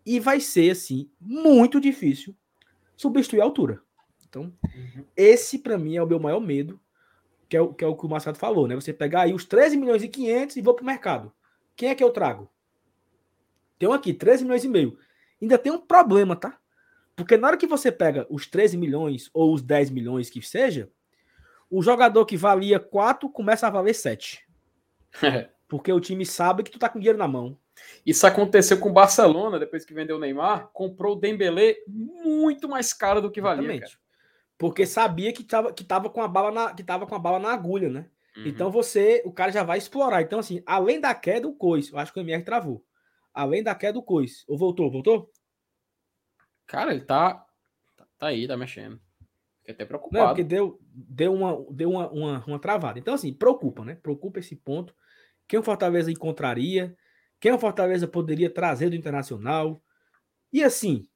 e vai ser, assim, muito difícil substituir a altura. Então, uhum. esse para mim é o meu maior medo, que é, o, que é o que o Marcelo falou, né? Você pegar aí os 13 milhões e 500 e vou pro mercado. Quem é que eu trago? Tem um aqui, 13 milhões e meio. Ainda tem um problema, tá? Porque na hora que você pega os 13 milhões ou os 10 milhões que seja, o jogador que valia 4 começa a valer 7. (laughs) Porque o time sabe que tu tá com dinheiro na mão. Isso aconteceu com o Barcelona, depois que vendeu o Neymar, comprou o Dembélé muito mais caro do que valia. Porque sabia que tava, que tava com a bala na, que tava com a bala na agulha, né? Uhum. Então você, o cara já vai explorar. Então assim, além da queda do coice, eu acho que o MR travou. Além da queda do coice. Ou voltou, voltou? Cara, ele tá tá aí, tá mexendo. Fiquei até preocupado. Não, porque deu, deu, uma, deu uma, uma, uma travada. Então assim, preocupa, né? Preocupa esse ponto. Quem o Fortaleza encontraria? Quem o Fortaleza poderia trazer do Internacional? E assim,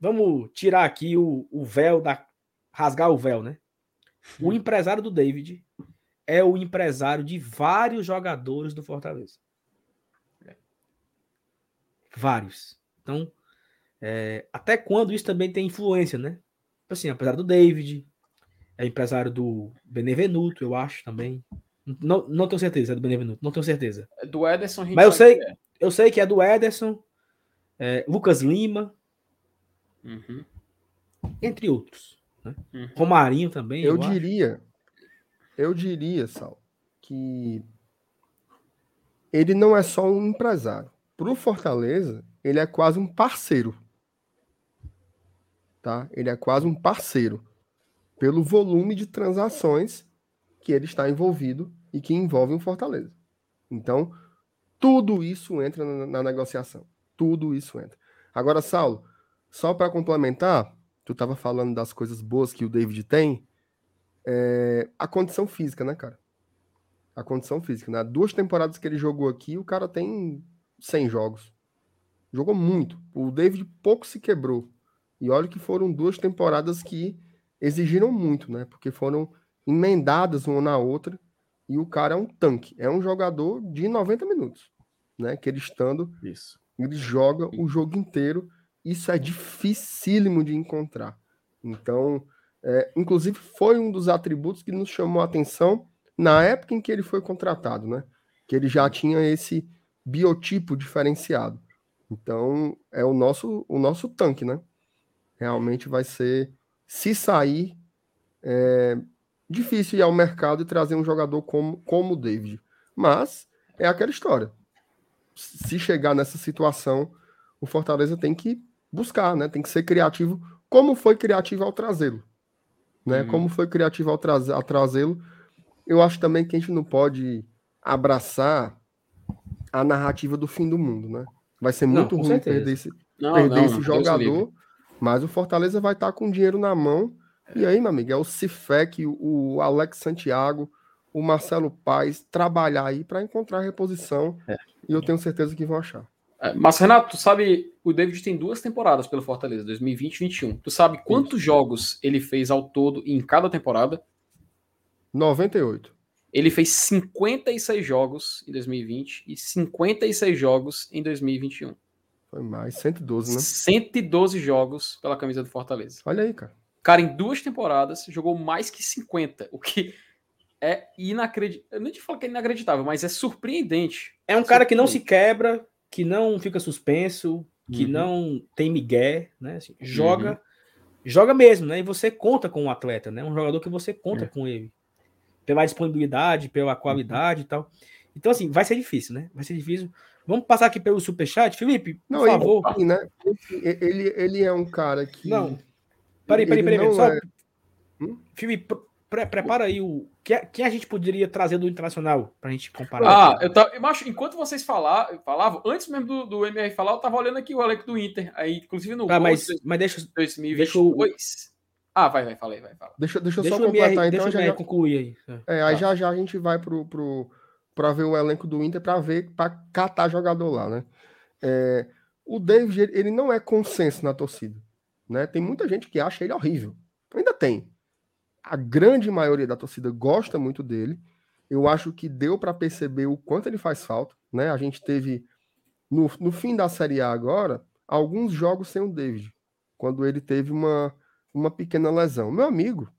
vamos tirar aqui o, o véu da. rasgar o véu, né? O hum. empresário do David é o empresário de vários jogadores do Fortaleza. Vários. Então, é, até quando isso também tem influência, né? Tipo assim, apesar do David, é empresário do Benevenuto, eu acho também. Não, não tenho certeza, é do Benevenuto, não tenho certeza. É do Ederson, Mas eu sei, é. eu sei que é do Ederson, é, Lucas Lima, uhum. entre outros. Né? Uhum. Romarinho também. Eu, eu diria, acho. eu diria, Sal, que ele não é só um empresário. Para o Fortaleza, ele é quase um parceiro. Tá? Ele é quase um parceiro pelo volume de transações que ele está envolvido e que envolve o Fortaleza. Então, tudo isso entra na, na negociação. Tudo isso entra. Agora, Saulo, só para complementar, tu estava falando das coisas boas que o David tem, é, a condição física, né, cara? A condição física. Né? Duas temporadas que ele jogou aqui, o cara tem 100 jogos. Jogou muito. O David pouco se quebrou. E olha que foram duas temporadas que exigiram muito, né? Porque foram emendadas uma na outra, e o cara é um tanque, é um jogador de 90 minutos, né? Que ele estando, Isso. ele joga o jogo inteiro, isso é dificílimo de encontrar. Então, é, inclusive foi um dos atributos que nos chamou a atenção na época em que ele foi contratado, né? Que ele já tinha esse biotipo diferenciado. Então, é o nosso o nosso tanque, né? Realmente vai ser se sair é, difícil ir ao mercado e trazer um jogador como, como o David. Mas é aquela história. Se chegar nessa situação, o Fortaleza tem que buscar, né? Tem que ser criativo, como foi criativo ao trazê-lo. Né? Uhum. Como foi criativo ao, tra ao trazê-lo. Eu acho também que a gente não pode abraçar a narrativa do fim do mundo, né? Vai ser muito não, ruim certeza. perder esse, não, perder não, esse jogador, mas o Fortaleza vai estar com dinheiro na mão e aí, meu amigo, é o Cifec, o Alex Santiago, o Marcelo Paes trabalhar aí para encontrar reposição. É. E eu tenho certeza que vão achar. É, mas, Renato, tu sabe, o David tem duas temporadas pelo Fortaleza, 2020 e 2021. Tu sabe quantos Isso. jogos ele fez ao todo em cada temporada? 98. Ele fez 56 jogos em 2020 e 56 jogos em 2021. Foi mais, 112, né? 112 jogos pela camisa do Fortaleza. Olha aí, cara. Cara, em duas temporadas, jogou mais que 50, o que é inacreditável. Eu não te falo que é inacreditável, mas é surpreendente. É um cara que não se quebra, que não fica suspenso, que uhum. não tem migué, né? Assim, joga uhum. joga mesmo, né? E você conta com o um atleta, né? Um jogador que você conta é. com ele. Pela disponibilidade, pela qualidade uhum. e tal. Então, assim, vai ser difícil, né? Vai ser difícil. Vamos passar aqui pelo superchat, Felipe, por não, favor. Ele, né? ele, ele é um cara que. Não. Peraí, peraí, peraí. Só... É... Hum? Felipe, pre prepara aí o. Quem a gente poderia trazer do Internacional pra gente comparar? Ah, eu tava. Macho, enquanto vocês falavam, falavam, antes mesmo do, do MR falar, eu tava olhando aqui o elenco do Inter. Aí, inclusive no. Ah, mas, mas deixa. 2022. Deixa Ah, vai, vai, falei, vai, fala. Deixa, deixa eu só completar, MR, então. Deixa já, já concluir aí. É, é aí tá. já já a gente vai pro. pro para ver o elenco do Inter, para ver, para catar jogador lá, né? É, o David, ele não é consenso na torcida, né? Tem muita gente que acha ele horrível. Ainda tem. A grande maioria da torcida gosta muito dele. Eu acho que deu para perceber o quanto ele faz falta, né? A gente teve no, no fim da Série A agora alguns jogos sem o David, quando ele teve uma, uma pequena lesão. Meu amigo,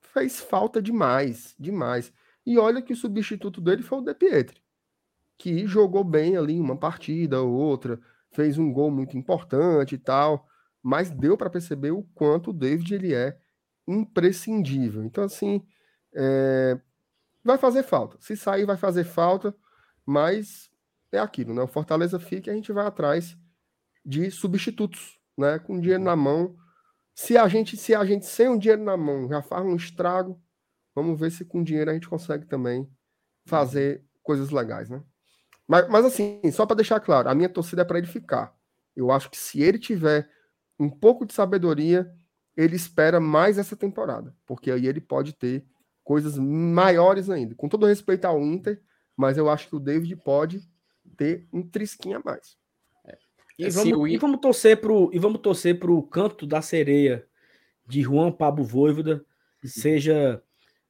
fez falta demais, demais. E olha que o substituto dele foi o De Pietri, que jogou bem ali uma partida ou outra, fez um gol muito importante e tal, mas deu para perceber o quanto o David ele é imprescindível. Então, assim, é... vai fazer falta. Se sair, vai fazer falta, mas é aquilo, né? O Fortaleza fica e a gente vai atrás de substitutos, né? Com dinheiro na mão. Se a gente, se a gente sem um dinheiro na mão já faz um estrago, Vamos ver se com dinheiro a gente consegue também fazer coisas legais, né? Mas, mas assim, só para deixar claro, a minha torcida é para ele ficar. Eu acho que se ele tiver um pouco de sabedoria, ele espera mais essa temporada, porque aí ele pode ter coisas maiores ainda. Com todo respeito ao Inter, mas eu acho que o David pode ter um trisquinho a mais. É. E, vamos, e vamos torcer pro e vamos torcer pro canto da sereia de Juan Pablo Voivoda uhum. seja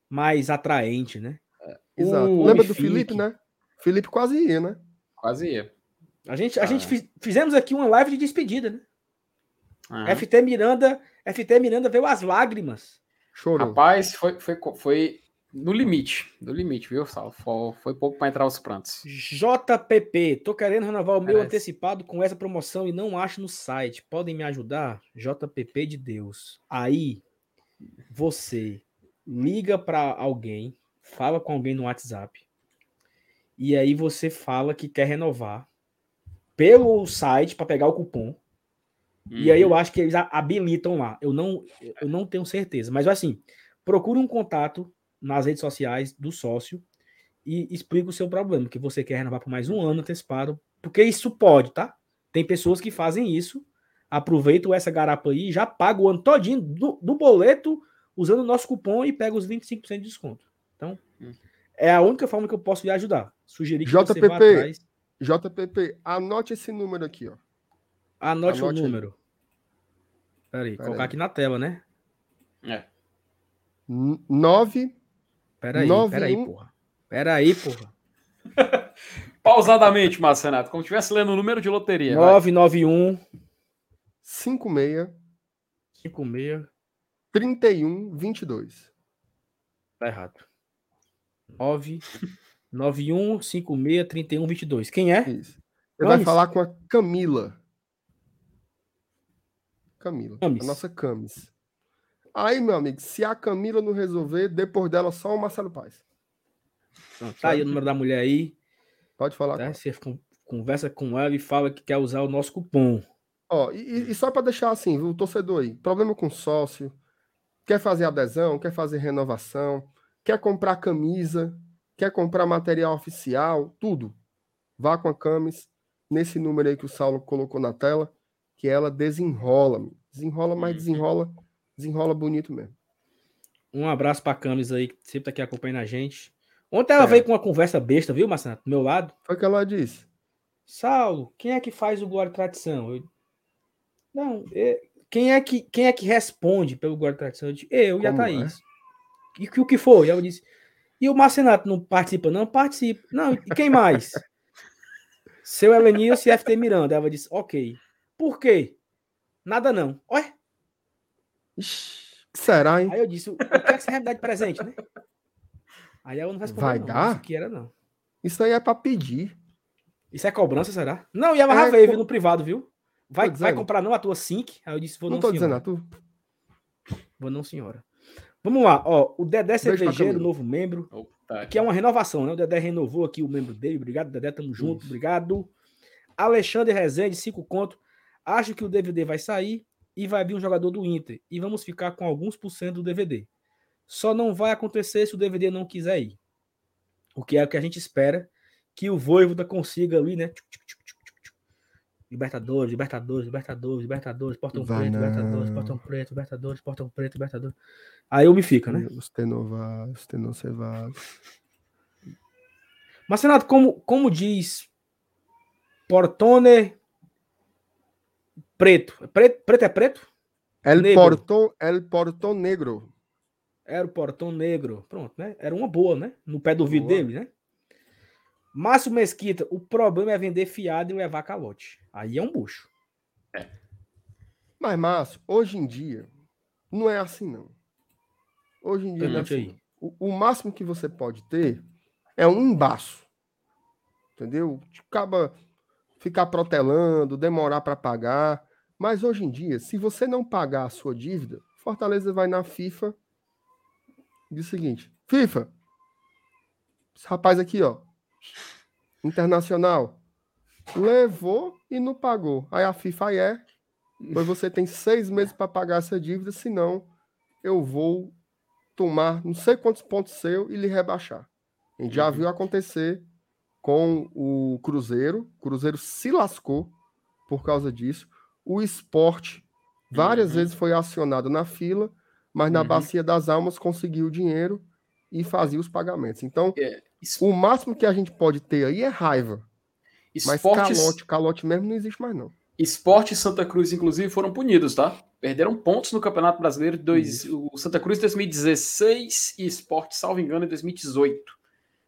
mais atraente, né? É, exato. O Lembra do Felipe, né? Felipe quase ia, né? Quase ia. A gente, a ah. gente fiz, fizemos aqui uma live de despedida, né? Ah. FT Miranda, FT Miranda veio as lágrimas. Chorou. Rapaz, foi, foi, foi no limite, no limite, viu, Sal? Foi, foi pouco para entrar os prantos. JPP, tô querendo renovar o meu antecipado com essa promoção e não acho no site. Podem me ajudar? JPP de Deus. Aí, você liga para alguém, fala com alguém no WhatsApp, e aí você fala que quer renovar pelo site para pegar o cupom. Uhum. E aí eu uhum. acho que eles habilitam lá. Eu não, eu não tenho certeza, mas assim, procure um contato nas redes sociais do sócio e explica o seu problema, que você quer renovar por mais um ano antecipado, porque isso pode, tá? Tem pessoas que fazem isso, aproveitam essa garapa aí, já pagam o ano todinho do, do boleto usando o nosso cupom e pega os 25% de desconto. Então, é a única forma que eu posso lhe ajudar. Sugerir que JPP, você vá atrás. JPP, anote esse número aqui, ó. Anote, anote o número. Peraí, Pera colocar aí. aqui na tela, né? É. 9 Peraí, peraí, porra. Peraí, porra. (laughs) Pausadamente, Márcio Renato, como se estivesse lendo o número de loteria. 991 56 56 31, 22. Tá errado. 9, 91, 56, 31, 22. Quem é? Isso. Você vai falar com a Camila. Camila. Camis. A nossa Camis. Aí, meu amigo, se a Camila não resolver, depois dela só o Marcelo Paz. tá aí o número da mulher aí. Pode falar. Tá? Você conversa com ela e fala que quer usar o nosso cupom. Ó, e, e só para deixar assim, o torcedor aí, problema com sócio, Quer fazer adesão, quer fazer renovação, quer comprar camisa, quer comprar material oficial, tudo. Vá com a Camis nesse número aí que o Saulo colocou na tela, que ela desenrola, desenrola, mas uhum. desenrola, desenrola bonito mesmo. Um abraço para a Camis aí, que sempre tá aqui acompanhando a gente. Ontem ela é. veio com uma conversa besta, viu, Marcelo? Do meu lado. Foi o que ela disse. Saulo, quem é que faz o Glória e Tradição? Eu... Não, é... Quem é que, quem é que responde pelo guarda tradição? Eu, disse, eu e a Thaís. É? E o que foi? Ela disse, e o Marcenato não participa? Não, participa. Não, e quem mais? (laughs) Seu Elenilson e FT Miranda. Ela disse, ok. Por quê? Nada não. Olha. Será, hein? Aí eu disse, o que é que você vai me dar de presente, né? Aí ela não respondeu. Vai não, dar? que era, não. Isso aí é pra pedir. Isso é cobrança, será? Não, e ela é, já veio, co... no privado, viu? Vai, vai comprar não a tua Sync? Aí eu disse, vou não. Não tô dizendo a tu. Vou não, senhora. Vamos lá, ó. O Dedé Cervejeiro, novo membro. Opa, que é uma renovação, né? O Dedé renovou aqui o membro dele. Obrigado, Dedé. Tamo junto. Isso. Obrigado. Alexandre Rezende, cinco conto. Acho que o DVD vai sair e vai vir um jogador do Inter. E vamos ficar com alguns por cento do DVD. Só não vai acontecer se o DVD não quiser ir. O que é o que a gente espera que o Voivoda consiga ali, né? Libertadores, Libertadores, Libertadores, Libertadores, Portão Vai Preto, não. Libertadores, Portão Preto, Libertadores, Portão Preto, Libertadores. Aí eu me fica, né? Não se vai. Mas, Renato, como, como diz Portone Preto. preto. Preto é preto? El negro. Portão, El Portão Negro. Era o Portão Negro. Pronto, né? Era uma boa, né? No pé do vidro dele, né? Márcio Mesquita, o problema é vender fiado e levar calote. Aí é um bucho. É. Mas, Márcio, hoje em dia, não é assim, não. Hoje em dia, não é assim. O, o, máximo que você pode ter é um embaço. Entendeu? Acaba ficar protelando, demorar para pagar. Mas hoje em dia, se você não pagar a sua dívida, Fortaleza vai na FIFA e diz o seguinte: FIFA, esse rapaz aqui, ó, Internacional. Levou e não pagou. Aí a FIFA é. Pois você tem seis meses para pagar essa dívida, senão eu vou tomar não sei quantos pontos seu e lhe rebaixar. A gente já uhum. viu acontecer com o Cruzeiro. O Cruzeiro se lascou por causa disso. O esporte várias uhum. vezes foi acionado na fila, mas na uhum. Bacia das Almas conseguiu o dinheiro e fazia os pagamentos. Então, é. O máximo que a gente pode ter aí é raiva. Esportes... Mas calote, calote mesmo não existe mais, não. Esporte e Santa Cruz, inclusive, foram punidos, tá? Perderam pontos no Campeonato Brasileiro dois, o Santa Cruz em 2016 e Esporte, salvo engano, em 2018.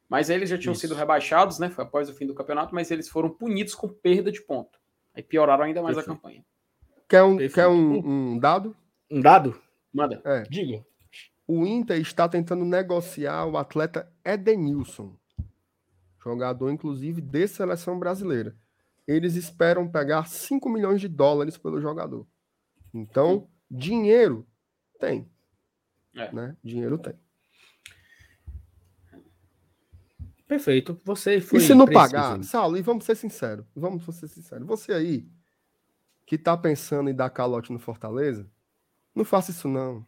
Mas eles já tinham Isso. sido rebaixados, né? Foi após o fim do campeonato, mas eles foram punidos com perda de ponto. Aí pioraram ainda mais Perfeito. a campanha. Quer um, quer um, um dado? Um dado? Manda. É. Diga o Inter está tentando negociar o atleta Edenilson, jogador inclusive de seleção brasileira. Eles esperam pegar 5 milhões de dólares pelo jogador. Então, dinheiro tem. É. Né? Dinheiro tem. Perfeito. Você foi. E se não preciso. pagar, Saulo, e vamos ser sinceros. Vamos ser sinceros. Você aí que tá pensando em dar calote no Fortaleza, não faça isso não.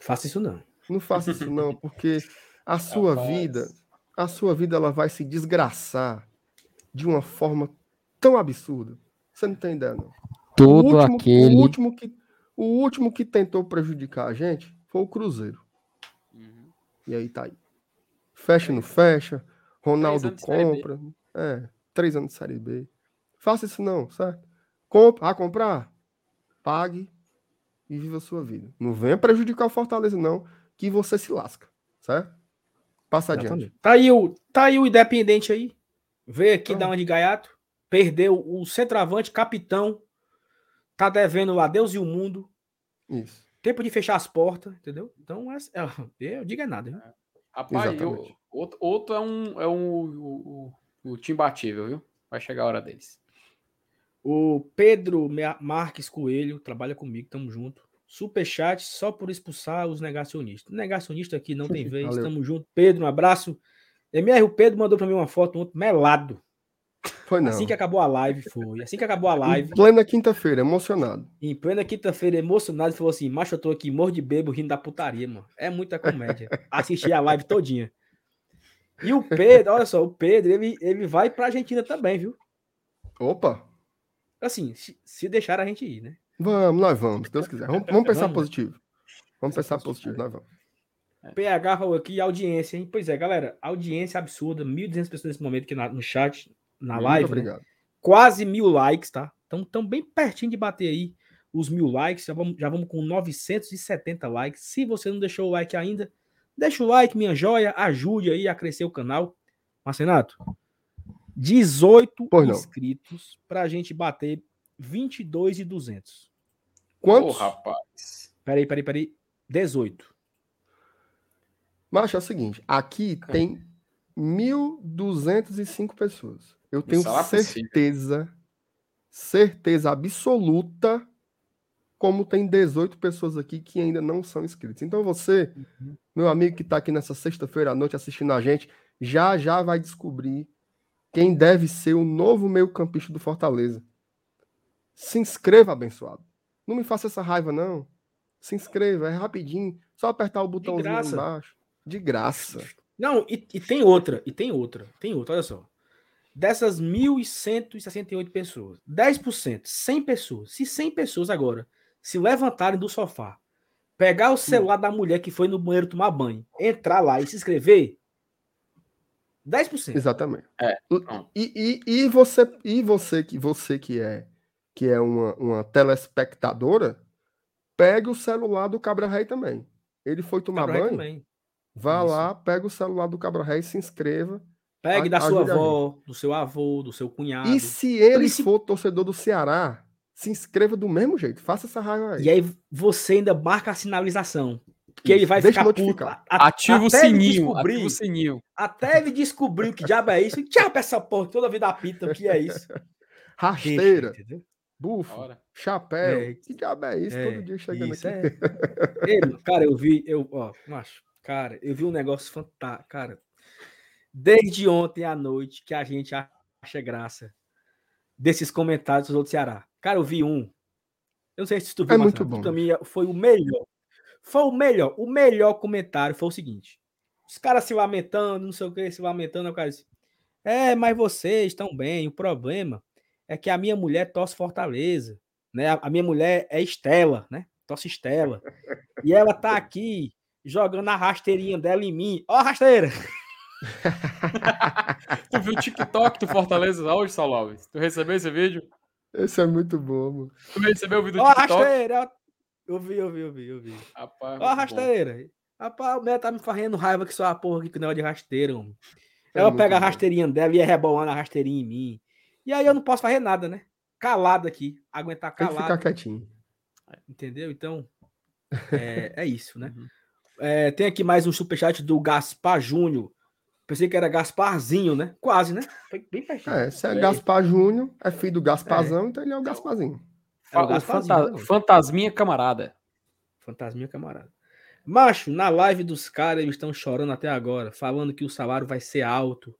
Faça isso não. Não faça isso não, porque a (laughs) sua Rapaz. vida, a sua vida ela vai se desgraçar de uma forma tão absurda. Você não tem ideia, não. Todo o último, aquele. O último, que, o último que tentou prejudicar a gente foi o Cruzeiro. Uhum. E aí tá aí. Fecha e não fecha. Ronaldo compra. É, três anos de Série B. Faça isso não, certo? Compra, ah, comprar? Pague e viva a sua vida. Não venha prejudicar o Fortaleza, não que você se lasca, certo? Passa adiante. Tá aí o, tá aí o Independente aí. Veio aqui dar uma de gaiato. Perdeu o centroavante, capitão. Tá devendo a Deus e o mundo. Isso. Tempo de fechar as portas, entendeu? Então, é, é eu digo é nada. Viu? Rapaz, eu, outro, outro é um, é um o, o, o time batível, viu? Vai chegar a hora deles. O Pedro Marques Coelho trabalha comigo, tamo junto. Superchat só por expulsar os negacionistas. Negacionista aqui não tem (laughs) vez. Tamo junto. Pedro, um abraço. MR, o Pedro mandou para mim uma foto ontem melado. Foi não. Assim que acabou a live, foi. Assim que acabou a live. Em plena quinta-feira, emocionado. Em plena quinta-feira, emocionado, falou assim: Macho, eu tô aqui, morro de bebo, rindo da putaria, mano. É muita comédia. Assisti a live todinha. E o Pedro, olha só, o Pedro, ele, ele vai pra Argentina também, viu? Opa! Assim, se, se deixar a gente ir, né? Vamos, nós vamos, se Deus quiser. Vamos, vamos pensar vamos. positivo. Vamos pensar positivo, nós vamos. PH falou aqui, audiência, hein? Pois é, galera, audiência absurda, 1.200 pessoas nesse momento aqui na, no chat, na Muito live. Né? Obrigado. Né? Quase mil likes, tá? Então, tão bem pertinho de bater aí os mil likes. Já vamos, já vamos com 970 likes. Se você não deixou o like ainda, deixa o like, minha joia. Ajude aí a crescer o canal. Marcenato, 18 inscritos para a gente bater 22 e 200. Quantos? Ô, rapaz. Peraí, peraí, peraí. 18. Macho, é o seguinte. Aqui tem 1.205 pessoas. Eu tenho certeza, certeza absoluta como tem 18 pessoas aqui que ainda não são inscritos. Então você, uhum. meu amigo que está aqui nessa sexta-feira à noite assistindo a gente, já já vai descobrir quem deve ser o novo meio-campista do Fortaleza. Se inscreva, abençoado. Não me faça essa raiva, não. Se inscreva, é rapidinho. Só apertar o botãozinho lá embaixo. De graça. Não, e, e, tem outra, e tem outra, tem outra, olha só. Dessas 1.168 pessoas, 10%, 100 pessoas, se 100 pessoas agora se levantarem do sofá, pegar o celular da mulher que foi no banheiro tomar banho, entrar lá e se inscrever, 10%. Exatamente. É. E, e, e, você, e você que você que é que é uma, uma telespectadora, pegue o celular do Cabra Rei também. Ele foi tomar Cabra banho. Também. Vá Isso. lá, pega o celular do Cabra Rei, se inscreva. Pegue a, da sua avó, do seu avô, do seu cunhado. E se ele for torcedor do Ceará, se inscreva do mesmo jeito. Faça essa raiva aí. E aí você ainda marca a sinalização. Que ele vai Deixa ficar puto. Ativa o sininho. Ativa o sininho. Até ele descobrir o que diabo é isso. Diabo essa porra toda vida apita. O que é isso? (laughs) Rasteira. Deixa, Bufo, chapéu. É, que diabo é isso? É, Todo dia chegando aqui. É. (laughs) Ele, cara, eu vi, eu, ó, macho, cara, eu vi um negócio fantástico, cara. Desde ontem à noite que a gente acha graça desses comentários do Ceará. Cara, eu vi um. Eu não sei se tu viu, é muito bom. Pra mim foi o melhor. Foi o melhor. O melhor comentário foi o seguinte: os caras se lamentando, não sei o que, se lamentando. O cara disse: É, mas vocês estão bem. O problema é que a minha mulher torce Fortaleza, né? A minha mulher é Estela, né? Torce Estela. E ela tá aqui jogando a rasteirinha dela em mim. Ó, a rasteira! (laughs) tu viu o TikTok do Fortaleza hoje, Saulo Alves? Tu recebeu esse vídeo? Esse é muito bom, mano. Tu recebeu o vídeo do TikTok? Ó, a rasteira! Eu vi, eu vi, eu vi, eu vi. Rapaz, Ó, a rasteira! Bom. Rapaz, o meu tá me fazendo raiva que só a porra aqui que não é de rasteira, mano. É ela pega a rasteirinha dela e é rebolando a rasteirinha em mim. E aí eu não posso fazer nada, né? Calado aqui, aguentar calado. Tem que ficar quietinho. Entendeu? Então, é, é isso, né? (laughs) Uhum. É, tem aqui mais um superchat do Gaspar Júnior. Pensei que era Gasparzinho, né? Quase, né? Foi bem pertinho. É, se é, é Gaspar Júnior, é filho do Gasparzão, é. então ele é o Gasparzinho. É o Gasparzinho Fantasminha camarada. Fantasminha camarada. Macho, na live dos caras, eles estão chorando até agora, falando que o salário vai ser alto,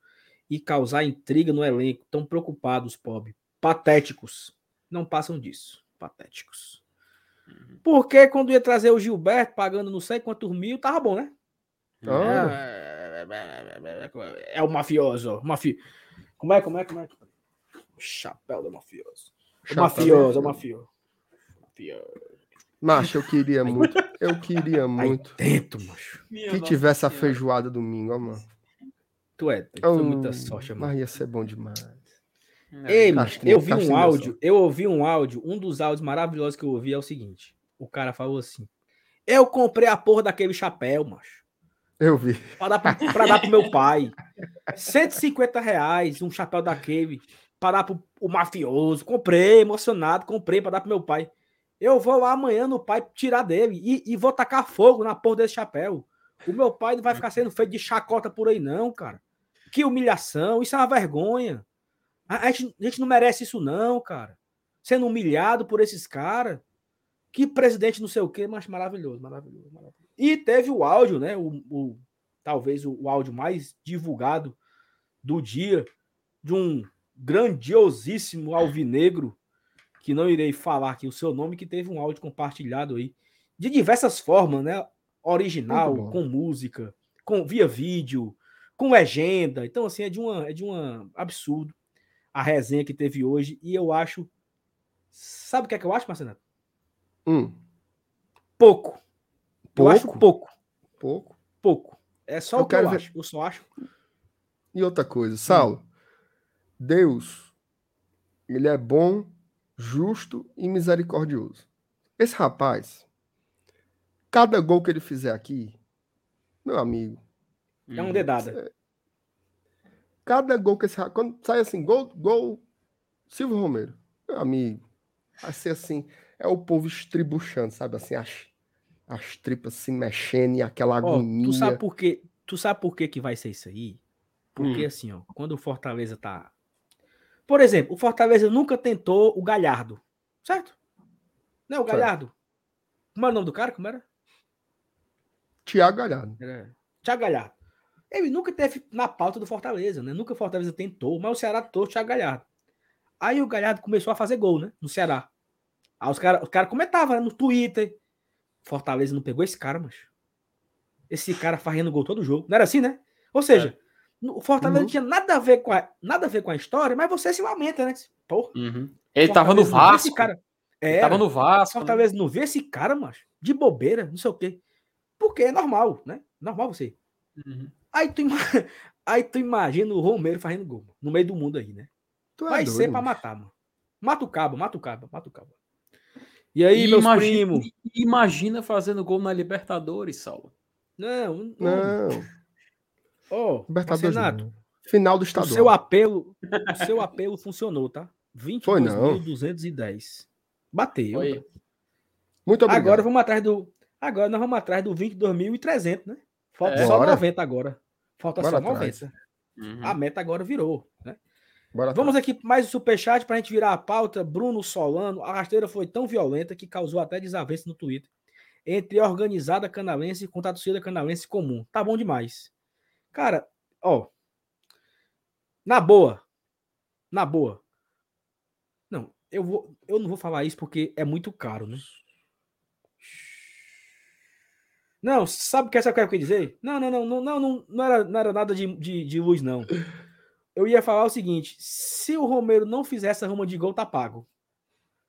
e causar intriga no elenco. Tão preocupados, pobre. Patéticos. Não passam disso. Patéticos. Uhum. Porque quando ia trazer o Gilberto pagando não sei quantos mil, tava bom, né? Ah. É, é, o mafioso. Mafi... Como é, como é, como é? O chapéu do mafioso. O mafioso, é o mafioso. Macho, eu queria muito. Eu queria muito. Tento, macho. Que tivesse a feijoada domingo, ó, mano. Tu é, foi oh, muita sorte, mano. Mas ia ser bom demais. Ei, eu vi um áudio, eu ouvi um áudio, um dos áudios maravilhosos que eu ouvi é o seguinte: o cara falou assim: Eu comprei a porra daquele chapéu, macho. Eu vi. Pra dar, pra dar pro meu pai. 150 reais, um chapéu daquele, para dar pro o mafioso. Comprei, emocionado, comprei para dar pro meu pai. Eu vou lá amanhã no pai tirar dele e, e vou tacar fogo na porra desse chapéu. O meu pai não vai ficar sendo feito de chacota por aí, não, cara. Que humilhação, isso é uma vergonha. A, a, gente, a gente não merece isso, não, cara. Sendo humilhado por esses caras. Que presidente não sei o quê, mas maravilhoso, maravilhoso, maravilhoso. E teve o áudio, né? O, o talvez o, o, áudio mais divulgado do dia de um grandiosíssimo alvinegro, que não irei falar aqui o seu nome, que teve um áudio compartilhado aí de diversas formas, né? original, com música, com via vídeo, com legenda. Então, assim, é de uma, é de uma absurdo a resenha que teve hoje. E eu acho. Sabe o que é que eu acho, Marcelo? Hum. Pouco. Pouco. Eu acho pouco. Pouco. Pouco. É só eu o que eu ver... acho. Eu só acho. E outra coisa, Saulo. Hum. Deus, ele é bom, justo e misericordioso. Esse rapaz, Cada gol que ele fizer aqui, meu amigo. É um dedada. Cada gol que esse. Quando sai assim, gol, gol, Silvio Romero, meu amigo. Vai ser assim. É o povo estribuchando, sabe? Assim, as, as tripas se mexendo e aquela agonia. Oh, tu sabe por quê? Tu sabe por que, que vai ser isso aí? Porque hum. assim, ó, quando o Fortaleza tá. Por exemplo, o Fortaleza nunca tentou o Galhardo, certo? Não, o Galhardo. Como é o nome do cara? Como era? Tiago Galhardo. É. Tiago Galhardo. Ele nunca teve na pauta do Fortaleza, né? Nunca o Fortaleza tentou, mas o Ceará tentou o Thiago Galhardo. Aí o Galhardo começou a fazer gol, né? No Ceará. Aí os caras cara comentavam né? no Twitter. Fortaleza não pegou esse cara, mas Esse cara fazendo gol todo jogo. Não era assim, né? Ou seja, é. o Fortaleza uhum. não tinha nada a, ver com a, nada a ver com a história, mas você se lamenta, né? Porra. Uhum. Ele Fortaleza tava no Vasco. Cara. É, ele tava no Vasco. Fortaleza né? não vê esse cara, mas De bobeira, não sei o quê. Porque é normal, né? Normal você. Uhum. Aí tu, (laughs) aí tu imagina o Romero fazendo gol no meio do mundo aí, né? Tu é Vai doido, ser pra matar, mano. Mata o cabo, mata o cabo, mata o cabo. E aí, e meus imagina, primos? Imagina fazendo gol na Libertadores, Saulo. Não, não. Oh, Libertadores. Final do estadual. O seu apelo, o seu apelo funcionou, tá? 22.210. Bateu. Foi. Muito obrigado. Agora vamos atrás do Agora nós vamos atrás do 22.300, né? Falta é, só bora. 90 agora. Falta Bora só 90. Uhum. A meta agora virou, né? Bora Vamos aqui mais um superchat para a gente virar a pauta. Bruno Solano, a rasteira foi tão violenta que causou até desavença no Twitter entre a organizada canalense contra a torcida canalense comum. Tá bom demais. Cara, ó. Na boa. Na boa. Não, eu vou eu não vou falar isso porque é muito caro, né? Não, sabe o que essa eu quero dizer? Não, não, não, não, não, não, não, era, não era nada de, de, de luz, não. Eu ia falar o seguinte: se o Romero não fizer essa ruma de gol, tá pago.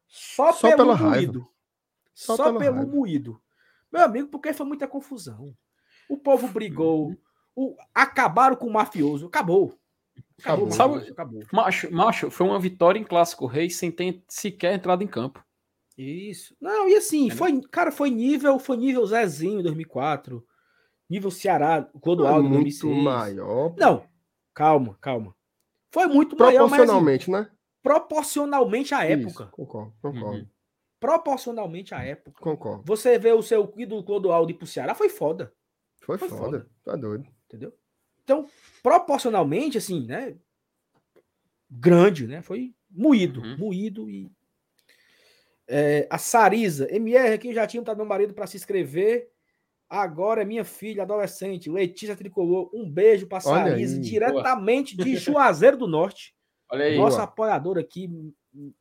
Só, Só pelo moído. Só, Só pelo raiva. moído. Meu amigo, porque foi muita confusão. O povo brigou. O, acabaram com o mafioso. Acabou. Acabou. acabou. Sabe, acabou. Macho, macho, foi uma vitória em Clássico Rei sem ter sequer entrado em campo. Isso. Não, e assim, é. foi, cara, foi nível, foi nível Zezinho em 2004, nível Ceará, Clodoaldo em 2006. muito maior. Não, calma, calma. Foi muito maior, Proporcionalmente, mas, assim, né? Proporcionalmente à época. Isso, concordo, concordo. Uhum. Proporcionalmente à época. Concordo. Você vê o seu ídolo Clodoaldo ir pro Ceará, foi foda. Foi, foi foda. foda. Tá doido. Entendeu? Então, proporcionalmente, assim, né? Grande, né? Foi moído, uhum. moído e é, a Sarisa, MR aqui já tinha dado meu marido para se inscrever. Agora é minha filha, adolescente, Letícia Tricolor. Um beijo para Sarisa, diretamente Boa. de Juazeiro do Norte. (laughs) Olha aí. Nossa apoiadora aqui,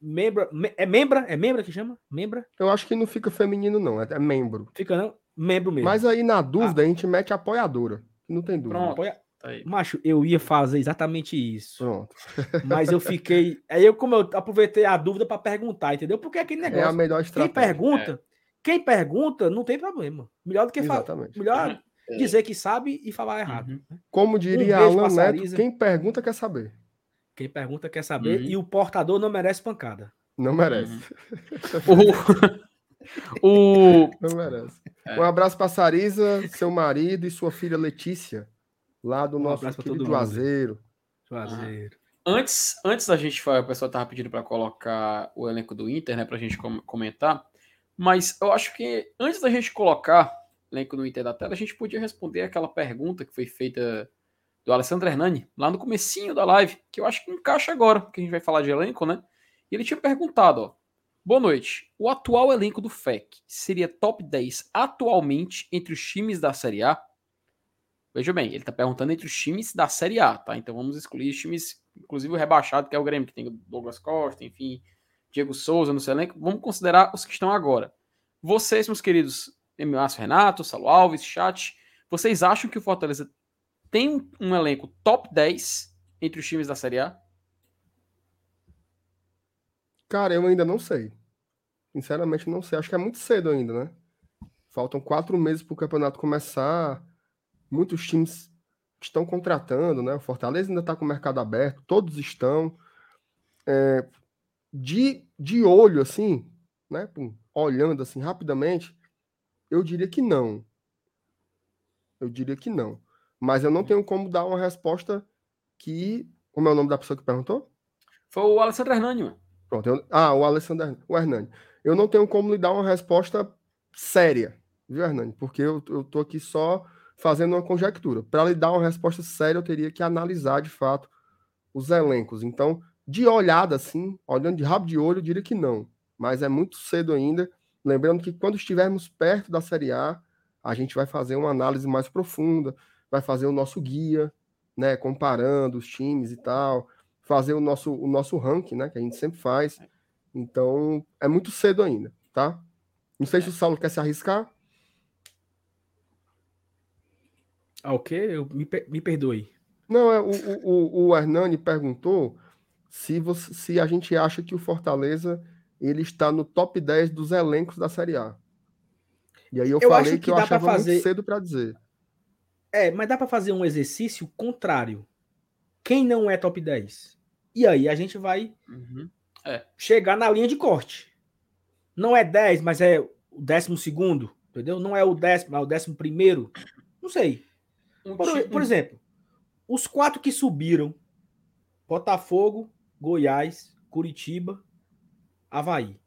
membro, é membra? É membra que chama? Membra? Eu acho que não fica feminino, não, é, membro. Fica não? Membro mesmo. Mas aí, na dúvida, ah. a gente mete apoiadora. Não tem dúvida. Pronto. Apoia... Aí. Macho, eu ia fazer exatamente isso. Pronto. (laughs) Mas eu fiquei. Aí eu, como eu aproveitei a dúvida para perguntar, entendeu? Porque aquele negócio. É a melhor estratégia. Quem pergunta, é. Quem pergunta, não tem problema. Melhor do que falar. Melhor é. dizer que sabe e falar errado. Uhum. Como diria um Alan Neto, quem pergunta quer saber. Quem pergunta quer saber. Uhum. E o portador não merece pancada. Não merece. Uhum. o... (laughs) Não merece. Um abraço para Sarisa, seu marido e sua filha Letícia lá do um nosso querido Juazeiro. Juazeiro. Antes, antes da gente falar, o pessoal tava pedindo para colocar o elenco do Inter, né, pra gente comentar. Mas eu acho que antes da gente colocar elenco do Inter da tela, a gente podia responder aquela pergunta que foi feita do Alessandro Hernani, lá no comecinho da live, que eu acho que encaixa agora, que a gente vai falar de elenco, né? E ele tinha perguntado, ó, Boa noite. O atual elenco do FEC seria top 10 atualmente entre os times da Série A? Veja bem, ele está perguntando entre os times da Série A, tá? Então vamos excluir os times, inclusive o rebaixado, que é o Grêmio, que tem o Douglas Costa, enfim, Diego Souza no seu elenco. Vamos considerar os que estão agora. Vocês, meus queridos Márcio Renato, Salo Alves, chat, vocês acham que o Fortaleza tem um elenco top 10 entre os times da Série A? Cara, eu ainda não sei. Sinceramente, não sei. Acho que é muito cedo ainda, né? Faltam quatro meses para o campeonato começar muitos times estão contratando, né? O Fortaleza ainda está com o mercado aberto, todos estão. É, de, de olho, assim, né? Olhando assim rapidamente, eu diria que não. Eu diria que não. Mas eu não tenho como dar uma resposta que. Como é o nome da pessoa que perguntou? Foi o Alessandro Hernani, Pronto. Eu, ah, o Alessandro o Hernani. Eu não tenho como lhe dar uma resposta séria, viu, Hernani? Porque eu, eu tô aqui só fazendo uma conjectura. Para lhe dar uma resposta séria, eu teria que analisar de fato os elencos. Então, de olhada assim, olhando de rabo de olho, eu diria que não. Mas é muito cedo ainda Lembrando que quando estivermos perto da Série A, a gente vai fazer uma análise mais profunda, vai fazer o nosso guia, né, comparando os times e tal, fazer o nosso, o nosso ranking, né, que a gente sempre faz. Então, é muito cedo ainda, tá? Não sei se o Saulo quer se arriscar. Ah, o quê? Eu, me, me perdoe. Não, é, o, o, o Hernani perguntou se, você, se a gente acha que o Fortaleza ele está no top 10 dos elencos da Série A. E aí eu, eu falei que, que eu achava fazer... muito cedo para dizer. É, mas dá para fazer um exercício contrário. Quem não é top 10? E aí a gente vai uhum. é. chegar na linha de corte. Não é 10, mas é o décimo segundo, entendeu? Não é o décimo, é o décimo primeiro. Não sei. Por, por exemplo, os quatro que subiram: Botafogo, Goiás, Curitiba, Havaí.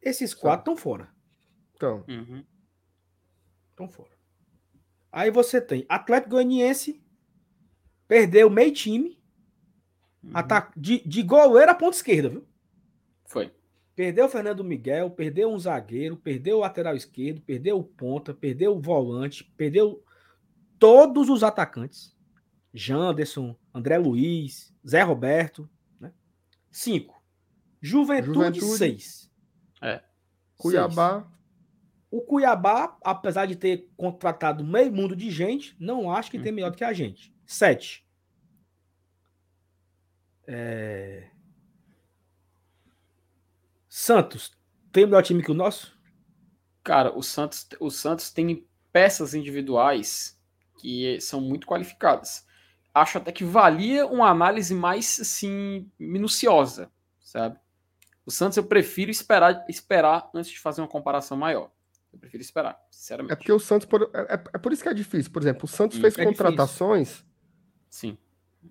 Esses quatro estão fora. Então. Uhum. Estão fora. Aí você tem Atlético Goianiense, perdeu meio time. Uhum. Ataque, de, de goleiro a ponta esquerda, viu? Foi. Perdeu o Fernando Miguel, perdeu um zagueiro, perdeu o lateral esquerdo, perdeu o ponta, perdeu o volante, perdeu todos os atacantes. Janderson, André Luiz, Zé Roberto. Né? Cinco. Juventude, Juventude. seis. É. Cuiabá. Seis. O Cuiabá, apesar de ter contratado meio mundo de gente, não acho que hum. tem melhor do que a gente. Sete. É... Santos, tem melhor time que o nosso? Cara, o Santos, o Santos tem peças individuais que são muito qualificadas. Acho até que valia uma análise mais assim minuciosa, sabe? O Santos eu prefiro esperar esperar antes de fazer uma comparação maior. Eu prefiro esperar, sinceramente. É porque o Santos. Por, é, é, é por isso que é difícil. Por exemplo, o Santos hum, fez é contratações. Difícil. Sim.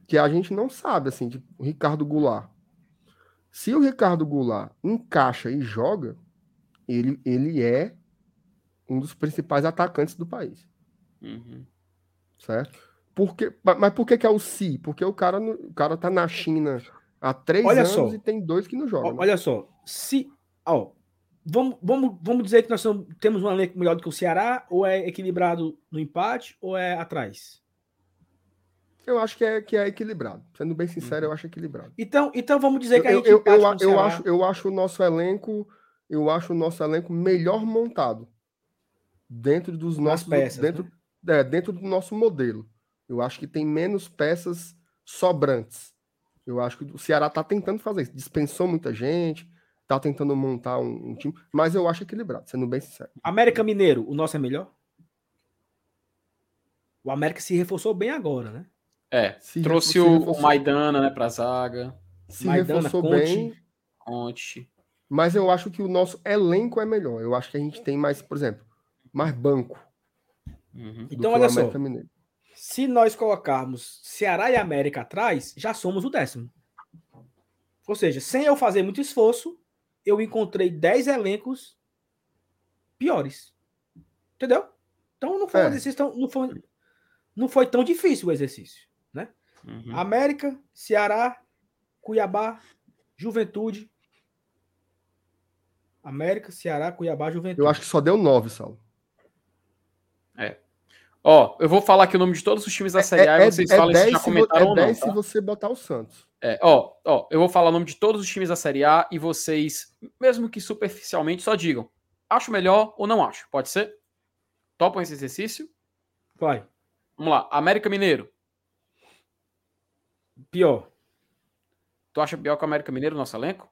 Que a gente não sabe, assim, o Ricardo Goulart. Se o Ricardo Goulart encaixa e joga, ele, ele é um dos principais atacantes do país. Uhum. Certo? Porque, mas por que, que é o si? Porque o cara, o cara tá na China há três olha anos só. e tem dois que não jogam. Né? Olha só, se. Ó, vamos, vamos, vamos dizer que nós temos um elenco melhor do que o Ceará, ou é equilibrado no empate, ou é atrás? Eu acho que é, que é equilibrado. Sendo bem sincero, uhum. eu acho equilibrado. Então, então vamos dizer que a gente eu, eu, eu, eu acho, eu acho o nosso elenco, eu acho o nosso elenco melhor montado dentro dos nossos peças, dentro, né? é, dentro do nosso modelo. Eu acho que tem menos peças sobrantes. Eu acho que o Ceará está tentando fazer isso. Dispensou muita gente, tá tentando montar um, um, time, mas eu acho equilibrado, sendo bem sincero. América Mineiro, o nosso é melhor? O América se reforçou bem agora, né? É, se trouxe o, o Maidana, né, pra zaga. Se Maidana, reforçou Conte, bem. Conte. Mas eu acho que o nosso elenco é melhor. Eu acho que a gente tem mais, por exemplo, mais banco. Uhum. Então, olha só. Mineiro. Se nós colocarmos Ceará e América atrás, já somos o décimo. Ou seja, sem eu fazer muito esforço, eu encontrei 10 elencos piores. Entendeu? Então não foi, é. um exercício tão, não, foi, não foi tão difícil o exercício. Né? Uhum. América, Ceará, Cuiabá, Juventude. América, Ceará, Cuiabá, Juventude. Eu acho que só deu 9, Saulo. É. Ó, eu vou falar aqui o nome de todos os times da é, Série A é, e vocês é, falam se já comentaram é ou não. É 10 tá? se você botar o Santos. É, ó, ó, eu vou falar o nome de todos os times da Série A e vocês, mesmo que superficialmente, só digam: acho melhor ou não acho. Pode ser? Topam esse exercício? Vai. Vamos lá. América Mineiro. Pior. Tu acha pior que o América Mineiro, nosso elenco?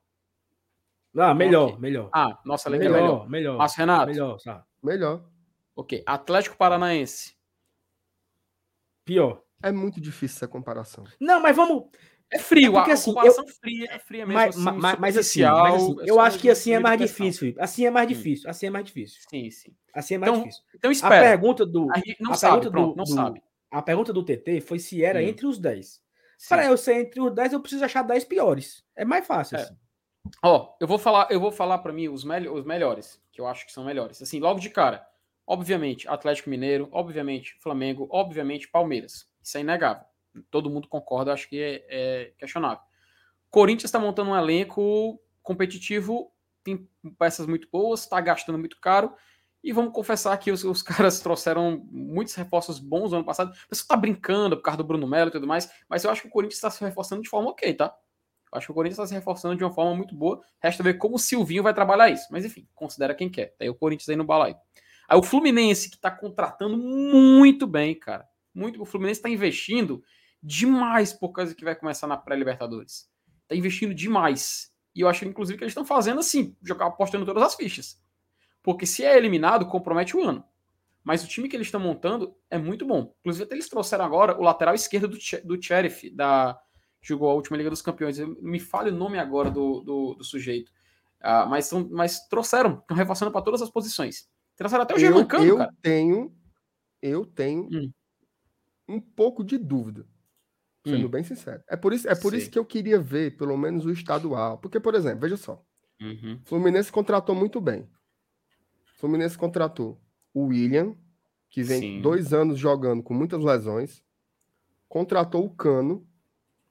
Ah, melhor, okay. melhor. Ah, nosso elenco melhor, é melhor. Melhor. Márcio Renato. Melhor, sabe? Melhor. Ok. Atlético Paranaense. Pior. É muito difícil essa comparação. Não, mas vamos. É frio, é porque, a assim, comparação eu... fria, é fria mesmo. Mas assim, mas, mas, assim, mas assim, eu acho que assim é mais difícil. Assim é mais difícil. Assim é mais difícil. Sim, sim. Assim é mais então, difícil. Então espera. A pergunta do. A não a sabe, pergunta pronto, do, não do, sabe. A pergunta do TT foi se era hum. entre os 10. Para eu ser entre os 10, eu preciso achar 10 piores. É mais fácil. É. Assim. Ó, eu vou falar, eu vou falar para mim os, me os melhores, que eu acho que são melhores. Assim, logo de cara. Obviamente, Atlético Mineiro, obviamente, Flamengo, obviamente, Palmeiras. Isso é inegável. Todo mundo concorda, acho que é, é questionável. Corinthians está montando um elenco competitivo tem peças muito boas, está gastando muito caro. E vamos confessar que os, os (laughs) caras trouxeram muitos reforços bons no ano passado. Você está brincando por causa do Bruno Melo e tudo mais, mas eu acho que o Corinthians está se reforçando de forma ok, tá? Eu acho que o Corinthians está se reforçando de uma forma muito boa. Resta ver como o Silvinho vai trabalhar isso. Mas enfim, considera quem quer. Daí o Corinthians aí no balaio. Aí o Fluminense, que está contratando muito bem, cara. Muito. O Fluminense está investindo demais por causa que vai começar na pré-Libertadores. Está investindo demais. E eu acho, inclusive, que eles estão fazendo assim, jogar apostando todas as fichas. Porque se é eliminado, compromete o ano. Mas o time que eles estão montando é muito bom. Inclusive, até eles trouxeram agora o lateral esquerdo do, do Sheriff, da. Jogou a última Liga dos Campeões. Me fale o nome agora do, do, do sujeito. Ah, mas, são, mas trouxeram, estão reforçando para todas as posições. Trouxeram até o Germancano, eu, eu cara. tenho, eu tenho hum. um pouco de dúvida, sendo hum. bem sincero. É por, isso, é por isso que eu queria ver, pelo menos, o estadual. Porque, por exemplo, veja só. Uhum. Fluminense contratou muito bem. Fluminense contratou o William, que vem Sim. dois anos jogando com muitas lesões. Contratou o Cano,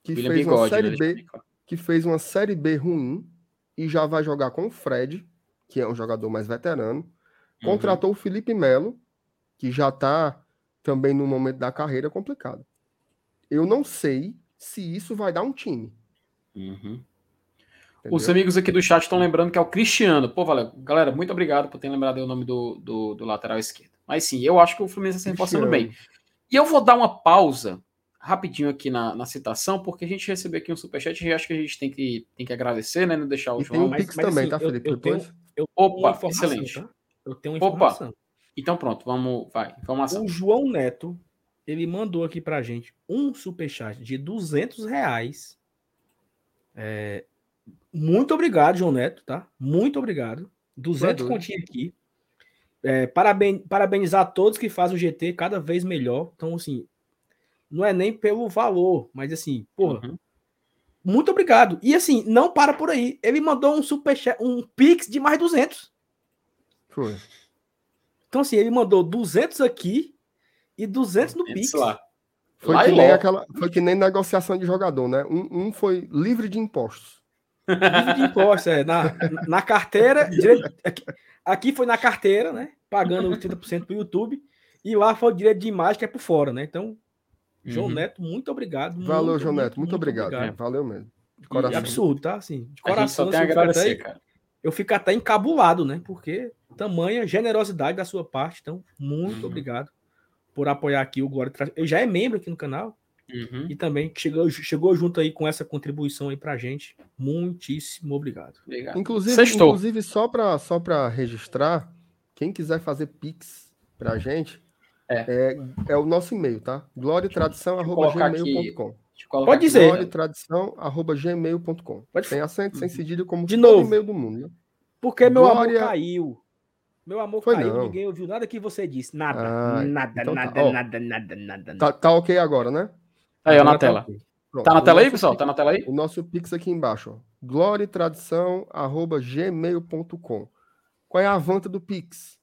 que William fez Bigode, uma série né? B, que fez uma série B ruim e já vai jogar com o Fred, que é um jogador mais veterano. Uhum. Contratou uhum. o Felipe Melo, que já está também no momento da carreira complicado. Eu não sei se isso vai dar um time. Uhum. Os amigos aqui do chat estão lembrando que é o Cristiano. Pô, valeu. Galera, muito obrigado por ter lembrado o nome do, do, do lateral esquerdo. Mas sim, eu acho que o Fluminense está se reforçando bem. E eu vou dar uma pausa rapidinho aqui na, na citação, porque a gente recebeu aqui um superchat e acho que a gente tem que, tem que agradecer, né? Não deixar o e João. Tem um Pix mas, também, assim, tá, Felipe? Eu, eu tenho, eu Opa, excelente. Tá? Eu tenho uma informação. Opa. Então pronto, vamos, vai, informação. O João Neto, ele mandou aqui pra gente um superchat de 200 reais é, muito obrigado, João Neto, tá? Muito obrigado. 200 continhos aqui. É, paraben parabenizar a todos que fazem o GT cada vez melhor. Então, assim, não é nem pelo valor, mas assim, porra, uhum. muito obrigado. E assim, não para por aí. Ele mandou um super um Pix de mais 200. Foi. Então, assim, ele mandou 200 aqui e 200 no Pix. Lá. Foi, lá que nem aquela, foi que nem negociação de jogador, né? Um, um foi livre de impostos. Livre de impostos, é. Na, na carteira, direito, aqui, aqui, foi na carteira, né? Pagando 30% para o YouTube. E lá foi o direito de imagem que é por fora, né? Então, João uhum. Neto, muito obrigado. Valeu, muito, João Neto, muito, muito obrigado. obrigado. É, valeu mesmo. De coração. E absurdo, tá? Assim, de coração. só tem a agradecer, até, cara. Eu fico até encabulado, né? Porque tamanha generosidade da sua parte. Então, muito uhum. obrigado por apoiar aqui o Glória. Ele já é membro aqui no canal. Uhum. E também chegou, chegou junto aí com essa contribuição aí pra gente. Muitíssimo obrigado. obrigado. Inclusive, inclusive só para só registrar, quem quiser fazer Pix pra gente, é, é, é o nosso e-mail, tá? gloriatradição.gmail.com Pode dizer. gloriatradição.gmail.com Tem acento, sem cedilha, como De novo. e-mail do mundo. Né? Porque meu Glória... amor caiu. Meu amor Foi caiu, não. ninguém ouviu nada que você disse. Nada, ah, nada, então nada, tá. nada, nada, nada, Tá, tá ok agora, né? Aí, ó, na tela. Pronto. Tá na tela aí, pessoal? Tá na tela aí? O nosso Pix aqui embaixo, ó. gloriatradição.gmail.com Qual é a vanta do Pix?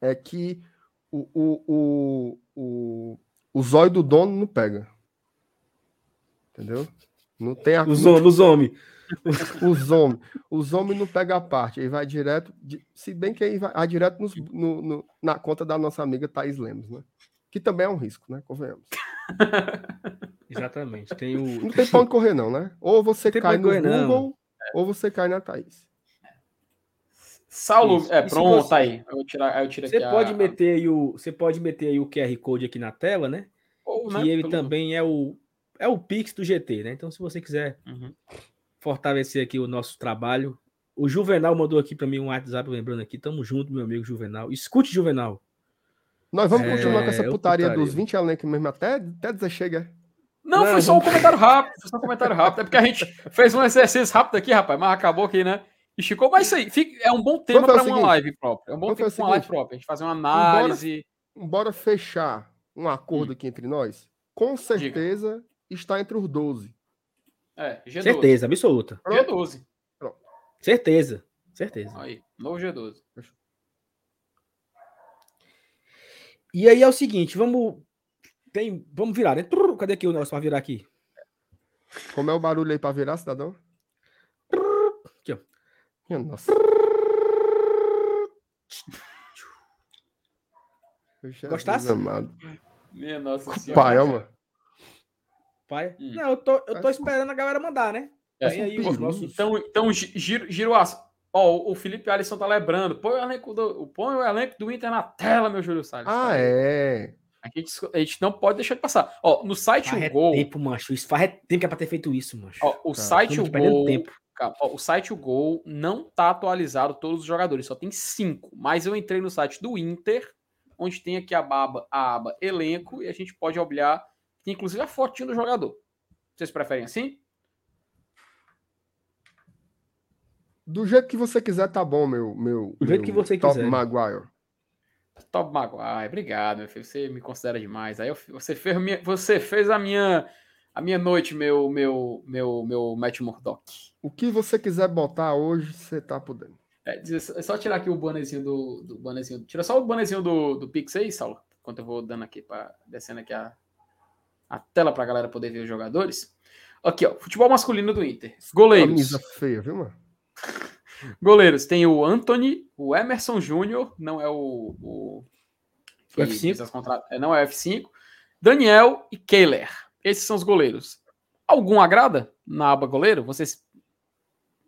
É que o, o, o, o, o zóio do dono não pega. Entendeu? Não tem a. Os, não... os homens. Os homens. Os homens não pegam a parte. Aí vai direto. Se bem que aí vai, vai direto nos, no, no, na conta da nossa amiga Thaís Lemos, né? Que também é um risco, né? Convenhamos. (laughs) Exatamente. Tem o... Não tem pra onde correr, não, né? Ou você cai no correr, Google, não. ou você cai na Thaís. Saulo, Isso. é pronto, você... tá aí. Eu tirar, eu tiro você pode a... meter aí o, você pode meter aí o QR Code aqui na tela, né? Ou, que né? ele também é o é o Pix do GT, né? Então, se você quiser uhum. fortalecer aqui o nosso trabalho, o Juvenal mandou aqui para mim um WhatsApp, lembrando aqui, tamo junto, meu amigo Juvenal. Escute, Juvenal. Nós vamos é, continuar com essa putaria, putaria. dos 20 elencos mesmo até, até dizer chega. Não, não, foi só um comentário rápido. Foi só um comentário rápido. É porque a gente fez um exercício rápido aqui, rapaz, mas acabou aqui, né? E ficou, mas isso aí fica, é um bom tema para uma live própria. É um bom tema para uma live própria. A gente fazer uma análise. Bora, bora fechar um acordo hum. aqui entre nós. Com certeza Diga. Está entre os 12. É, G12. Certeza, absoluta. G12. Pronto. Certeza. Certeza. Aí, novo G12. E aí é o seguinte, vamos. Tem, vamos virar, né? Cadê aqui o nosso para virar aqui? Como é o barulho aí para virar, cidadão? Aqui, ó. Nossa. Gostasse? Minha nossa senhora. Pai, mano. Pai? Hum. Não, eu tô, eu tô esperando a galera mandar, né? É, aí, os nossos... Então, então giro, giro Ó, o Felipe Alisson tá lembrando. Põe o elenco do, põe o elenco do Inter na tela, meu Júlio Salles. Ah, tá é. A gente, a gente não pode deixar de passar. Ó, no site o Gol. tempo, macho. Isso faz tempo que é pra ter feito isso, macho. Ó, o tá, site o Gol. Tempo. Ó, o site o Gol não tá atualizado todos os jogadores, só tem cinco. Mas eu entrei no site do Inter, onde tem aqui a, baba, a aba elenco, e a gente pode olhar. Tem inclusive a fotinho do jogador. Vocês preferem assim? Do jeito que você quiser, tá bom, meu. meu Do jeito meu que você Top quiser. Maguire. Top Maguire, obrigado, meu filho. Você me considera demais. Aí eu, você, fez minha, você fez a minha, a minha noite, meu, meu, meu, meu Matt Murdock. O que você quiser botar hoje, você tá podendo. É, é só tirar aqui o bonezinho do, do bonezinho. Tira só o bonezinho do, do Pix aí, Saulo. Enquanto eu vou dando aqui para descendo aqui a, a tela pra galera poder ver os jogadores. Aqui, ó. Futebol masculino do Inter. Goleiros. Camisa feia, viu, mano? (laughs) Goleiros, tem o Anthony, o Emerson Júnior, não é o. o, o F5. É, não é F5. Daniel e Kehler. Esses são os goleiros. Algum agrada na aba goleiro? Vocês.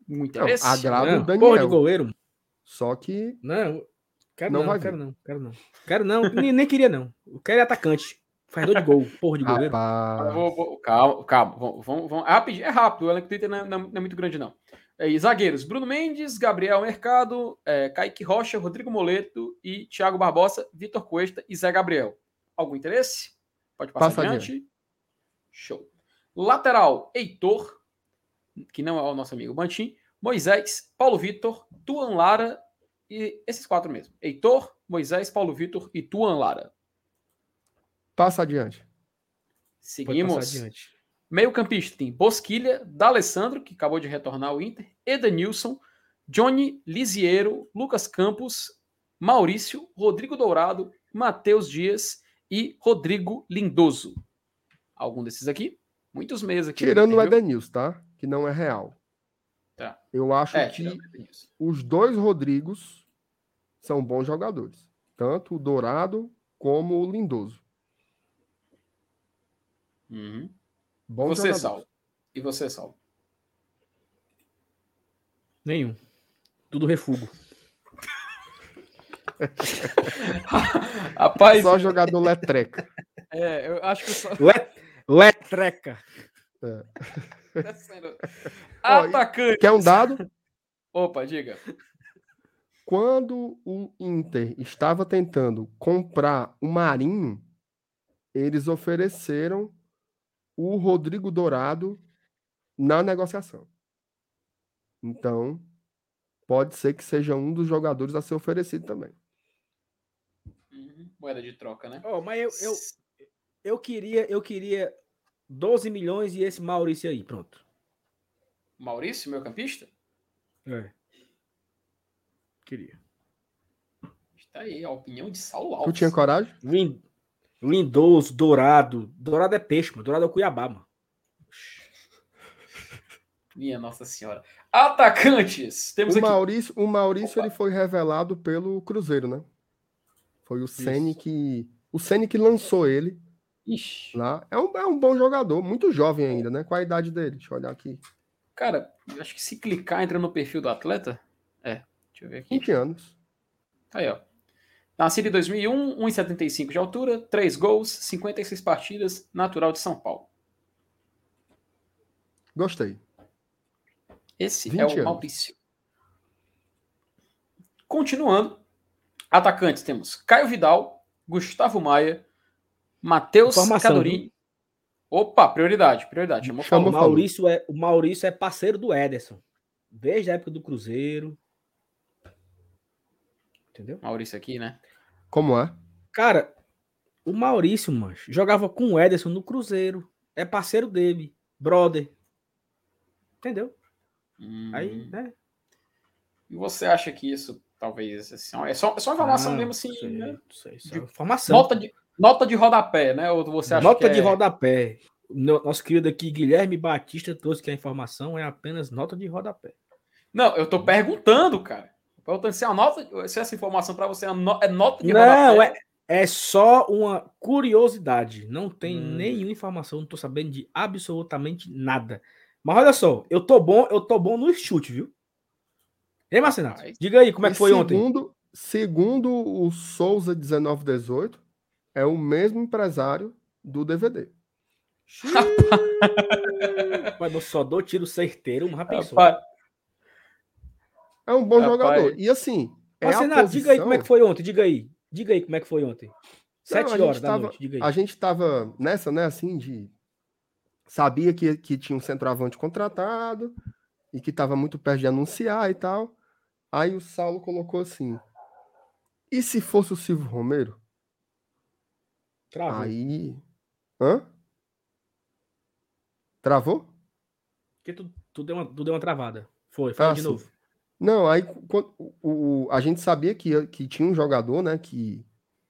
Muito interesse? Não, agrada não, o Daniel. de goleiro. Só que. Não, quero não, não quero não, quero não. Quero não, nem, nem queria não. Eu quero é atacante. Faz de gol, porra de goleiro. Vou, vou, calma, calma. Vamos, vamos, é, rápido, é rápido. O elenco do Twitter não, não, não é muito grande, não. É, zagueiros: Bruno Mendes, Gabriel Mercado, é, Kaique Rocha, Rodrigo Moleto e Thiago Barbosa, Vitor Cuesta e Zé Gabriel. Algum interesse? Pode passar Passa adiante. adiante. Show. Lateral: Heitor, que não é o nosso amigo Bantim, Moisés, Paulo Vitor, Tuan Lara e esses quatro mesmo. Heitor, Moisés, Paulo Vitor e Tuan Lara. Passa adiante. Seguimos. Adiante. Meio campista tem Bosquilha, D'Alessandro, que acabou de retornar ao Inter, Edenilson, Johnny Lisiero, Lucas Campos, Maurício, Rodrigo Dourado, Matheus Dias e Rodrigo Lindoso. Algum desses aqui? Muitos meses aqui. Tirando o Edenilson, tá? Que não é real. Tá. Eu acho é, que os dois Rodrigos são bons jogadores. Tanto o Dourado como o Lindoso. Uhum. Bom você, jogador. Sal. E você, Sal? Nenhum. Tudo refugo. (laughs) Rapaz. Só jogador letreca. (laughs) É, eu acho que só. Let... Letreca. (laughs) É. Atacante. Quer um dado? Opa, diga. Quando o Inter estava tentando comprar o Marinho, eles ofereceram o Rodrigo Dourado na negociação. Então, pode ser que seja um dos jogadores a ser oferecido também. Uhum. Moeda de troca, né? Oh, mas eu, eu, eu, queria, eu queria 12 milhões e esse Maurício aí, pronto. Maurício, meu campista? É. Queria. Está aí, a opinião de Saulo Alves. Tu tinha coragem? Vim, Lindoso, Dourado. Dourado é peixe, mano. Dourado é o Cuiabá, mano. Minha Nossa Senhora. Atacantes. Temos o aqui... Maurício, o Maurício ele foi revelado pelo Cruzeiro, né? Foi o Ceni que o Ceni que lançou ele Ixi. lá. É um, é um bom jogador, muito jovem ainda, né? Qual a idade dele? Deixa eu olhar aqui. Cara, acho que se clicar entra no perfil do atleta. É, deixa eu ver aqui. 20 anos. Aí, ó. Nascido em 2001, 1,75 de altura, 3 gols, 56 partidas, natural de São Paulo. Gostei. Esse é o anos. Maurício. Continuando, atacantes temos Caio Vidal, Gustavo Maia, Matheus Cadorini. Opa, prioridade, prioridade. Chamou, Chamou o Maurício é o Maurício é parceiro do Ederson. Desde a época do Cruzeiro. Entendeu? Maurício aqui, né? Como é? Cara, o Maurício, mancho, jogava com o Ederson no Cruzeiro. É parceiro dele, brother. Entendeu? Hum. Aí, né? E você acha que isso talvez assim, é só, é só informação ah, mesmo assim, sei, né? Sei, de, informação. Nota de, nota de rodapé, né? Ou você acha nota que de é... rodapé. Nosso querido aqui, Guilherme Batista, trouxe que a informação é apenas nota de rodapé. Não, eu tô perguntando, cara. Perguntando se, a nota, se essa informação para você é, é nota de Não, é, é só uma curiosidade. Não tem hum. nenhuma informação, não tô sabendo de absolutamente nada. Mas olha só, eu tô bom, eu tô bom no chute, viu? Ei, Marcenato, diga aí como é que foi segundo, ontem. Segundo o Souza 1918, é o mesmo empresário do DVD. Mas eu só dou tiro certeiro, uma pensou. É um bom Rapaz. jogador. E assim. É Marcenato, posição... diga aí como é que foi ontem, diga aí. Diga aí como é que foi ontem. Sete Não, horas da tava, noite, diga aí. A gente tava nessa, né, assim, de. Sabia que, que tinha um centroavante contratado e que tava muito perto de anunciar e tal. Aí o Saulo colocou assim: e se fosse o Silvio Romero? Travou. Aí. Hã? Travou? Porque tu, tu, deu uma, tu deu uma travada. Foi, fala ah, de sim. novo. Não, aí o, o, a gente sabia que, que tinha um jogador, né? Que,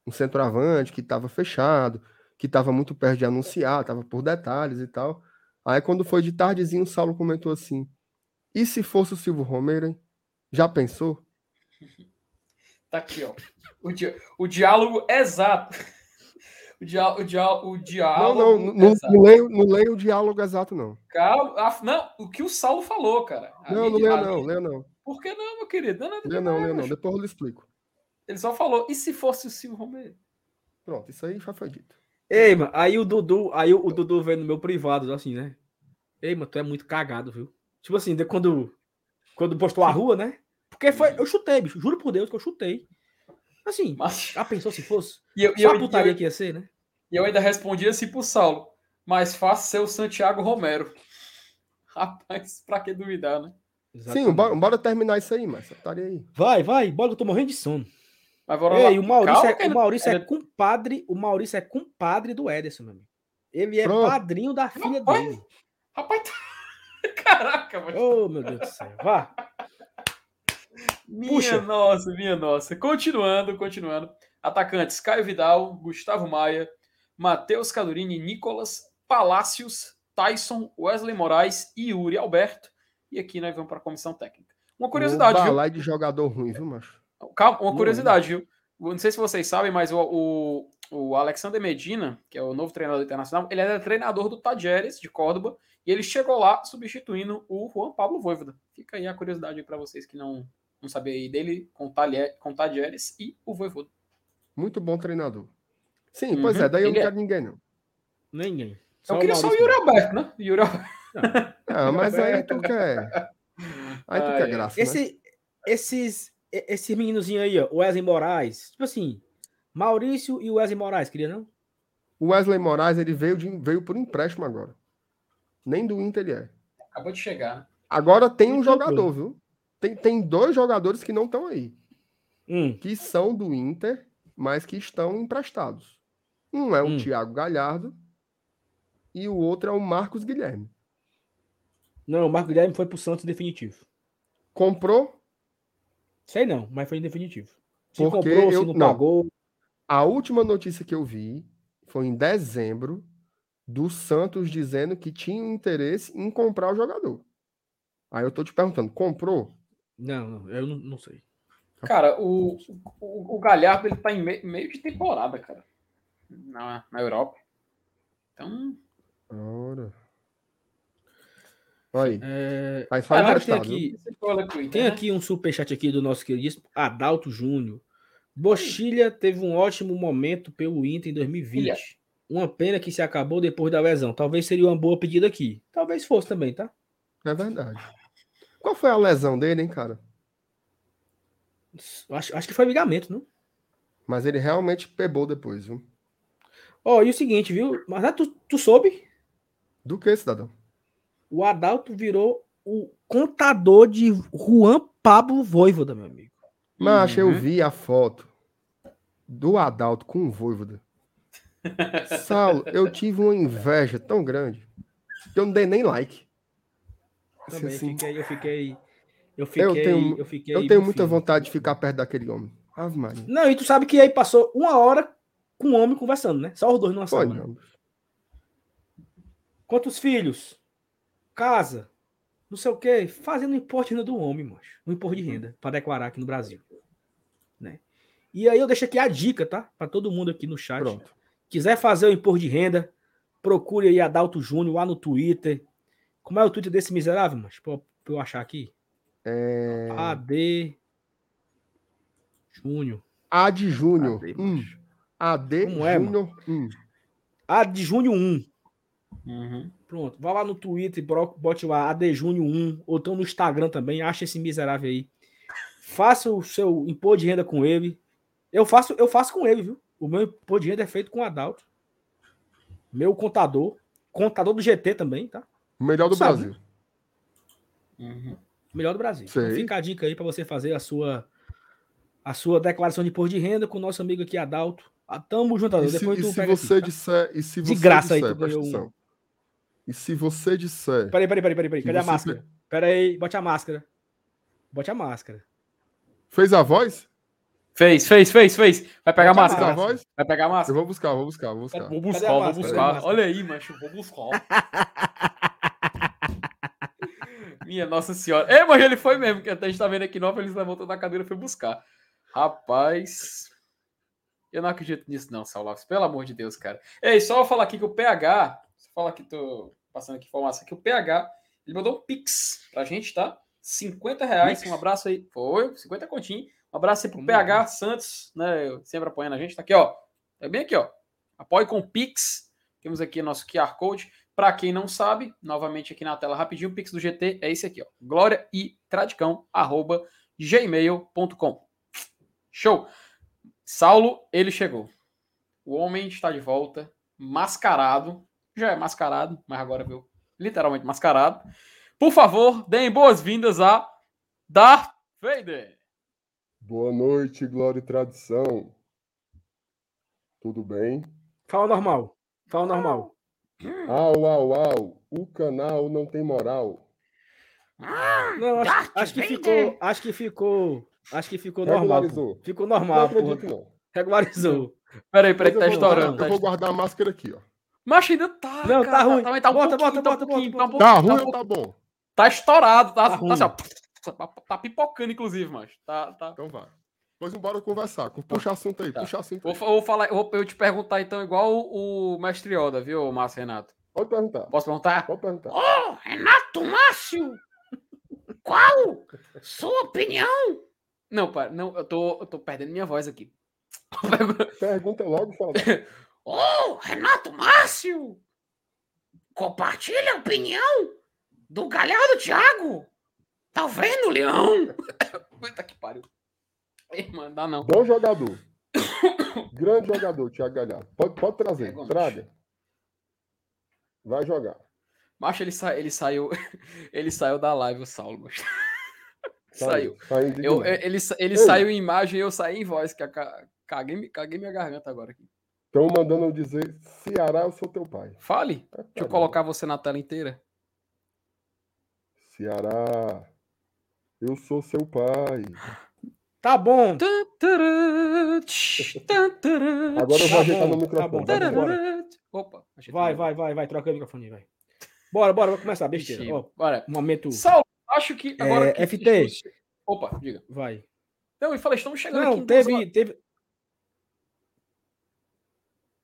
um centroavante que estava fechado, que estava muito perto de anunciar, estava por detalhes e tal. Aí quando foi de tardezinho, o Saulo comentou assim: e se fosse o Silvio Romero, hein? Já pensou? Tá aqui, ó. O, di o diálogo exato. O, dia o, dia o diálogo. Não, não, não, não, leio, não leio o diálogo exato, não. Calma. Não, o que o Saulo falou, cara. não, não leio, não, leio não. Por que não, meu querido? Não, não, leio não, leio não. Depois eu lhe explico. Ele só falou, e se fosse o Silvio Romero? Pronto, isso aí já foi dito. Ei, mano, aí o Dudu, aí o, o Dudu vendo no meu privado, assim, né? Ei, mano, tu é muito cagado, viu? Tipo assim, de quando, quando postou a rua, né? Porque foi, eu chutei, bicho. Juro por Deus que eu chutei. Assim, mas... já pensou se fosse? (laughs) E eu, Só eu, a putaria eu, que ia ser, né? E eu ainda respondi assim pro Saulo. Mais fácil ser o Santiago Romero. (laughs) Rapaz, pra que duvidar, né? Exatamente. Sim, bora, bora, terminar isso aí, mas estaria aí. Vai, vai, bora, eu tô morrendo de sono. Mas Ei, o Maurício, Calma, é, o Maurício é compadre, o Maurício é compadre do Ederson, meu amigo. Ele é Pronto. padrinho da filha rapaz, dele. Rapaz, tá- (laughs) caraca, mas... Oh, meu Deus do céu. Vá. Minha Puxa. nossa, minha nossa. Continuando, continuando. Atacantes: Caio Vidal, Gustavo Maia, Matheus Cadurini, Nicolas, Palácios, Tyson, Wesley Moraes e Yuri Alberto. E aqui nós vamos para a comissão técnica. Uma curiosidade, viu? de jogador ruim, viu, macho? Calma, uma curiosidade, viu? Não sei se vocês sabem, mas o, o, o Alexander Medina, que é o novo treinador internacional, ele era treinador do Tajeres de Córdoba e ele chegou lá substituindo o Juan Pablo Voivoda. Fica aí a curiosidade para vocês que não, não sabia aí dele, com, Talher, com Tadieres e o Voivoda. Muito bom treinador. Sim, uhum. pois é, daí eu não é quero ninguém, não. Ninguém. Só eu queria só o Yuri Alberto, né? Yuri Alberto. Ah, mas aí tu quer. Aí tu quer graça. Esse, né? Esses, esses meninozinhos aí, ó, Wesley Moraes, tipo assim, Maurício e Wesley Moraes, queria não? O Wesley Moraes, ele veio, de, veio por empréstimo agora. Nem do Inter ele é. Acabou de chegar. Né? Agora tem um jogador, viu? Tem, tem dois jogadores que não estão aí. Hum. Que são do Inter, mas que estão emprestados. Um é o hum. Thiago Galhardo e o outro é o Marcos Guilherme. Não, o Marcos Guilherme foi pro Santos definitivo. Comprou? Sei não, mas foi em definitivo. Se Porque comprou, eu, se não, não pagou. A última notícia que eu vi foi em dezembro do Santos dizendo que tinha interesse em comprar o jogador. Aí eu tô te perguntando, comprou? Não, não eu não, não sei. Cara, o, o, o Galhardo ele tá em meio, meio de temporada, cara. Na, na Europa. Então. Ora. Aí. É... Aí fala ah, tem aqui, tem aqui um superchat aqui do nosso querido Adalto Júnior. Bochilha teve um ótimo momento pelo Inter em 2020. Uma pena que se acabou depois da lesão. Talvez seria uma boa pedida aqui. Talvez fosse também, tá? É verdade. Qual foi a lesão dele, hein, cara? Acho, acho que foi ligamento, não? Mas ele realmente pegou depois, viu? Ó, oh, e o seguinte, viu? Mas ah, tu, tu soube? Do que, cidadão? O Adalto virou o contador de Juan Pablo Voivoda, meu amigo. Mas uhum. eu vi a foto do Adalto com o Voivoda. (laughs) Saulo, eu tive uma inveja tão grande que eu não dei nem like. Também assim, fiquei, eu fiquei. Eu fiquei. Eu tenho, eu fiquei eu tenho muita vontade de ficar perto daquele homem. Ave Maria. Não, e tu sabe que aí passou uma hora com o homem conversando, né? Só os dois numa sala. Quantos filhos? Casa? não sei o quê, fazendo imposto de renda do homem, macho. Um imposto de renda para declarar aqui no Brasil. Né? E aí eu deixo aqui a dica, tá? Para todo mundo aqui no chat. Pronto. Quiser fazer o imposto de renda, procure aí Adalto Júnior lá no Twitter. Como é o Twitter desse miserável, mas pra eu achar aqui? É... AD Júnior. AD Júnior. AD, hum. AD Como é, Júnior. Hum. AD Júnior 1. Uhum. Pronto. Vá lá no Twitter, bote lá AD Júnior 1. Ou então no Instagram também. Acha esse miserável aí. Faça o seu imposto de renda com ele. Eu faço, eu faço com ele, viu? O meu imposto de renda é feito com o Adalto. Meu contador. Contador do GT também, tá? Melhor do Sabe? Brasil. Uhum. Melhor do Brasil. Então fica a dica aí para você fazer a sua a sua declaração de imposto de renda com o nosso amigo aqui, Adalto. Ah, tamo junto, Adalto. Depois e se, tu e se você aqui, tá? disser. E se você de graça disser, aí, tu ganhou um... E se você disser. Peraí, peraí, peraí, peraí. peraí. Cadê a máscara? Peraí, bote a máscara. Bote a máscara. Fez a voz? Fez, fez, fez, fez. Vai pegar a máscara. A voz? Vai pegar a máscara. Eu vou buscar, vou buscar, vou buscar. Vou buscar, vou buscar. Olha aí, macho, vou buscar. (laughs) Minha Nossa Senhora. É, mas ele foi mesmo, que até a gente tá vendo aqui nova, eles levantou da cadeira e foi buscar. Rapaz. Eu não acredito nisso, não, Saulo. Pelo amor de Deus, cara. Ei, só falar aqui que o PH. Só falar que tô passando aqui informação que o PH. Ele mandou um Pix pra gente, tá? 50 reais. Um abraço aí. Foi, 50 continho. Um abraço aí pro Como PH? Santos, né? Sempre apoiando a gente. Tá aqui, ó. É bem aqui, ó. Apoie com Pix. Temos aqui nosso QR Code. Para quem não sabe, novamente aqui na tela rapidinho, o Pix do GT é esse aqui, ó. Glória e Tradicão, arroba gmail.com. Show! Saulo, ele chegou. O homem está de volta, mascarado. Já é mascarado, mas agora viu literalmente mascarado. Por favor, deem boas-vindas a Darth Vader. Boa noite, Glória e Tradição. Tudo bem? Fala normal. Fala normal. Au, au, au. O canal não tem moral. Não, acho, acho que ficou. Acho que ficou. Acho que ficou normal. Pô. Ficou normal. Não acredito, não. Regularizou. Peraí, peraí, que tá estourando. Eu vou guardar a máscara aqui, ó. Mas ainda tá. Não, cara, tá ruim. Tá, tá um bota, bota, tá um pouquinho, tá, um tá ruim tá ou tá bom? Tá estourado, tá, tá, tá, assim, ó, tá pipocando, inclusive, mas. Tá, tá. Então vai. Pois embora conversar. Puxa assunto aí, tá. puxa assunto aí. Vou, vou, falar, vou eu te perguntar então, igual o, o mestre Oda, viu, Márcio Renato? Pode perguntar. Posso perguntar? Pode perguntar. Ô, oh, Renato Márcio! Qual sua opinião? Não, pai, não, eu tô, eu tô perdendo minha voz aqui. Pergunta logo, fala. (laughs) Ô, oh, Renato Márcio! Compartilha a opinião do Galhardo Thiago! Tá vendo, Leão? (coughs) Puta que pariu. Mano, dá não. Bom jogador. (coughs) Grande jogador, Thiago Galhardo. Pode, pode trazer, é, traga. Vai jogar. Macho, ele, sa ele saiu. (laughs) Ele saiu da live, o Saulo. (laughs) Saiu. saiu. Eu, ele ele saiu em imagem e eu saí em voz, que caguei, caguei minha garganta agora aqui. Estão mandando eu dizer, Ceará, eu sou teu pai. Fale. É, Deixa eu colocar você na tela inteira. Ceará, eu sou seu pai. Tá bom. Agora eu vou tá ajeitar no microfone. Tá bom, vai, Opa. Vai, vai, vai, vai. Troca o microfone, vai. Bora, bora, vamos começar. Besteira. Ó, bora. Momento. Sal, acho que agora. É, FT. Opa, diga. Vai. Não, e falei, estamos chegando Não, aqui. Teve, teve,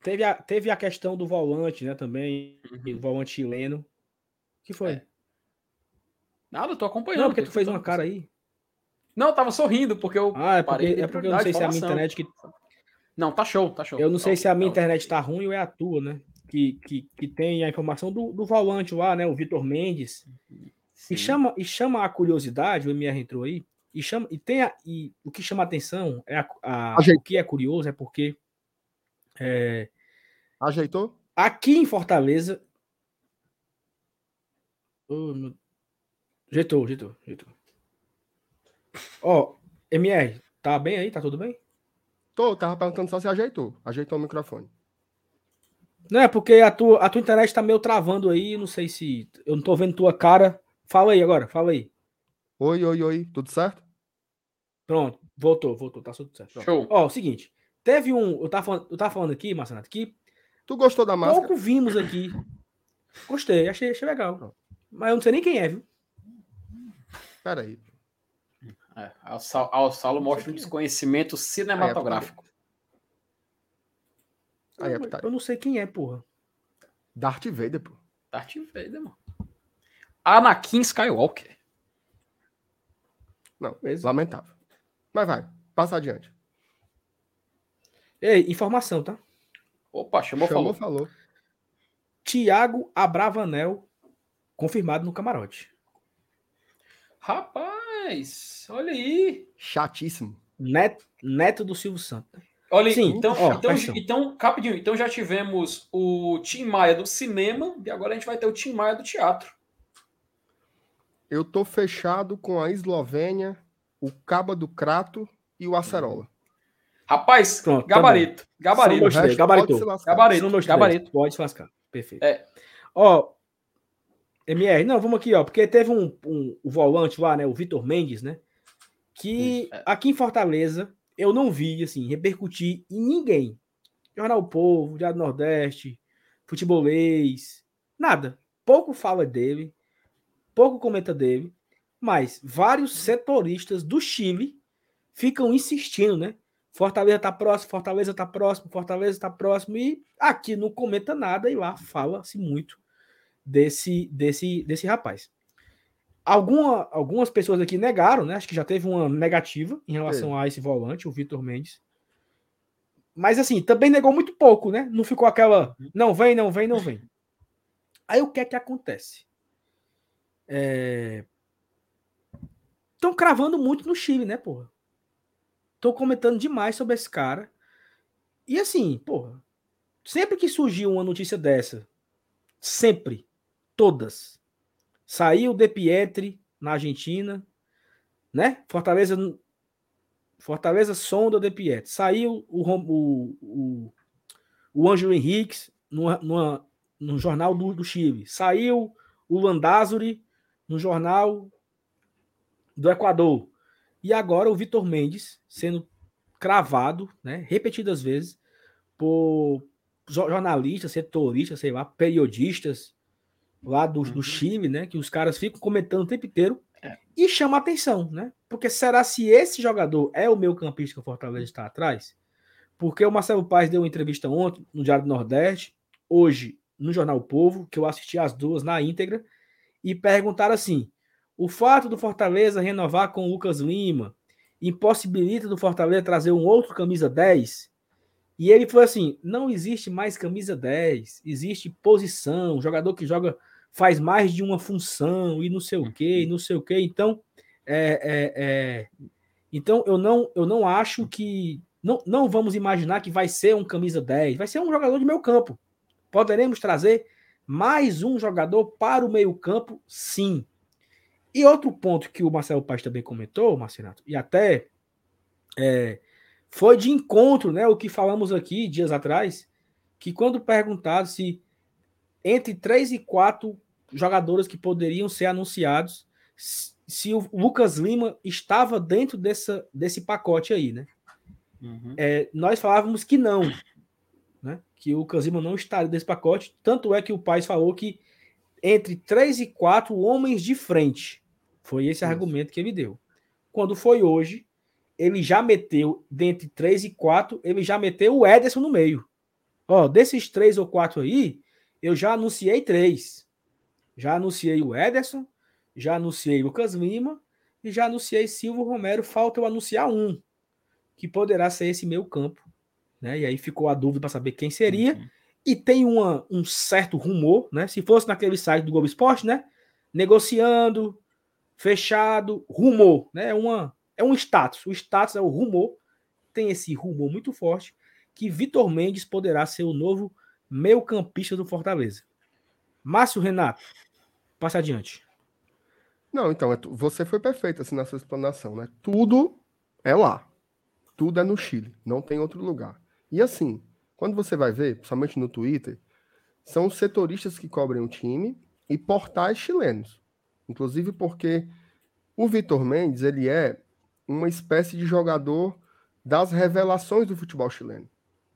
teve, a, teve a questão do volante, né? Também. Uhum. volante chileno. que foi? É. Nada, eu tô acompanhando. Não, porque tu fez uma cara aí. Não, eu tava sorrindo, porque eu. Ah, é porque, é porque eu não sei se é a minha internet que. Não, tá show, tá show. Eu não sei se a minha internet tá ruim ou é a tua, né? Que, que, que tem a informação do, do volante lá, né? O Vitor Mendes. E chama, e chama a curiosidade, o MR entrou aí, e chama e tem a, e o que chama a atenção é a, a o que é curioso é porque é, ajeitou aqui em Fortaleza oh, meu... ajeitou, ajeitou, ajeitou. Ó, oh, MR, tá bem aí? Tá tudo bem? Tô, tava perguntando só se ajeitou. Ajeitou o microfone. Não, é porque a tua, a tua internet tá meio travando aí, não sei se. Eu não tô vendo tua cara. Fala aí agora, fala aí. Oi, oi, oi, tudo certo? Pronto, voltou, voltou, tá tudo certo. Show. Ó, o seguinte, teve um. Eu tava falando, eu tava falando aqui, Marcenato, que. Tu gostou da máscara? Pouco vimos aqui. Gostei, achei, achei legal. Mas eu não sei nem quem é, viu? Peraí. É, ao Saulo mostra um desconhecimento cinematográfico. Aí é eu não sei quem é, porra. Darth Vader, pô. Darth Vader, mano. Anakin Skywalker. Não, lamentável. Mas vai, passa adiante. Ei, informação, tá? Opa, chamou, chamou falou. falou. Tiago Abravanel confirmado no camarote. Rapaz, olha aí. Chatíssimo. Neto, neto do Silvio Santos. Olha, Sim, então, ó, então, então, rapidinho, então já tivemos o Tim Maia do cinema e agora a gente vai ter o Tim Maia do teatro. Eu tô fechado com a Eslovênia, o Caba do Crato e o Acerola. Rapaz, Pronto, gabarito. Tá gabarito. Gostei, gabarito. Gabarito. Gabarito. Pode se lascar. Perfeito. É. Ó, MR, não, vamos aqui, ó, porque teve um, um, um volante lá, né, o Vitor Mendes, né, que é. aqui em Fortaleza eu não vi, assim, repercutir em ninguém. Jornal Povo, Diário Nordeste, Futebolês, nada. Pouco fala dele, pouco comenta dele, mas vários setoristas do Chile ficam insistindo, né? Fortaleza tá próximo, Fortaleza tá próximo, Fortaleza tá próximo, e aqui não comenta nada, e lá fala-se muito desse, desse, desse rapaz. Alguma, algumas pessoas aqui negaram, né? Acho que já teve uma negativa em relação é. a esse volante, o Vitor Mendes. Mas assim, também negou muito pouco, né? Não ficou aquela, não vem, não vem, não vem. Aí o que é que acontece? Estão é... cravando muito no Chile, né, porra? Tô comentando demais sobre esse cara. E assim, porra, sempre que surgiu uma notícia dessa, sempre, todas, saiu De Pietri na Argentina, né? Fortaleza Fortaleza sonda De Pietri. Saiu o, o, o, o Ângelo Henriques no, no, no jornal do, do Chile. Saiu o Landázuri no jornal do Equador. E agora o Vitor Mendes sendo cravado, né, repetidas vezes, por jornalistas, setoristas, sei lá, periodistas lá do, uhum. do Chile, né, que os caras ficam comentando o tempo inteiro é. e chama atenção, né? Porque será se esse jogador é o meu campista que o Fortaleza está atrás? Porque o Marcelo Paes deu uma entrevista ontem no Diário do Nordeste, hoje no Jornal Povo, que eu assisti as duas na íntegra, e perguntaram assim: o fato do Fortaleza renovar com o Lucas Lima impossibilita do Fortaleza trazer um outro camisa 10? E ele foi assim: não existe mais camisa 10, existe posição, jogador que joga faz mais de uma função e não sei o que, não sei o que. Então, é, é, é, então eu não eu não acho que não, não vamos imaginar que vai ser um camisa 10, vai ser um jogador de meio campo. Poderemos trazer mais um jogador para o meio campo, sim. E outro ponto que o Marcelo Paz também comentou, Marcinato, e até é, foi de encontro, né? O que falamos aqui dias atrás, que quando perguntado se entre três e quatro jogadores que poderiam ser anunciados, se o Lucas Lima estava dentro dessa, desse pacote aí, né? Uhum. É, nós falávamos que não, né? Que o Lucas Lima não estaria desse pacote. Tanto é que o Paz falou que entre três e quatro homens de frente foi esse Isso. argumento que ele deu. Quando foi hoje, ele já meteu, dentre três e quatro, ele já meteu o Ederson no meio. Ó, desses três ou quatro aí, eu já anunciei três. Já anunciei o Ederson, já anunciei Lucas Lima e já anunciei Silvio Romero. Falta eu anunciar um, que poderá ser esse meio campo. Né? E aí ficou a dúvida para saber quem seria. Uhum. E tem uma, um certo rumor, né? Se fosse naquele site do Globo Esporte, né? Negociando, fechado, rumor, né? É, uma, é um status. O status é o rumor. Tem esse rumor muito forte que Vitor Mendes poderá ser o novo meio-campista do Fortaleza. Márcio Renato, passa adiante. Não, então, é você foi perfeito assim, nessa explanação, né? Tudo é lá. Tudo é no Chile, não tem outro lugar. E assim, quando você vai ver, principalmente no Twitter, são os setoristas que cobrem o time e portais chilenos. Inclusive porque o Vitor Mendes, ele é uma espécie de jogador das revelações do futebol chileno.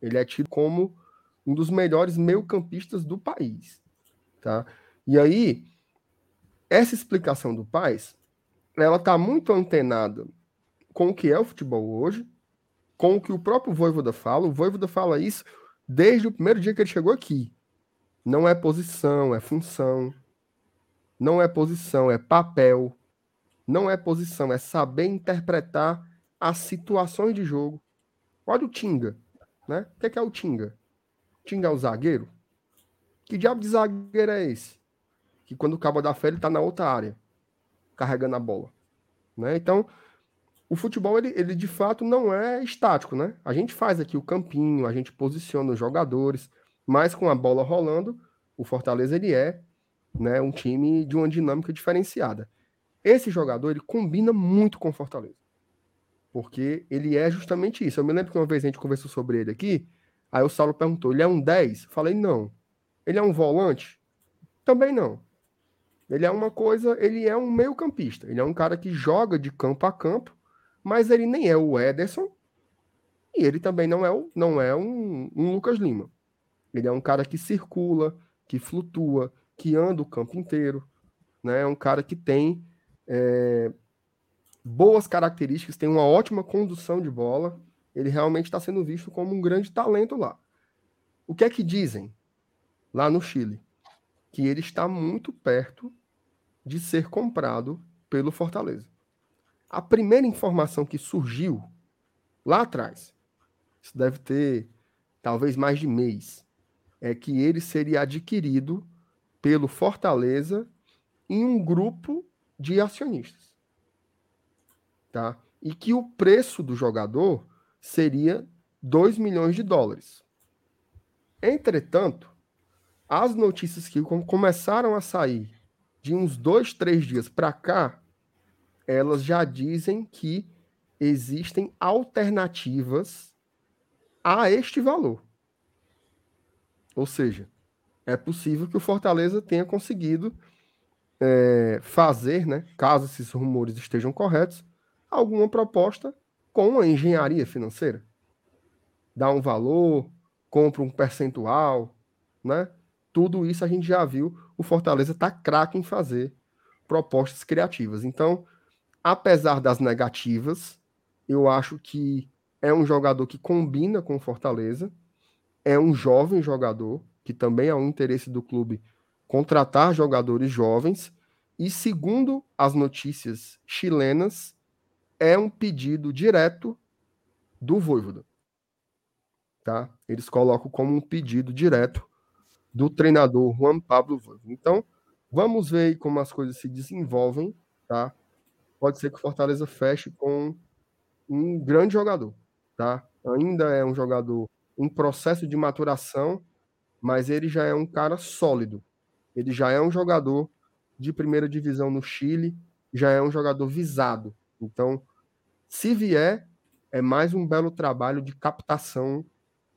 Ele é tido como um dos melhores meio-campistas do país, tá? E aí essa explicação do Paz ela está muito antenada com o que é o futebol hoje, com o que o próprio Voivoda fala. O Voivoda fala isso desde o primeiro dia que ele chegou aqui. Não é posição, é função. Não é posição, é papel. Não é posição, é saber interpretar as situações de jogo. Olha o Tinga, né? O que é, que é o Tinga? Tinga é o zagueiro? Que diabo de zagueiro é esse? Que quando o cabo da fé ele tá na outra área, carregando a bola, né? Então, o futebol ele, ele de fato não é estático, né? A gente faz aqui o campinho, a gente posiciona os jogadores, mas com a bola rolando, o Fortaleza ele é, né, um time de uma dinâmica diferenciada. Esse jogador ele combina muito com o Fortaleza. Porque ele é justamente isso. Eu me lembro que uma vez a gente conversou sobre ele aqui, aí o Saulo perguntou: ele é um 10? Falei: não. Ele é um volante? Também não. Ele é uma coisa, ele é um meio-campista. Ele é um cara que joga de campo a campo, mas ele nem é o Ederson e ele também não é, o, não é um, um Lucas Lima. Ele é um cara que circula, que flutua, que anda o campo inteiro. Né? É um cara que tem é, boas características, tem uma ótima condução de bola. Ele realmente está sendo visto como um grande talento lá. O que é que dizem lá no Chile? Que ele está muito perto de ser comprado pelo Fortaleza. A primeira informação que surgiu lá atrás, isso deve ter talvez mais de mês, é que ele seria adquirido pelo Fortaleza em um grupo de acionistas tá? E que o preço do jogador seria 2 milhões de dólares. Entretanto, as notícias que começaram a sair de uns dois, três dias para cá, elas já dizem que existem alternativas a este valor. Ou seja, é possível que o Fortaleza tenha conseguido é, fazer, né, caso esses rumores estejam corretos, alguma proposta com a engenharia financeira. Dá um valor, compra um percentual, né? Tudo isso a gente já viu. O Fortaleza está craque em fazer propostas criativas. Então, apesar das negativas, eu acho que é um jogador que combina com o Fortaleza, é um jovem jogador, que também é um interesse do clube contratar jogadores jovens, e segundo as notícias chilenas, é um pedido direto do Voivoda. Tá? Eles colocam como um pedido direto do treinador Juan Pablo Voivoda. Então, vamos ver aí como as coisas se desenvolvem, tá? Pode ser que o Fortaleza feche com um grande jogador, tá? Ainda é um jogador em processo de maturação, mas ele já é um cara sólido. Ele já é um jogador de primeira divisão no Chile, já é um jogador visado. Então, se vier, é mais um belo trabalho de captação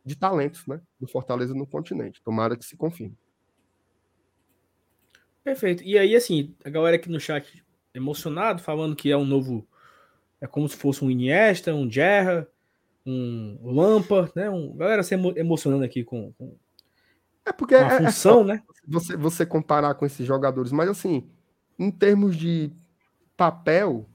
de talentos, né? Do Fortaleza no continente. Tomara que se confirme. Perfeito. E aí, assim, a galera aqui no chat emocionado, falando que é um novo. É como se fosse um Iniesta, um Gerra, um Lampa, né? Um, galera se emocionando aqui com, com é porque a é, é função, é né? Você, você comparar com esses jogadores, mas assim, em termos de papel,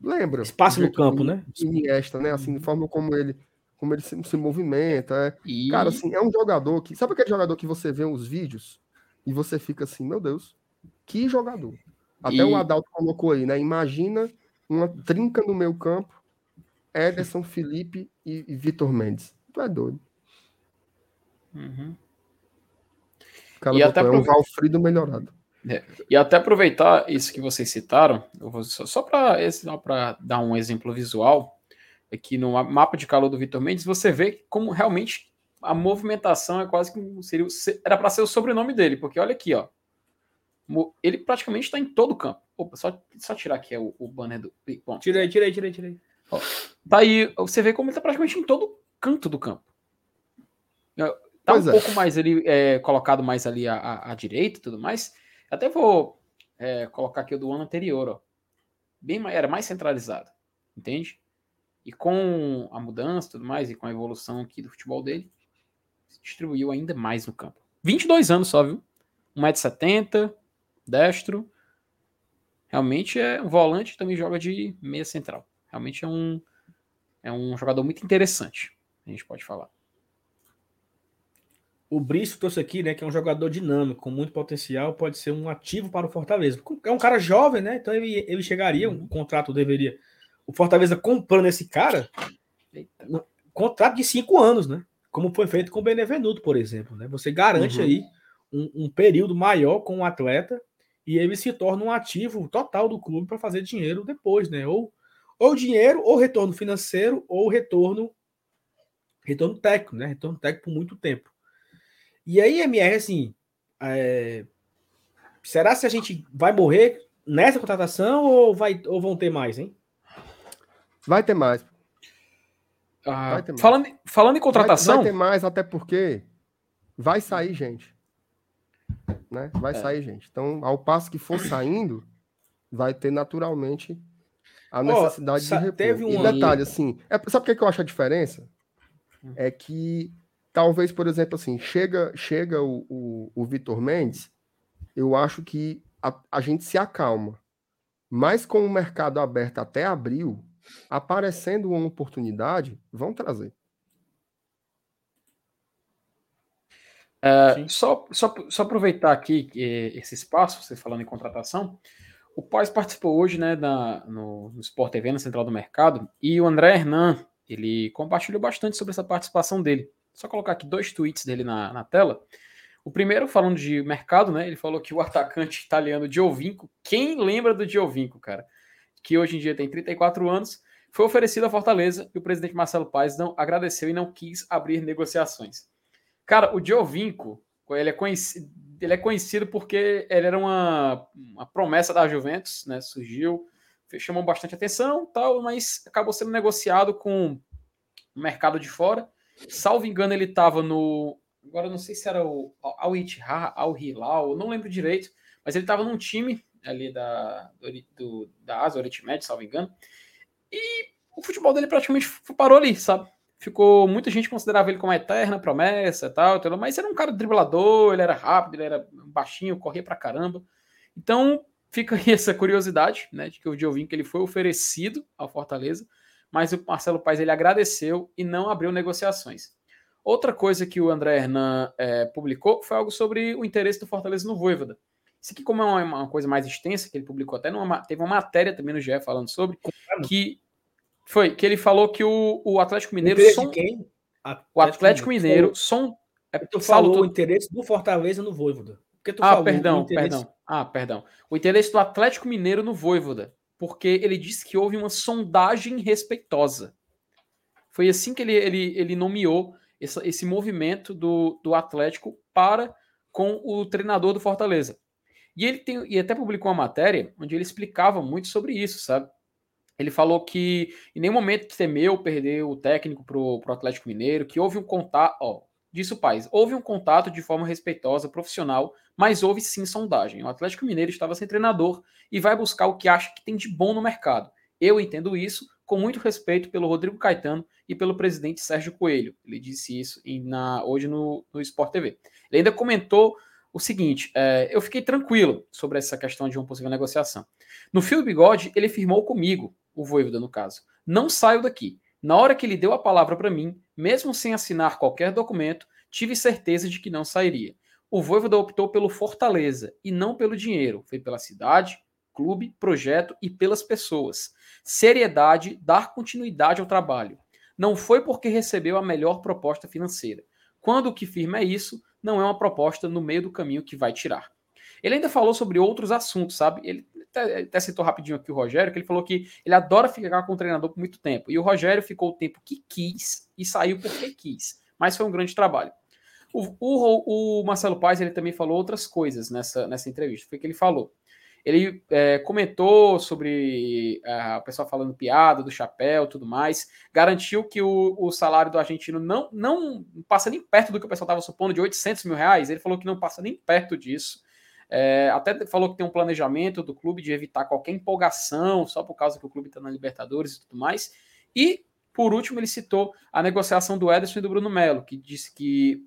Lembra? Espaço no campo, né? Iniesta, né? Assim, a forma como ele, como ele se, se movimenta. É. E... Cara, assim, é um jogador que. Sabe aquele jogador que você vê os vídeos e você fica assim, meu Deus, que jogador. Até e... o Adalto colocou aí, né? Imagina uma trinca no meu campo, Ederson, Felipe e, e Vitor Mendes. Tu é doido. Uhum. Cara, e até é um Valfrido melhorado. É. E até aproveitar isso que vocês citaram, só, só para dar um exemplo visual, aqui no mapa de calor do Vitor Mendes, você vê como realmente a movimentação é quase que seria, era para ser o sobrenome dele, porque olha aqui, ó. Ele praticamente está em todo o campo. Opa, só, só tirar aqui o, o banner do. Bom. Tirei, tirei, tirei, tirei. Ó, daí você vê como ele está praticamente em todo canto do campo. Tá pois um é. pouco mais ali, é, colocado mais ali à, à, direita e tudo mais até vou é, colocar aqui o do ano anterior, ó. Bem, era mais centralizado, entende? E com a mudança e tudo mais, e com a evolução aqui do futebol dele, se distribuiu ainda mais no campo. 22 anos só, viu? 1,70m, destro. realmente é um volante, também joga de meia central. Realmente é um, é um jogador muito interessante, a gente pode falar. O Brice trouxe aqui, né, que é um jogador dinâmico, com muito potencial, pode ser um ativo para o Fortaleza. É um cara jovem, né? Então ele, ele chegaria, um contrato deveria. O Fortaleza comprando esse cara, Eita. contrato de cinco anos, né? Como foi feito com o Benevenuto, por exemplo. Né? Você garante uhum. aí um, um, período maior com o atleta e ele se torna um ativo total do clube para fazer dinheiro depois, né? Ou, ou dinheiro, ou retorno financeiro, ou retorno retorno técnico, né? Retorno técnico por muito tempo. E aí, MR, assim, é... será se a gente vai morrer nessa contratação ou, vai, ou vão ter mais, hein? Vai ter mais. Ah, vai ter mais. Falando, falando em contratação. Vai, vai, ter mais, até porque vai sair gente. Né? Vai é. sair gente. Então, ao passo que for saindo, vai ter naturalmente a necessidade oh, de repor. Teve um... E detalhe, assim, é, sabe o que eu acho a diferença? Hum. É que talvez, por exemplo, assim, chega, chega o, o, o Vitor Mendes, eu acho que a, a gente se acalma. Mas com o mercado aberto até abril, aparecendo uma oportunidade, vão trazer. É, só, só, só aproveitar aqui esse espaço, você falando em contratação, o Paz participou hoje né, na, no, no Sport TV, na Central do Mercado, e o André Hernan, ele compartilhou bastante sobre essa participação dele. Só colocar aqui dois tweets dele na, na tela. O primeiro, falando de mercado, né? Ele falou que o atacante italiano Giovinco, quem lembra do Giovinco, cara? Que hoje em dia tem 34 anos, foi oferecido à Fortaleza e o presidente Marcelo Paes não agradeceu e não quis abrir negociações. Cara, o Giovinco, ele é conhecido, ele é conhecido porque ele era uma, uma promessa da Juventus, né? Surgiu, chamou bastante atenção, tal, mas acabou sendo negociado com o mercado de fora Salvo engano, ele estava no. Agora não sei se era o Al Ittihad, Al Hilal, não lembro direito, mas ele estava num time ali da, do, da Asa, Oriente Médio, salvo engano. E o futebol dele praticamente parou ali, sabe? Ficou. Muita gente considerava ele como uma eterna promessa e tal, tal, mas era um cara driblador, ele era rápido, ele era baixinho, corria pra caramba. Então fica aí (laughs) essa curiosidade, né? De que o Giovinco ele foi oferecido ao Fortaleza mas o Marcelo Paes ele agradeceu e não abriu negociações. Outra coisa que o André Hernan é, publicou foi algo sobre o interesse do Fortaleza no Voivoda. Isso aqui, como é uma, uma, coisa mais extensa, que ele publicou até numa, teve uma matéria também no GE falando sobre, que foi que ele falou que o, o Atlético Mineiro. O som, quem? Atlético o Atlético Mineiro, som. É, tu falou o interesse do Fortaleza no Voivoda. ah, perdão, interesse... perdão. Ah, perdão. O interesse do Atlético Mineiro no Voivoda porque ele disse que houve uma sondagem respeitosa. Foi assim que ele, ele, ele nomeou esse, esse movimento do, do Atlético para com o treinador do Fortaleza. E ele tem, e até publicou uma matéria onde ele explicava muito sobre isso, sabe? Ele falou que em nenhum momento temeu perder o técnico para o Atlético Mineiro, que houve um contato, ó, disse o Paz, houve um contato de forma respeitosa, profissional, mas houve sim sondagem. O Atlético Mineiro estava sem treinador e vai buscar o que acha que tem de bom no mercado. Eu entendo isso com muito respeito pelo Rodrigo Caetano e pelo presidente Sérgio Coelho. Ele disse isso na, hoje no, no Sport TV. Ele ainda comentou o seguinte: é, eu fiquei tranquilo sobre essa questão de uma possível negociação. No fio bigode, ele firmou comigo, o Voivoda no caso. Não saio daqui. Na hora que ele deu a palavra para mim, mesmo sem assinar qualquer documento, tive certeza de que não sairia. O Voivoda optou pelo Fortaleza e não pelo dinheiro. Foi pela cidade, clube, projeto e pelas pessoas. Seriedade, dar continuidade ao trabalho. Não foi porque recebeu a melhor proposta financeira. Quando o que firma é isso, não é uma proposta no meio do caminho que vai tirar. Ele ainda falou sobre outros assuntos, sabe? Ele até, citou rapidinho aqui o Rogério, que ele falou que ele adora ficar com o treinador por muito tempo. E o Rogério ficou o tempo que quis e saiu porque quis. Mas foi um grande trabalho. O, o, o Marcelo Paes ele também falou outras coisas nessa, nessa entrevista. Foi que ele falou. Ele é, comentou sobre a pessoa falando piada do chapéu tudo mais. Garantiu que o, o salário do argentino não, não passa nem perto do que o pessoal estava supondo, de 800 mil reais. Ele falou que não passa nem perto disso. É, até falou que tem um planejamento do clube de evitar qualquer empolgação só por causa que o clube está na Libertadores e tudo mais. E, por último, ele citou a negociação do Ederson e do Bruno Melo, que disse que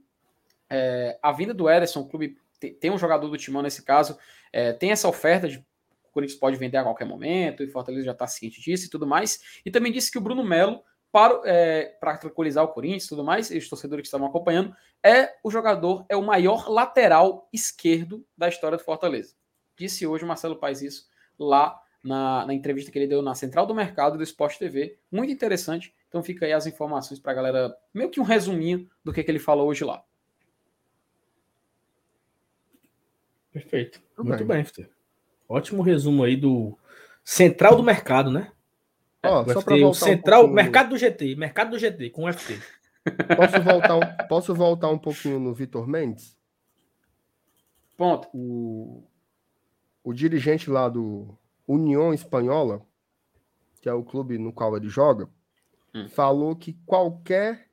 é, a vinda do Ederson, o clube tem um jogador do Timão nesse caso, é, tem essa oferta de o Corinthians pode vender a qualquer momento, e Fortaleza já está ciente disso e tudo mais. E também disse que o Bruno Melo, para, é, para tranquilizar o Corinthians e tudo mais, e os torcedores que estavam acompanhando, é o jogador, é o maior lateral esquerdo da história do Fortaleza. Disse hoje o Marcelo Paes isso lá na, na, entrevista que ele deu na Central do Mercado do Esporte TV. Muito interessante. Então fica aí as informações para a galera, meio que um resuminho do que, que ele falou hoje lá. Perfeito. Muito bem, bem Ótimo resumo aí do Central do Mercado, né? Ó, só para voltar Central, um Mercado do GT, Mercado do GT com o FT. Posso voltar um, posso voltar um pouquinho no Vitor Mendes? Ponto. O, o dirigente lá do União Espanhola, que é o clube no qual ele joga, hum. falou que qualquer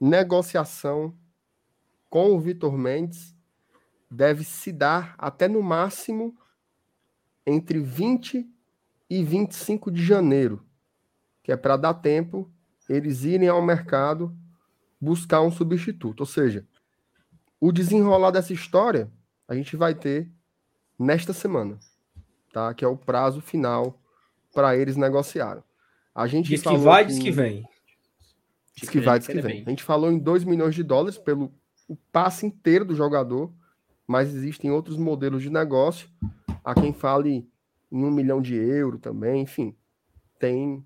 negociação com o Vitor Mendes deve se dar até no máximo entre 20 e 25 de janeiro, que é para dar tempo eles irem ao mercado buscar um substituto. Ou seja, o desenrolar dessa história a gente vai ter nesta semana, tá? Que é o prazo final para eles negociarem. A gente diz que vai, diz que vem. Diz que vai, diz que vem. A gente falou em 2 milhões de dólares pelo o passe inteiro do jogador, mas existem outros modelos de negócio. Há quem fale em um milhão de euro também, enfim, tem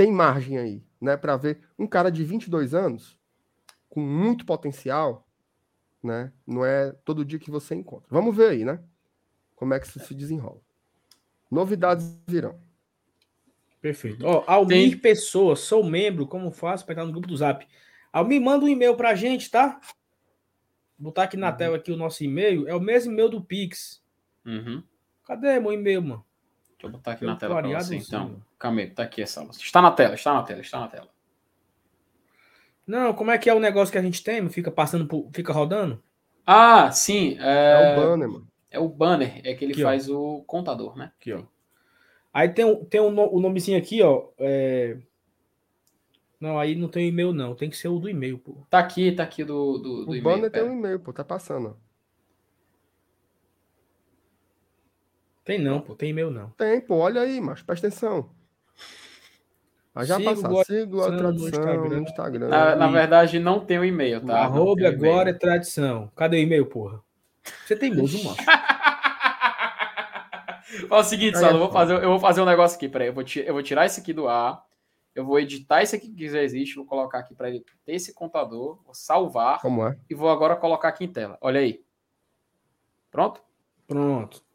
tem margem aí, né, para ver um cara de 22 anos com muito potencial, né? Não é todo dia que você encontra. Vamos ver aí, né? Como é que isso se desenrola. Novidades virão. Perfeito. Ó, Almir Tem... Pessoa, sou membro, como faço para entrar no grupo do Zap? Almir, manda um e-mail pra gente, tá? Vou botar aqui na uhum. tela aqui o nosso e-mail. É o mesmo e-mail do Pix. Uhum. Meu meu e-mail, mano? Deixa eu botar aqui eu na tela para você, então. Calma aí, tá aqui essa. Está na tela, está na tela, está na tela. Não, como é que é o negócio que a gente tem? Fica passando, por, fica rodando? Ah, sim. É, é o banner, mano. É o banner, é que ele aqui, faz ó. o contador, né? Aqui, ó. Aí tem, tem um, o nomezinho aqui, ó. É... Não, aí não tem e-mail, não. Tem que ser o do e-mail, pô. Tá aqui, tá aqui do, do, do o banner tem um e-mail, pô. Tá passando, ó. Tem não, pô. Tem e-mail não. Tem, pô. Olha aí, mas presta atenção. Aí já Sigo a tradição no Instagram. No Instagram na, na, verdade, não tem o e-mail, tá? Arroba agora é tradição. Cadê o e-mail, porra? Você tem moço, mano. (laughs) Fala o seguinte, Salo, eu vou, fazer, eu vou fazer um negócio aqui, peraí. Eu vou, eu vou tirar esse aqui do ar. Eu vou editar esse aqui que já existe, vou colocar aqui para ele ter esse contador, vou salvar. Como é? E vou agora colocar aqui em tela. Olha aí. Pronto? Pronto.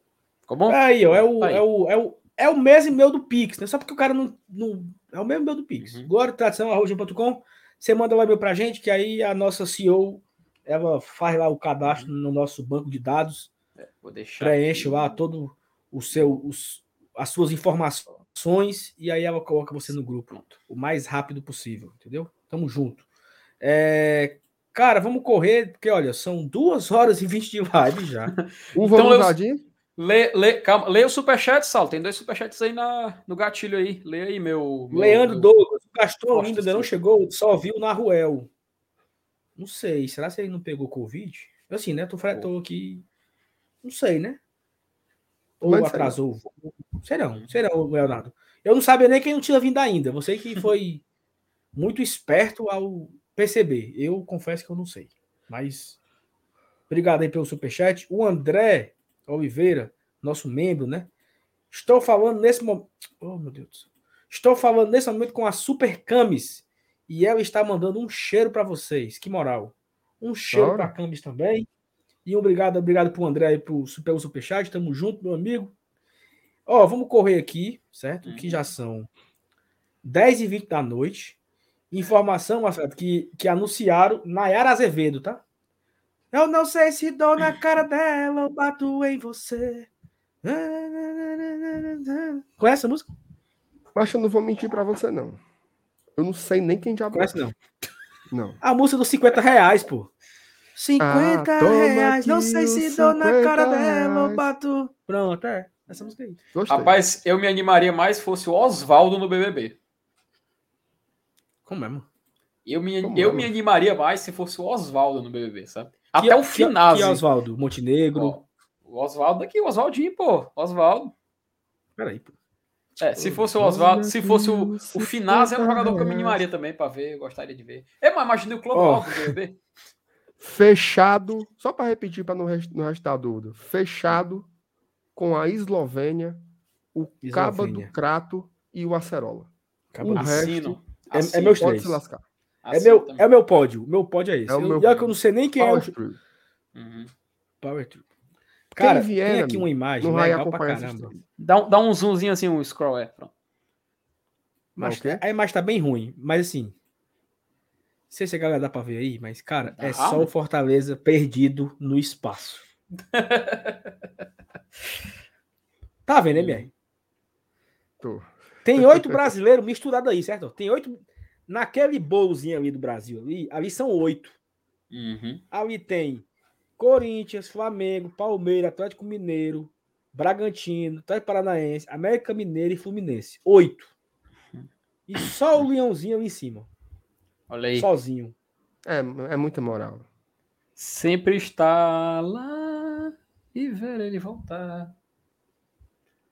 Ficou bom? É aí, ó, é o, tá aí. é o, é o, é o mesmo e-mail do Pix, né? Só porque o cara não. não é o mesmo e-mail do Pix. Uhum. Glória tradição, arroba.com. Você manda lá e-mail pra gente, que aí a nossa CEO ela faz lá o cadastro uhum. no nosso banco de dados. É, vou deixar. Preenche aqui. lá todo o seu, os, as suas informações e aí ela coloca você no grupo Pronto. o mais rápido possível, entendeu? Tamo junto. É, cara, vamos correr, porque olha, são duas horas e vinte de live já. (laughs) um então, vamos Lê, lê, calma, lê o superchat, Sal. Tem dois superchats aí na, no gatilho aí. Lê aí, meu. meu Leandro meu... Douglas, gastou ainda, ainda não chegou, só viu na Ruel. Não sei, será que ele não pegou Covid? Assim, né? Tô, tô aqui. Não sei, né? Ou Mas atrasou. Sei não, sei não, Leonardo. Eu não sabia nem quem não tinha vindo ainda. Você que (laughs) foi muito esperto ao perceber. Eu confesso que eu não sei. Mas obrigado aí pelo superchat. O André Oliveira, nosso membro, né? Estou falando nesse momento. Oh, meu Deus. Estou falando nesse momento com a Super Camis e ela está mandando um cheiro para vocês. Que moral. Um cheiro para a Camis também. E obrigado, obrigado pro André aí pro, pelo superchat. Tamo junto, meu amigo. Ó, vamos correr aqui, certo? Uhum. Que já são 10 e 20 da noite. Informação, Marcelo, que, que anunciaram Nayara Azevedo, tá? Eu não sei se dou na cara dela ou bato em você. Conhece a música? Mas eu não vou mentir para você, não. Eu não sei nem quem já Conhece, não? Não. (laughs) A música dos 50 reais, pô. 50 ah, reais, não sei se dou na cara dela ou bato. Pronto, é. Essa música aí. Gostei. Rapaz, eu me animaria mais se fosse o Oswaldo no BBB. Como é, mano? Eu me, eu é, me animaria mais se fosse o Oswaldo no BBB, sabe? Até que, o final. Que, que Oswaldo? Montenegro? o Oswaldo aqui, o Oswaldinho, pô. Oswaldo. Peraí, pô. É, se fosse o Oswaldo, se fosse o, o Finaz, é um jogador que eu me animaria também para ver, eu gostaria de ver. É, mas imaginei o Clodoaldo oh. do BBB. Fechado, só para repetir para não, rest, não restar dúvida. Fechado com a Eslovênia, o Eslovênia. Caba do Crato e o Acerola. Caba o resto é, é meus três. Se lascar. É meu, é meu pódio. O meu pódio é esse. É o meu... eu, que eu não sei nem quem Power é o. Uhum. Power Trip. Cara, Quem vier, tem aqui uma imagem não legal pra caramba. Dá, dá um zoomzinho assim, um scroll, é. Pronto. Mas, okay. A imagem tá bem ruim, mas assim. Não sei se a galera dá pra ver aí, mas, cara, é só o Fortaleza perdido no espaço. (laughs) tá vendo, MR? Tô. Tem oito brasileiros misturados aí, certo? Tem oito. Naquele bolozinho ali do Brasil, ali, ali são oito. Uhum. Ali tem Corinthians, Flamengo, Palmeiras, Atlético Mineiro, Bragantino, Atlético Paranaense, América Mineiro e Fluminense. Oito. E só o Leãozinho ali em cima. Olha aí. Sozinho. É, é muita moral. Sempre está lá e ver ele voltar.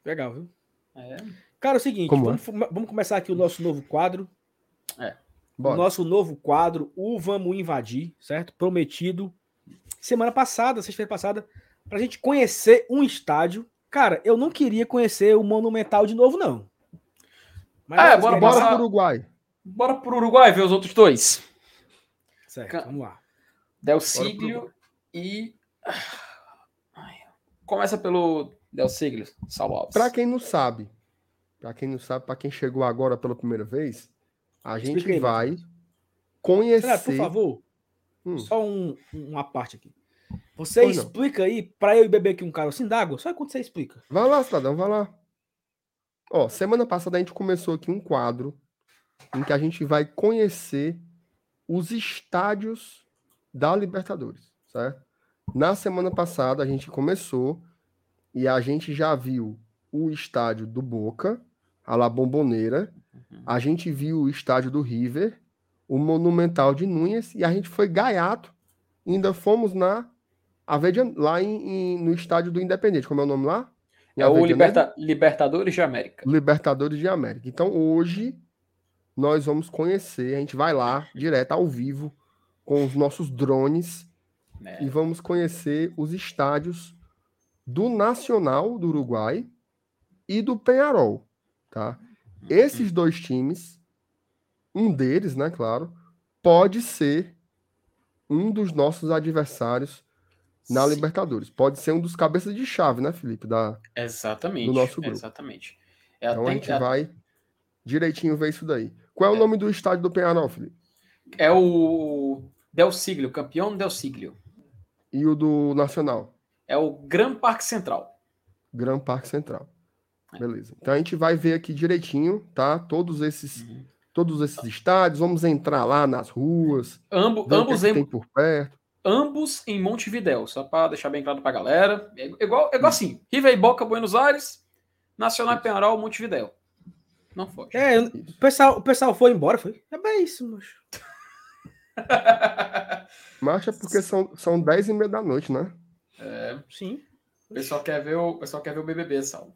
Legal, viu? É. Cara, é o seguinte, vamos, é? vamos, começar aqui o nosso novo quadro. É. Bora. O nosso novo quadro, o Vamos Invadir, certo? Prometido semana passada, sexta-feira passada, pra gente conhecer um estádio. Cara, eu não queria conhecer o Monumental de novo, não. Mas é, bora, bora pro Uruguai. Bora pro Uruguai ver os outros dois. Certo, vamos lá. Del Siglio e. Começa pelo Del Siglio, Saulo Alves. Pra quem não sabe, pra quem não sabe, pra quem chegou agora pela primeira vez, a gente vai conhecer. Renato, por favor, Hum. Só um, uma parte aqui. Você pois explica não. aí, para eu beber aqui um carocinho d'água, só quando você explica. Vai lá, cidadão, vai lá. Ó, semana passada a gente começou aqui um quadro em que a gente vai conhecer os estádios da Libertadores, certo? Na semana passada a gente começou e a gente já viu o estádio do Boca, a La Bomboneira, uhum. a gente viu o estádio do River o Monumental de Núñez e a gente foi gaiato. Ainda fomos na Avedia, lá em, em, no estádio do Independente. Como é o nome lá? Em é o Liberta, Libertadores de América. Libertadores de América. Então hoje nós vamos conhecer, a gente vai lá direto ao vivo com os nossos drones é. e vamos conhecer os estádios do Nacional do Uruguai e do Penharol, tá? Uhum. Esses dois times um deles, né, claro, pode ser um dos nossos adversários na Sim. Libertadores. Pode ser um dos cabeças de chave, né, Felipe? Da, exatamente. Do nosso grupo. Exatamente. É então a gente vai direitinho ver isso daí. Qual é o é. nome do estádio do Penharol, Felipe? É o Del Siglio, campeão Del Siglio. E o do Nacional? É o Gran Parque Central. Gran Parque Central. É. Beleza. Então a gente vai ver aqui direitinho, tá? Todos esses uhum todos esses estádios, vamos entrar lá nas ruas. Ambo, ambos em, tem por perto. Ambos em Montevidéu, só para deixar bem claro para a galera. É igual, é igual assim: River e Boca, Buenos Aires, Nacional e Penharol, Montevidéu. Não foi. É, o pessoal, o pessoal foi embora, foi. É bem isso, moço. (laughs) Marcha porque são, são 10 e meia da noite, né? É, sim. O pessoal quer ver o, o pessoal quer ver o BBB, Sal.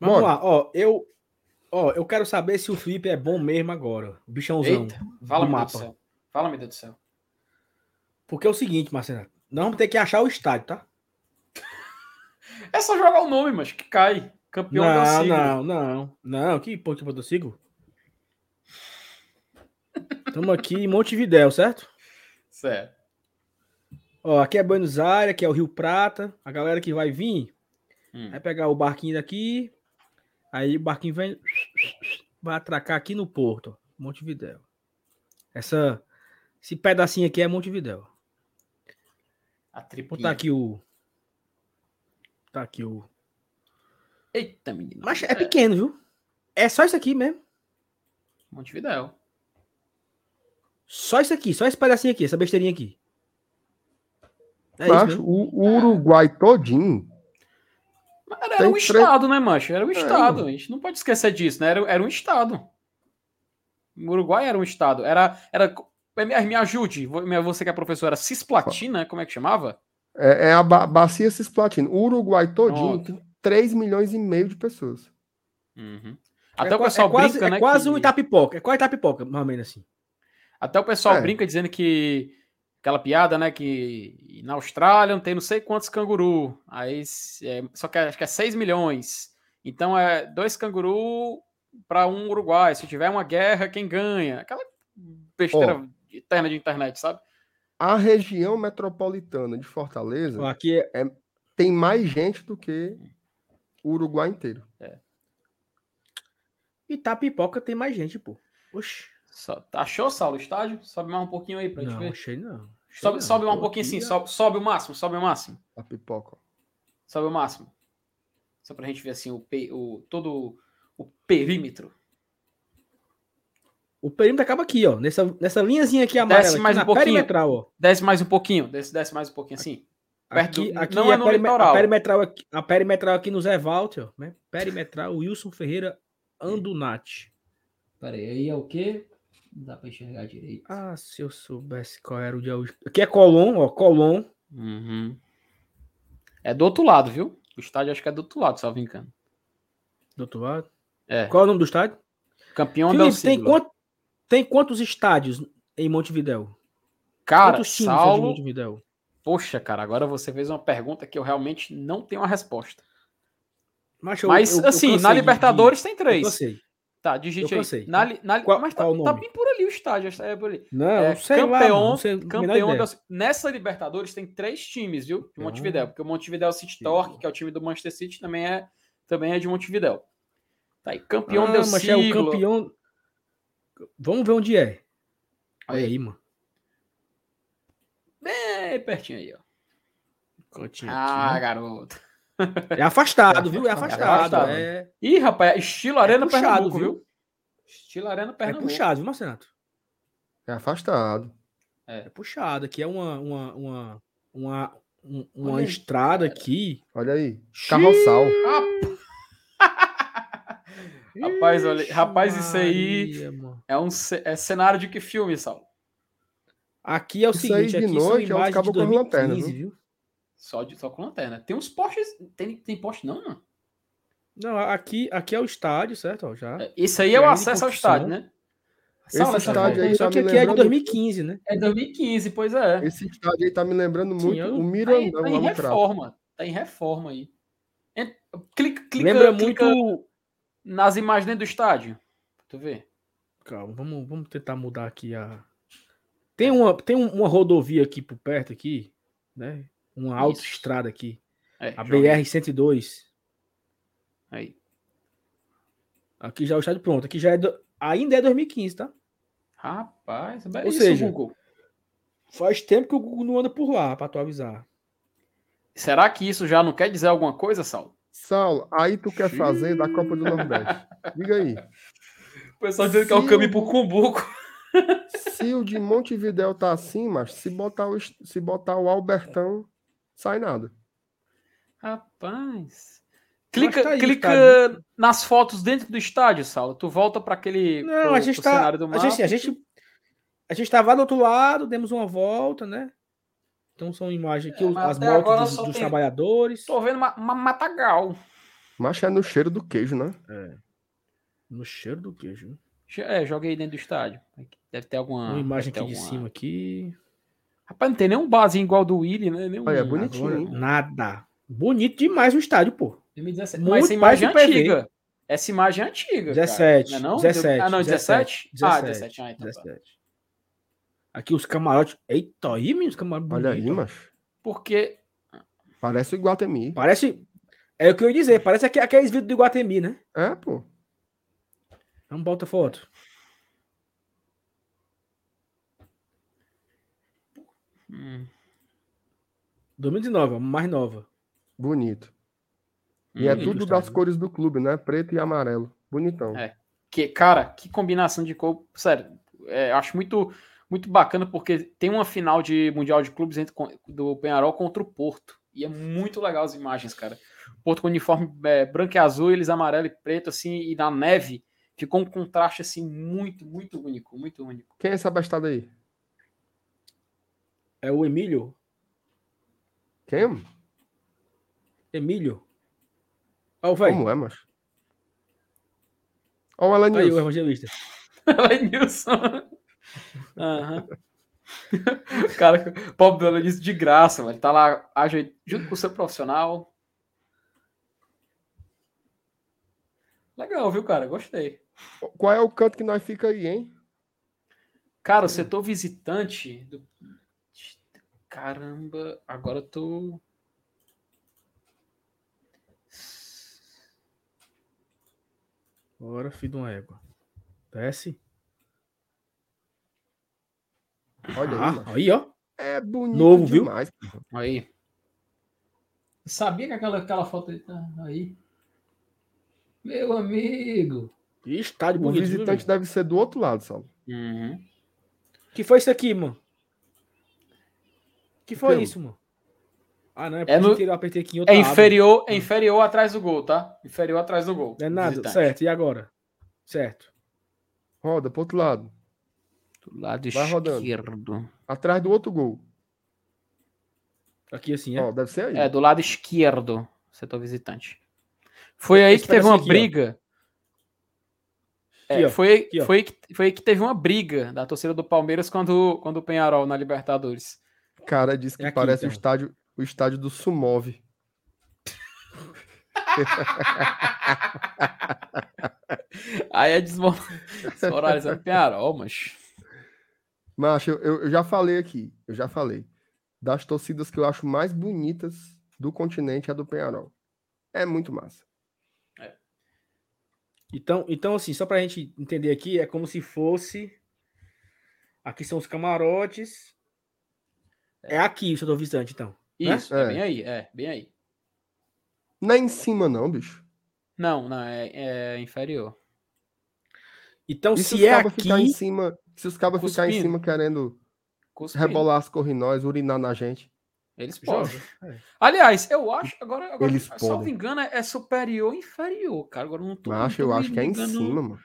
Vamos Bora. lá, ó, eu Ó, eu quero saber se o Felipe é bom mesmo agora. O bichãozão. Eita, fala, meu Deus do céu. Fala, meu Deus do céu. Porque é o seguinte, Marcelo. Nós vamos ter que achar o estádio, tá? (laughs) É só jogar o nome, mas que cai. Campeão não, do siglo. Não, não, não. Que ponto do siglo? Estamos aqui em Montevidéu, certo? Certo. Ó, aqui é Buenos Aires, aqui é o Rio Prata. A galera que vai vir hum. vai pegar o barquinho daqui, Aí o barquinho vem, vai atracar aqui no porto, Montevidéu. Essa, esse pedacinho aqui é Montevidéu. A tripinha. Tá aqui o. Tá aqui o. Eita, menino. Mas é pequeno, viu? É só isso aqui mesmo. Montevidéu. Só isso aqui, só esse pedacinho aqui, essa besteirinha aqui. É o, o Uruguai todinho era, era um tre... estado, né, mancha? Era um é, estado. A gente não pode esquecer disso, né? Era, era um estado. O Uruguai era um estado. Era. era me ajude, você que é professora, Cisplatina, como é que chamava? É, é a ba bacia Cisplatina. O Uruguai todinho tem 3 milhões e meio de pessoas. Uhum. É Até o qua- pessoal é quase, brinca, é né? quase que- um Itapipoca. É quase Itapipoca, mais ou menos assim. Até o pessoal É. brinca dizendo que aquela piada, né? Que na Austrália não tem não sei quantos canguru. Aí é, só que acho que é 6 milhões. Então é dois canguru para um Uruguai. Se tiver uma guerra, quem ganha? Aquela besteira eterna de internet, sabe? A região metropolitana de Fortaleza Aqui é, tem mais gente do que o Uruguai inteiro. Itapipoca tem mais gente, pô. Oxi. Só- achou, Saulo, o estádio? Sobe mais um pouquinho aí pra gente Não, ver. achei não. Achei Sobe, não. sobe mais um pouquinho assim, sobe, sobe o máximo, sobe o máximo. A pipoca. Sobe o máximo. Só pra gente ver assim o, o todo o perímetro. O perímetro acaba aqui, ó. Nessa, nessa linhazinha aqui amarela. Desce aqui mais um pouquinho. perimetral, ó. Desce mais um pouquinho, desce, desce mais um pouquinho assim. Perto Aqui, do- aqui não é é no perime- litoral. A perimetral, aqui, a perimetral aqui no Zé Walter, ó, né? Perimetral Wilson Ferreira Andunati. Pera aí, aí é o quê? Não dá pra enxergar direito. Ah, se eu soubesse qual era o dia. Aqui é Colom, ó. Colom. Uhum. É do outro lado, viu? O estádio acho que é do outro lado, salvo engano. Do outro lado. É. Qual é o nome do estádio? Campeão da Felipe, tem, quant- tem quantos estádios em Montevidéu? Cara, quantos times de Saulo. Montevidéu? Poxa, cara, agora você fez uma pergunta que eu realmente não tenho uma resposta. Mas, eu- Mas, eu- eu assim, cansei na de- Libertadores tem de- três. Tá, digite Eu aí. cansei. Na, li- na, Qual- mas tá, tá bem por ali o estádio, é por ali. Não, É, não sei lá, campeão, mano, não sei campeão da, nessa Libertadores tem três times, viu? De Campeão. Montevidéu, porque o Montevidéu City Torque, que é o time do Manchester City, também é, também é de Montevidéu. Tá aí, campeão ah, mas é o campeão. Vamos ver onde é. Olha aí, mano. Bem pertinho aí, ó. Ah, aqui, garoto. É afastado, viu? É afastado. afastado. afastado. É, Ih, rapaz, estilo Arena puxado, Pernambuco, viu? viu? Estilo Arena é Pernambuco. puxado, viu, Marcenato? É afastado. É puxado. Aqui é uma, uma, uma, uma, um- uma aí, estrada aqui. Olha aí. Carroçal. (laughs) Rapaz, olha, rapaz, isso aí mano. é um é cenário de que filme, Saulo? Aqui é o Isso aí seguinte, de aqui noite é são imagens cabos de com 2015, lanterna, viu? viu? Só, de, só com lanterna. Tem uns postes. Tem, tem poste, não, mano? Não, aqui, aqui é o estádio, certo? Ó, já. É, Esse aí é o em acesso ao estádio, né? Esse essa estádio aí Só tá que me aqui é de lembrando- 2015, né? É 2015, pois é. Esse estádio aí tá me lembrando Sim, muito eu- o Tá em, Mirandão tá em lá no Crato. reforma. Tá em reforma aí. Clica, clica, Lembra clica muito. nas imagens dentro do estádio. Tu vê? Calma, vamos, vamos tentar mudar aqui a. Tem uma, tem um- uma rodovia aqui por perto aqui, né? Uma Isso. autoestrada aqui, É, a joga BR 102. Aí. Aqui já é o estádio pronto. Aqui já é do- ainda é 2015, tá? Rapaz, é Ou isso, seja, Google. Faz tempo que o Google não anda por lá para atualizar. Será que isso já não quer dizer alguma coisa, Saulo? Saulo, aí tu quer fazer da Copa do Nordeste. Diga aí. O pessoal dizendo que é o caminho pro Cumbuco. Se o de Montevidéu tá assim, mas se botar o, se botar o Albertão, sai nada. Rapaz. Clica, tá aí clica estádio. nas fotos dentro do estádio, Saulo. Tu volta para aquele. Não, pro- a gente tá. cenário do A mapa. gente, a gente. A gente tava do outro lado, demos uma volta, né? Então são imagens aqui, É, as motos dos, dos tem- trabalhadores. Tô vendo uma, uma matagal. Mas é no cheiro do queijo, né? No cheiro do queijo. É, joguei dentro do estádio. Deve ter alguma. Uma imagem aqui ter de alguma- cima aqui. Rapaz, não tem nenhum barzinho igual do Willy, né? Nenhum... Olha, é bonitinho. Nada. Bonito demais o estádio, pô. 2017. Muito Mas essa mais imagem é PV. antiga. Essa imagem é antiga. 17, Cara. Não é não? 17, Ah, não, 17? Ah, 17. 17. Ah, então tá. 17. Aqui os camarotes. Eita, aí, menino, os camarotes Olha aí, macho. Porque. Parece o Iguatemi. Parece. É o que eu ia dizer, parece aqu- aqueles vídeos do Iguatemi, né? É, pô. Vamos botar foto. Hum, 2019, ó, mais nova. Bonito. E é Bonito tudo o das cores do clube, né? Preto e amarelo. Bonitão. É. Que, cara, que combinação de cor. Sério, é, acho muito, muito bacana porque tem uma final de Mundial de Clubes entre, do Penharol contra o Porto. E é muito legal as imagens, cara. Porto com uniforme é, branco e azul, eles amarelo e preto, assim, e na neve. Ficou um contraste, assim, muito, muito único, muito único. Quem é essa bestada aí? É o Emílio. Quem? Emílio. Oh, Como é, macho? Olha o Elenilson. Aí, o evangelista. (laughs) Elenilson. Aham. (laughs) cara, pobre do Elenilson de graça, mano. Ele tá lá junto com o seu profissional. Legal, viu, cara? Gostei. Qual é o canto que nós fica aí, hein? Cara, o setor visitante. Do... Caramba, agora eu tô. Bora, filho de uma égua. Desce. Olha ah, aí, aí, ó. É bonito Novo, demais. Viu? Aí. Eu sabia que aquela, aquela foto tá aí. Meu amigo. Estádio bonito. O visitante deve ser do outro lado, Saulo. Uhum. que foi isso aqui, mano? Que foi isso, mano? Ah, não, é, é no... eu apertei aqui em outra é inferior, é inferior atrás do gol, tá? Inferior atrás do gol. Não é nada, visitante. certo. E agora? Certo. Roda pro outro lado. Do lado Vai esquerdo. Rodando. Atrás do outro gol. Aqui assim, é? Ó, deve ser aí. É, do lado esquerdo, setor visitante. Foi aí que teve uma aqui, briga. É, foi, aqui, foi, foi aí que teve uma briga da torcida do Palmeiras quando, quando o Penharol na Libertadores. Cara, disse que é aqui, parece então. o, estádio, o estádio do Sumov. aí é desmoralizando Penharol, mas. Mas eu, eu já falei aqui, eu já falei. Das torcidas que eu acho mais bonitas do continente é a do Penharol. É muito massa. É. Então, então, assim, só pra gente entender aqui, é como se fosse. Aqui são os camarotes. É, é aqui o setor visitante, então. Né? Isso, né? é. é bem aí, é, bem aí. Não é em cima, não, bicho. Não, não, é, é inferior. Então, e se, se é aqui... Ficar em cima, se os cabos ficar em cima querendo Cuspindo. rebolar as corrinóis, urinar na gente. Eles podem. É. Aliás, eu acho, agora, agora Eles não me engano, é superior ou inferior, cara. Agora não tô. Acho, eu acho que é em cima, mano.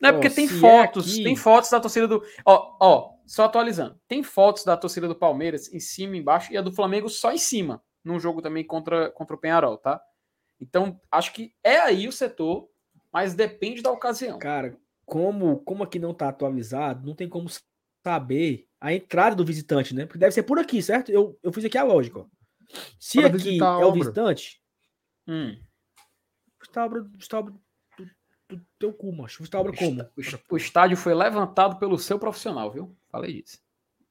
Não é porque tem fotos, é aqui... tem fotos da torcida do. Ó, ó, só atualizando. Tem fotos da torcida do Palmeiras em cima, embaixo, e a do Flamengo só em cima, num jogo também contra, contra o Penharol, tá? Então, acho que é aí o setor, mas depende da ocasião. Cara, como, como aqui não tá atualizado, não tem como saber a entrada do visitante, né? Porque deve ser por aqui, certo? Eu, eu fiz aqui a lógica. Ó. Se Para aqui é o visitante. Hum. Está obra, está obra do, teu cu, macho. Está obra como? O, o, estádio foi levantado pelo seu profissional, viu? Falei isso.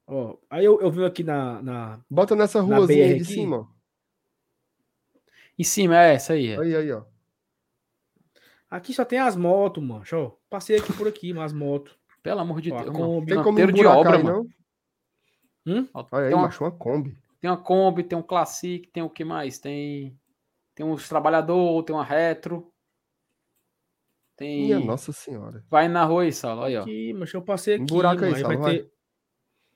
Ó, aí eu, eu vi aqui na, na. Bota nessa ruazinha aí de aqui. cima. Em cima, é essa aí. É. Aí, aí, ó. Aqui só tem as motos, mano. Ó, passei aqui por aqui, mas motos. Pelo amor de Deus. Kombi, tem como de obra, aí, mano. Não? Hum? Olha aí, uma, macho, uma Kombi. Tem uma Kombi, tem um Classic, tem o que mais? Tem tem uns trabalhador, tem uma retro. Tem. Minha Nossa Senhora. Vai na rua aí, Saulo. Aí, ó. Aqui, mas eu passei aqui. Um buraco aí, Saulo, vai ter...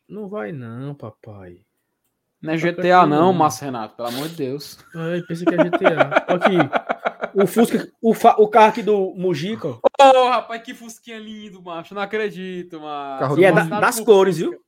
Não vai não, papai. Não é GTA não, Márcio Renato, pelo amor de Deus. Ai, pensei que é GTA. aqui, o Fusca, o, fa... o carro aqui do Mujica. Ô, oh, rapaz, que Fusquinha lindo, macho. Não acredito, mano. E é da, das cores, viu?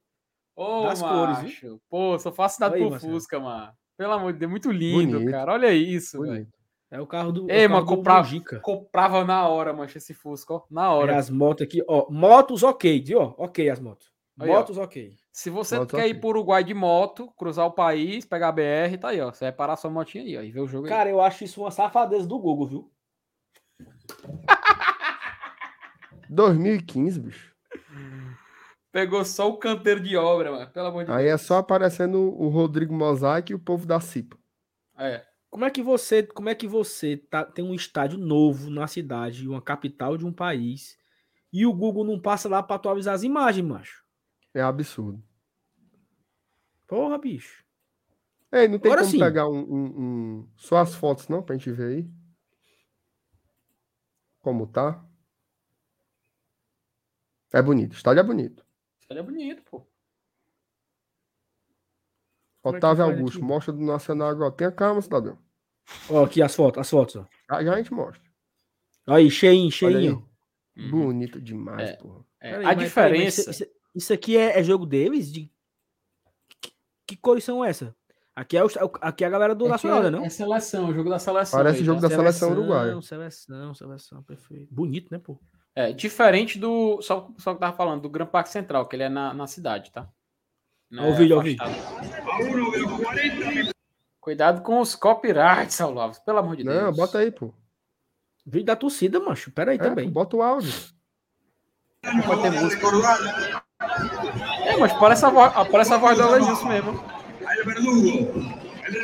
Ô, das macho. cores, viu? Pô, sou fascinado por Marcelo. Fusca, mano. Pelo amor de Deus, muito lindo, Bonito. cara. Olha isso, velho. É o carro do. Ei, mano, comprava, comprava na hora, mancha, esse Fusca, ó. Na hora. É as motos aqui, ó. Motos ok, viu? Ok, as motos. Motos aí, ok. Se você motos quer okay. ir para o Uruguai de moto, cruzar o país, pegar a BR, tá aí, ó. Você vai parar sua motinha aí, ó, e ver o jogo Cara, aí. eu acho isso uma safadeza do Google, viu? (laughs) 2015, bicho. Pegou só o canteiro de obra, mano. Pelo amor de Aí Deus. é só aparecendo o Rodrigo Mosaic e o povo da CIPA. É. Como é que você, como é que você tá, tem um estádio novo na cidade, uma capital de um país, e o Google não passa lá para atualizar as imagens, macho? É absurdo. Porra, bicho. Ei, não tem Agora como sim. pegar um, um, um, só as fotos, não, pra gente ver aí? Como tá? É bonito. O estádio é bonito. O estádio é bonito, pô. Otávio Augusto, aqui? mostra do Nacional agora. Tenha calma, cidadão. Ó, aqui as fotos, as fotos, ó. Já, já a gente mostra. Aí, cheinho, cheinho. Uhum. Bonito demais, é, porra. É, a diferença. Isso, isso, aqui é, é, jogo deles? De... Que, que cores são essas? Aqui é, o, aqui é a galera do é Nacional, é, né? Não? É seleção, o jogo da seleção. Parece o jogo tá? da seleção, uruguaia. Seleção, seleção, perfeito. Bonito, né, pô? É, diferente do. Só, só que tava falando, do Gran Parque Central, que ele é na, na cidade, tá? Não é o vídeo, o vídeo. Cuidado com os copyrights, Saulo Alves, pelo amor de Não, Deus. Não, bota aí, pô. Vídeo da torcida, macho. Pera aí é, também. Pô, bota o áudio. Não pode ter música. É, mas parece a voz, parece a voz do Aleijus mesmo.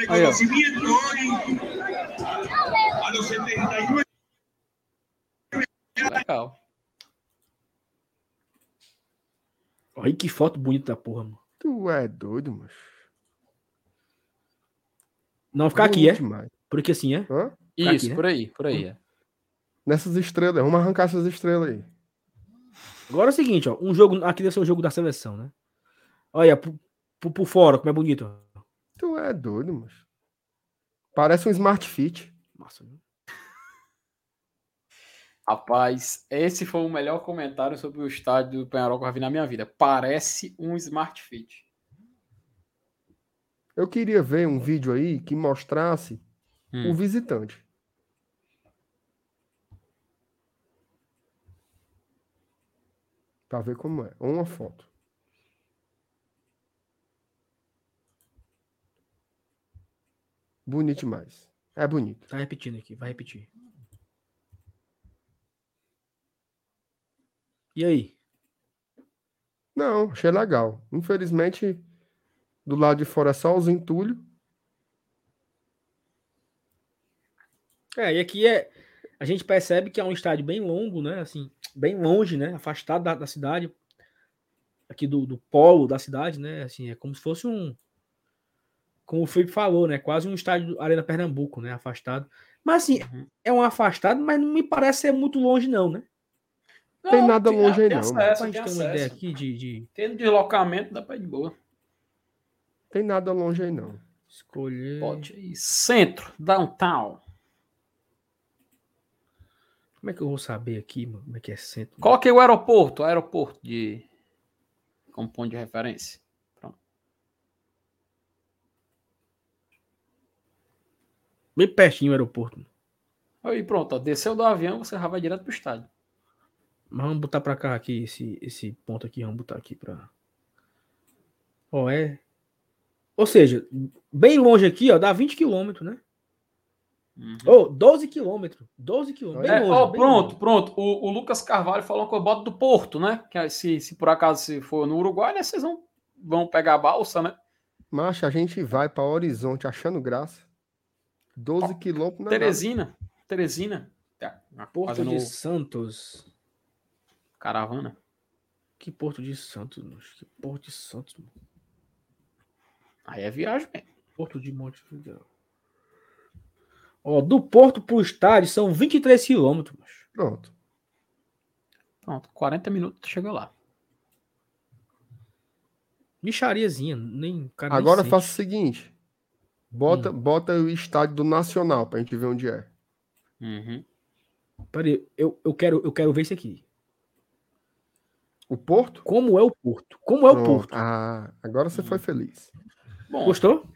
Aí, ó. Legal. Olha que foto bonita da porra, mano. Tu é doido, mano. Não, ficar aqui, é? Demais. Porque assim, é? Hã? Isso, aqui, né? por aí, por aí. É. Nessas estrelas, vamos arrancar essas estrelas aí. Agora é o seguinte, ó. Um jogo. Aqui deve ser o jogo da seleção, né? Olha, por, por, por fora, como é bonito. Tu é doido, mano. Parece um Smart Fit. Massa, viu? Rapaz, esse foi o melhor comentário sobre o estádio do Penharol que eu vi na minha vida. Parece um Smart Fit. Eu queria ver um vídeo aí que mostrasse hum. o visitante. Pra ver como é. Ou uma foto. Bonito demais. É bonito. Tá repetindo aqui, vai repetir. E aí? Não, achei legal. Infelizmente, do lado de fora é só os entulhos. É, e aqui é. A gente percebe que é um estádio bem longo, né? Assim, bem longe, né? Afastado da, da cidade. Aqui do, do polo da cidade, né? Assim, é como se fosse um. Como o Felipe falou, né? Quase um estádio Arena Pernambuco, né? Afastado. Mas assim, uhum. é um afastado, mas não me parece ser muito longe, não, né? Não, tem nada tem, longe aí, não. Acesso, pra gente ter uma ideia aqui de, de. Tendo deslocamento, dá pra ir de boa. Tem nada longe aí, não. Escolher. Pode ir. Centro, downtown. Como é que eu vou saber aqui, mano? Como é que é centro? Coloquei o aeroporto, o aeroporto de. Como ponto de referência. Pronto. Bem pertinho o aeroporto. Aí pronto, ó, desceu do avião, você já vai direto pro estádio. Mas vamos botar pra cá aqui, esse, esse ponto aqui, vamos botar aqui pra. Ó, é. Ou seja, bem longe aqui, ó, dá 20 quilômetros, né? Uhum. Oh, 12 quilômetros. 12 quilômetros. É, oh, pronto, longe. pronto. O, o, Lucas Carvalho falou que eu boto do Porto, né? Que se, se por acaso se for no Uruguai, né, vocês vão, vão pegar a balsa, né? Macho, a gente vai para Horizonte achando graça. 12 oh, quilômetros. Teresina. Teresina. Tá, Porto de Santos. Caravana. Que Porto de Santos, mano? Que Porto de Santos, mano? Aí é viagem mesmo. Porto de Montevideo. Ó, do Porto pro estádio são 23 quilômetros. Pronto. Pronto, 40 minutos chega lá. Michariazinha, nem cara Agora nem faça o seguinte. Bota, hum. bota o estádio do Nacional pra gente ver onde é. Uhum. Peraí, eu, eu, quero, eu quero ver isso aqui. O Porto? Como é o Porto? Como é Pronto. o Porto? Ah, agora você hum. foi feliz. Bom, Gostou?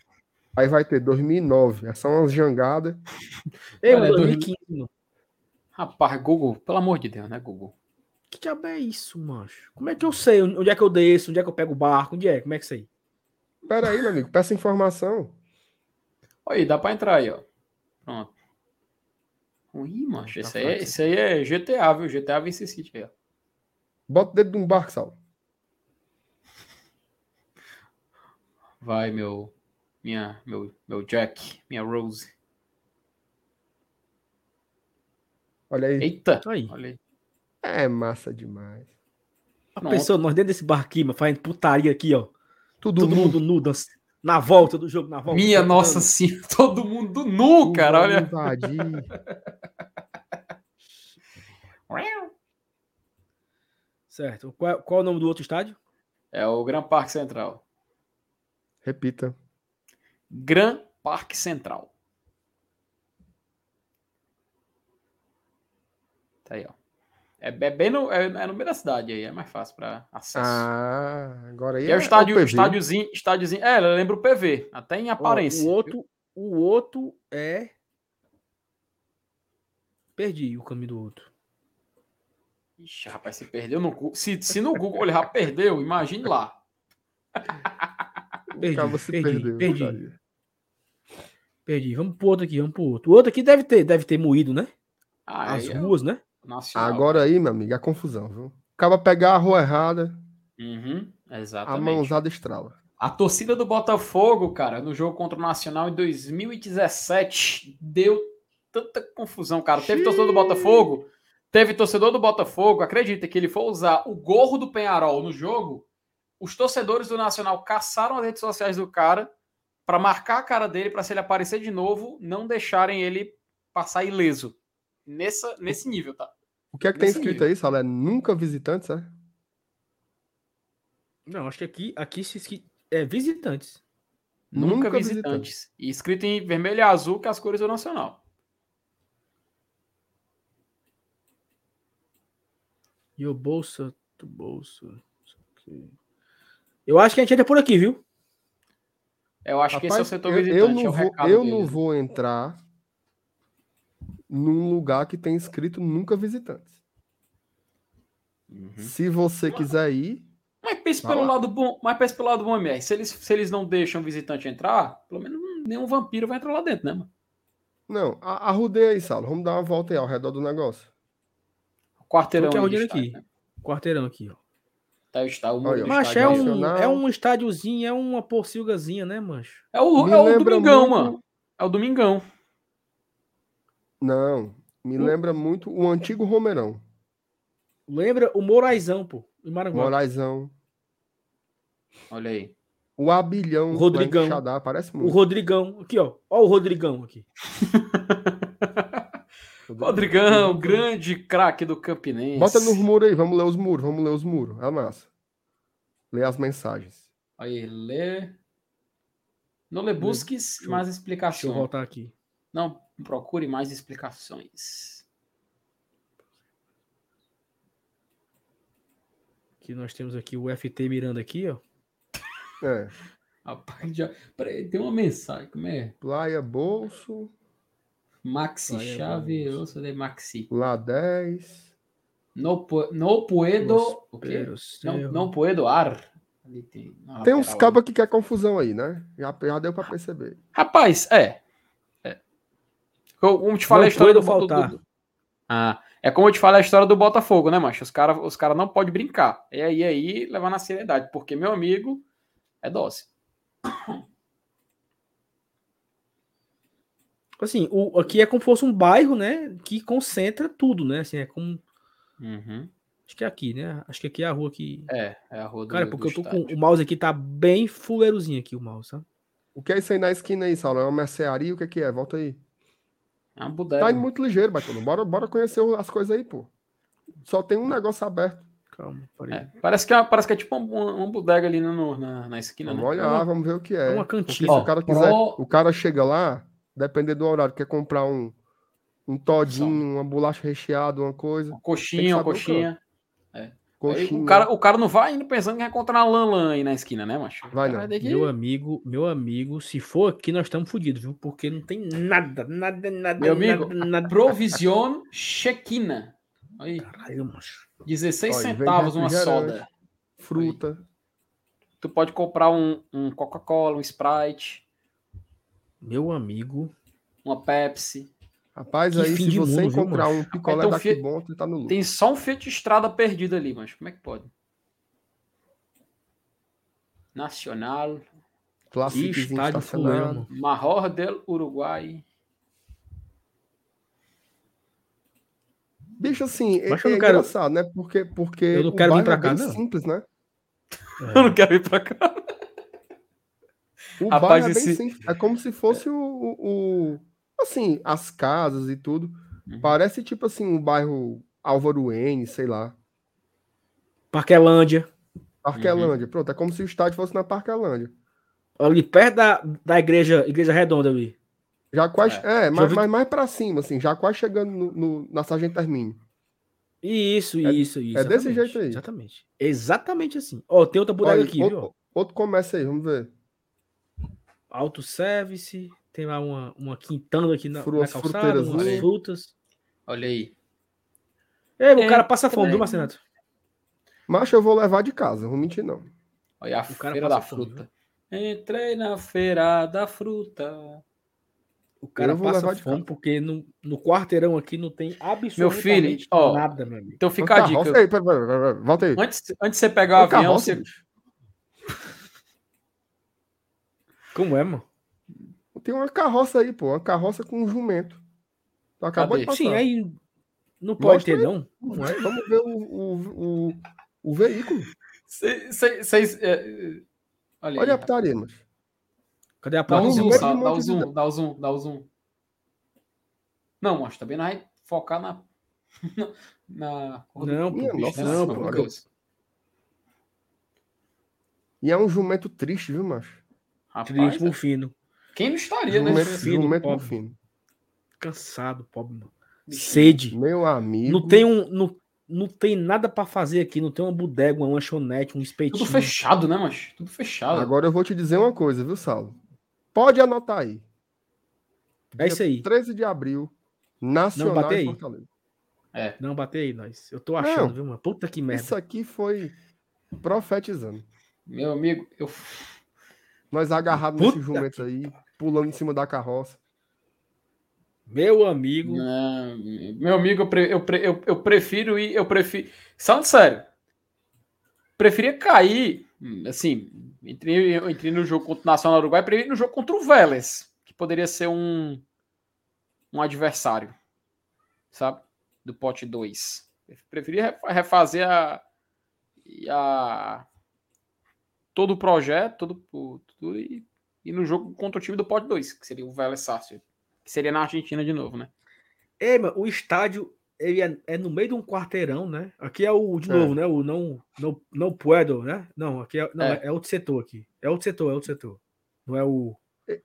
Aí vai ter 2009. É só umas jangadas. (laughs) Ei, Olha, 2015. 2015. Rapaz, Google, pelo amor de Deus, né, Google? Que diabo é isso, mancho? Como é que eu sei onde é que eu desço, onde é que eu pego o barco, onde é? Como é que é isso aí? Pera aí, meu amigo, peça informação. Aí, dá pra entrar aí, ó. Pronto. Ih, mancho, tá esse, aí, é, esse aí é GTA, viu? GTA Vice City aí, ó. Bota o dedo de um barco, Sal. Vai, meu minha, meu, meu Jack, minha Rose. Olha aí. Eita! Aí. Olha aí. É massa demais. A pessoa, nós dentro desse barquinho, fazendo putaria aqui, ó. Tudo Todo nu. mundo nu, na volta do jogo, na volta. Minha nossa senhora, (laughs) todo mundo nu, cara, olha. (laughs) (laughs) Certo. Qual, qual é o nome do outro estádio? É o Gran Parque Central. Repita. Gran Parque Central. Tá aí, ó. É, é bem no, é, é, no meio da cidade aí, é mais fácil para acesso. Ah, agora aí é, é o estádio, o estádiozinho, estádiozinho. É, lembra o PV, até em aparência. o outro, o outro é. Perdi o caminho do outro. Ixi, rapaz, se perdeu no Google. Se, se no Google ele já perdeu, imagine lá. (laughs) perdi, perdi, perdeu, perdi. Perdi. Vamos pro outro aqui, vamos pro outro. O outro aqui deve ter, deve ter moído, né? Ah, As é, ruas, né? Nacional. Agora aí, meu amigo, é confusão, viu? Acaba pegar a rua errada. Uhum, exatamente. A mãozada estrala. A torcida do Botafogo, cara, no jogo contra o Nacional em 2017, deu tanta confusão, cara. Teve torcedor do Botafogo, teve torcedor do Botafogo, acredita que ele foi usar o gorro do Penharol no jogo, os torcedores do Nacional caçaram as redes sociais do cara para marcar a cara dele, para se ele aparecer de novo, não deixarem ele passar ileso. Nessa, nesse nível, tá? O que é que tem escrito nível. aí, Sala? É nunca visitantes, é? Não, acho que aqui, aqui se é visitantes. Nunca, Nunca visitantes. visitantes. E escrito em vermelho e azul, que é as cores do Nacional. E o bolsa do bolso. Eu acho que a gente entra por aqui, viu? Eu acho Rapaz, que esse é o setor eu, visitante. Eu não, é vou, eu não vou entrar num lugar que tem escrito nunca visitantes. Uhum. Se você quiser ir, mas pense pelo lado bom, mas pense pelo lado bom, MR. Se eles, se eles não deixam o visitante entrar, pelo menos nenhum vampiro vai entrar lá dentro, né, mano? Não, arrudeia aí, Saulo. Vamos dar uma volta aí ao redor do negócio. Quarteirão aqui. aqui. Né? Quarteirão aqui, ó. Tá, está o Olha, Mas é um, é um estádiozinho, é uma porcilgazinha, né, mancho? É o, é o Domingão, muito... mano. É o Domingão. Não, me lembra muito o antigo Romerão. Lembra o Moraizão, pô. Moraizão. Olha aí. O Abilhão. O Rodrigão. Xadá, parece muito. O Rodrigão. Aqui, ó. Ó o Rodrigão aqui. (laughs) Rodrigão, grande craque do Campinense. Bota nos muros aí, vamos ler os muros, vamos ler os muros. É massa. Lê as mensagens. Aí, lê. Não lê busques mais explicações. Deixa eu voltar aqui. Não, procure mais explicações. Que nós temos aqui o FT mirando aqui, ó. (laughs) É. Rapaz, já. Peraí, tem uma mensagem. Como é? Plaia Bolso. Maxi Plaia Chave, eu sou de Maxi. Lá 10. No, no puedo. O quê? Não, não puedo ar. Tem, tem uns cabos que quer confusão aí, né? Já, já deu pra perceber. Rapaz, é. é. Como te falei, a história do, faltar. Do, ah, é como eu te falei a história do Botafogo, né, macho? Os caras os cara não podem brincar. E aí, aí levar na seriedade, porque meu amigo é dose. Assim, o, aqui é como se fosse um bairro, né? Que concentra tudo, né? Assim, é como. Uhum. Acho que é aqui, né? Acho que aqui é a rua que. É, é a rua do Cara, porque do eu tô estádio. com. O mouse aqui tá bem fuleirozinho aqui, o mouse, sabe? O que é isso aí na esquina aí, Saulo? É uma mercearia? O que é que é? Volta aí. É uma bodega. Tá indo muito ligeiro, Bacana. Bora, bora conhecer as coisas aí, pô. Só tem um negócio aberto. Calma, é, parece, que é, parece que é tipo uma, uma bodega ali no, na, na esquina. Vamos né? olhar, vamos ver o que é. É uma cantina. se o cara quiser, pro... o cara chega lá, depender do horário, quer comprar um, um todinho, uma bolacha recheada, uma coisa. Uma coxinha, uma coxinha. É. Coxinha. O cara, o cara não vai indo pensando que vai encontrar uma lanlan aí na esquina, né, macho? Vai não. Meu amigo, meu amigo, se for aqui, nós estamos fodidos, viu? Porque não tem nada, nada, nada. Meu amigo, nada, nada. Provision Chequina. Aí. Caralho, macho. 16 Olha, centavos uma soda. Fruta. Aí. Tu pode comprar um, um Coca-Cola, um Sprite. Meu amigo. Uma Pepsi. Rapaz, que aí se você mundo, encontrar viu, um picolé então, daqui bom, tu tá no lucro. Tem só um Fiat Estrada perdido ali, mas como é que pode? Nacional. Clássico Estádio Fulano. Marror del Uruguai. Bicho, assim, é, é quero... engraçado, né? Porque, porque eu não quero vir pra é cá, é não. simples, né? É. (laughs) Eu não quero vir pra cá. O Rapaz, bairro é bem simples. É como se fosse o, o, assim, as casas e tudo. Uhum. Parece tipo assim, um bairro Álvaro N, sei lá. Parquelândia. Parquelândia, uhum. pronto. É como se o estádio fosse na Parquelândia. Ali perto da, da igreja, igreja redonda ali. Já quase. É, é mas, mas mais pra cima, assim, já quase chegando no, no, na Sargento Termine. Isso, é, isso, isso. É desse jeito aí. Exatamente. Exatamente assim. Ó, tem outra bodega aqui, outro, viu? Outro comércio aí, vamos ver. Autosservice, tem lá uma, uma quintando aqui na, Fruas, na calçada, umas aí. frutas. Olha aí. Ei, o cara passa fome, viu, Marcenato? Macho, eu vou levar de casa, não vou mentir, não. Olha a o feira da fome, fruta. Viu? Entrei na feira da fruta. O cara passa fome porque no, no quarteirão aqui não tem absolutamente meu filho, ó, nada, meu amigo. Então fica a dica. Aí, pera, pera, pera, volta aí. Antes, antes de você pegar o avião, carroça, você... Como é, mano? Tem uma carroça aí, pô. Uma carroça com um jumento. Tu acabou Cadê? de passar. Sim, aí não pode Mostra ter, aí. não. não é? Vamos ver o, o, o, o veículo. Vocês... É... Olha, Olha a putaria, mas... Cadê a placa? Dá, um zoom, dá, dá o zoom, dá o zoom, dá o zoom. Não, mas também não vai focar na. (laughs) na... Não, pô, nossa, não, pô, E é um jumento triste, viu, macho? Rapaz, triste, é... fino. Quem não estaria, né? né? Fino, pobre. fino. Cansado, pobre, mano. Sede. Meu amigo. Não tem um. Não, não tem nada para fazer aqui, não tem uma bodega, uma lanchonete, um espetinho. Tudo fechado, né, macho? Tudo fechado. Agora eu vou te dizer uma coisa, viu, Saulo? Pode anotar aí. É isso aí. 13 de abril, Nacional não, aí. Fortaleza. É. Não, batei aí, nós. Eu tô achando, não, viu, mano? Puta que merda. Isso aqui foi profetizando. Meu amigo, eu. Nós agarrados nesse jumento aí, pulando em cima da carroça. Meu amigo. Não, meu amigo, eu, pre, eu, pre, eu, eu, prefiro ir. Eu prefiro. Falando sério. Preferia cair. Assim, entrei, entrei no jogo contra o Nacional Uruguai, preferi no jogo contra o Vélez, que poderia ser um, um adversário, sabe? Do pote 2. Preferia refazer a, a todo o projeto, todo, tudo e, e no jogo contra o time do pote 2, que seria o Vélez Sácio que seria na Argentina de novo, né? É, o estádio ele é, é, no meio de um quarteirão, né? Aqui é o de é. novo, né? O não não não puedo, né? Não, aqui é, não, é. é. outro setor aqui. É outro setor, é outro setor. Não é o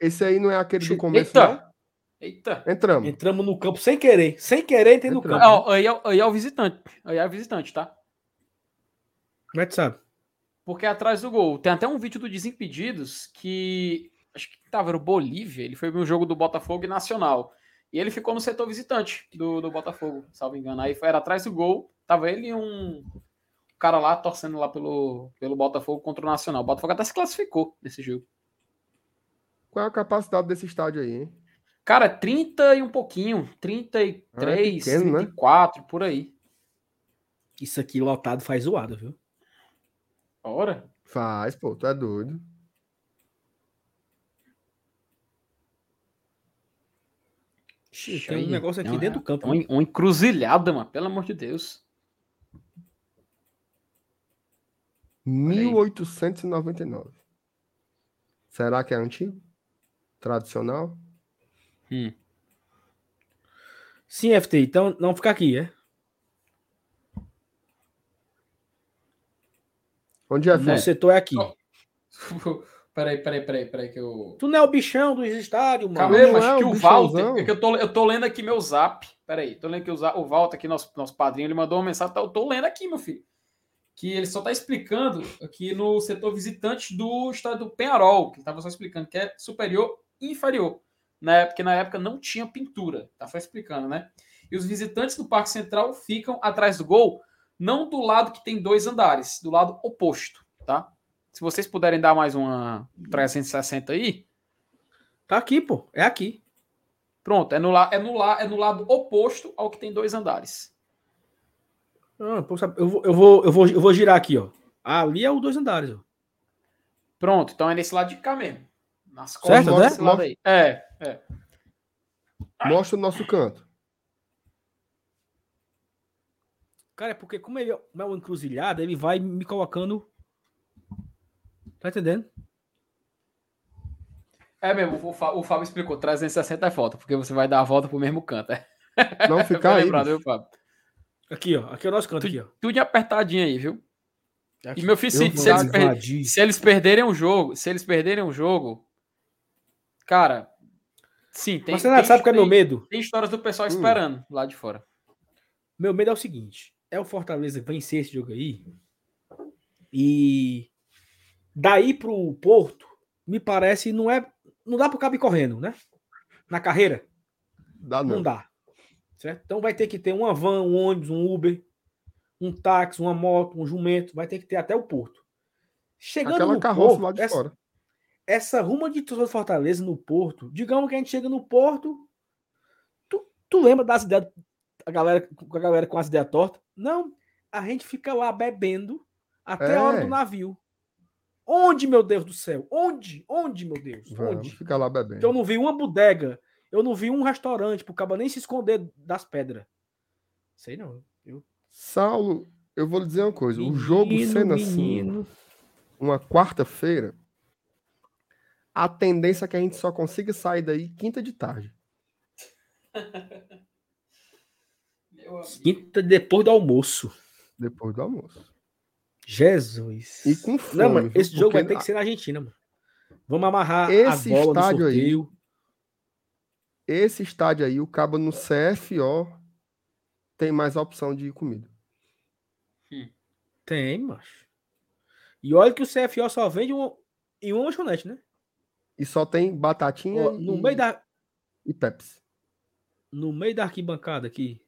Esse aí não é aquele do começo, Eita. Não? Eita. Entramos. Entramos no campo sem querer, sem querer entrar no campo. Ah, aí, é, aí é o visitante. Aí é o visitante, tá? Como é que sabe? Porque é atrás do gol. Tem até um vídeo do Desimpedidos que acho que estava no Bolívia, ele foi no jogo do Botafogo e Nacional. E ele ficou no setor visitante do, do Botafogo, salvo engano. Aí foi, era atrás do gol, tava ele e um cara lá torcendo lá pelo, pelo Botafogo contra o Nacional. O Botafogo até se classificou nesse jogo. Qual é a capacidade desse estádio aí, hein? Cara, 30 e um pouquinho. 33, ah, é pequeno, 34, né? por aí. Isso aqui lotado faz zoado, viu? Ora. Faz, pô, tu é doido. tem um negócio aqui dentro do campo. Uma, uma encruzilhada, mano. Pelo amor de Deus. 1899. Será que é antigo? Tradicional? Hum. Sim, FT. Então não ficar aqui, é? Onde é? O setor é aqui. Oh. (laughs) Peraí, peraí, peraí, peraí, que eu. Tu não é o bichão dos estádios, mano. Calma aí, mas é que o Walter. É que eu, tô, eu tô lendo aqui meu zap. Peraí, tô lendo aqui o, o Walter, aqui, nosso, nosso padrinho, ele mandou uma mensagem. Tá, eu tô lendo aqui, meu filho. Que ele só tá explicando aqui no setor visitante do estádio do Penharol, que ele tava só explicando que é superior e inferior. Né? Porque na época não tinha pintura. Tá só explicando, né? E os visitantes do Parque Central ficam atrás do gol, não do lado que tem dois andares, do lado oposto, tá? Se vocês puderem dar mais uma 360 aí. Tá aqui, pô. É aqui. Pronto, é no, la, é, no la, é no lado oposto ao que tem dois andares. Ah, eu, vou, eu, vou, eu, vou, eu vou girar aqui, ó. Ali é o dois andares, ó. Pronto, então é nesse lado de cá mesmo. Nas costas certo, desse né? lado aí. É, é. Mostra o nosso canto. Cara, é porque como ele é uma encruzilhada, ele vai me colocando Tá entendendo? É mesmo, o, Fábio, o Fábio explicou, 360 é volta, porque você vai dar a volta pro mesmo canto. É. Não (laughs) ficar aí. Lembrado, viu, Fábio? Aqui, ó. Aqui é o nosso canto, tudo, aqui, ó. Tudo apertadinho aí, viu? Aqui. E meu filho, se, se, eles per... se, eles perderem o jogo, se eles perderem o jogo, cara, sim, tem. Você não sabe qual é meu medo? Tem histórias do pessoal hum. esperando lá de fora. Meu medo é o seguinte: é o Fortaleza vencer esse jogo aí. E daí pro Porto, me parece, não é. Não dá pro cabo correndo, né? Na carreira. Dá não. Não dá. Certo? Então vai ter que ter uma van, um ônibus, um Uber, um táxi, uma moto, um jumento. Vai ter que ter até o Porto. Chegando Aquela no carroça Porto, lá de essa, fora. essa ruma de torcedor do Fortaleza no Porto, digamos que a gente chega no Porto, tu, tu lembra das ideias, a galera, com a galera com as ideias tortas? Não, a gente fica lá bebendo até a hora É. do navio. Onde, meu Deus do céu? Onde? Onde, meu Deus? Vamos Onde? ficar lá bebendo. Que eu não vi uma bodega, eu não vi um restaurante pro cabo nem se esconder das pedras. Sei não. Eu... Saulo, eu vou lhe dizer uma coisa. o jogo Menino, sendo assim, menino. uma quarta-feira, a tendência é que a gente só consiga sair daí quinta de tarde. (laughs) Meu amigo. Quinta depois do almoço. Depois do almoço. Jesus. E com fome. Não, mano, esse jogo vai ter que ser na Argentina, mano. Vamos amarrar Esse a bola estádio no aí- sorteio. Esse estádio aí, o cabo no CFO tem mais opção de comida. Tem, macho. E olha que o CFO só vende um, em uma lanchonete, né? E só tem batatinha Ó, no, e, meio da, e Pepsi. no meio da arquibancada aqui.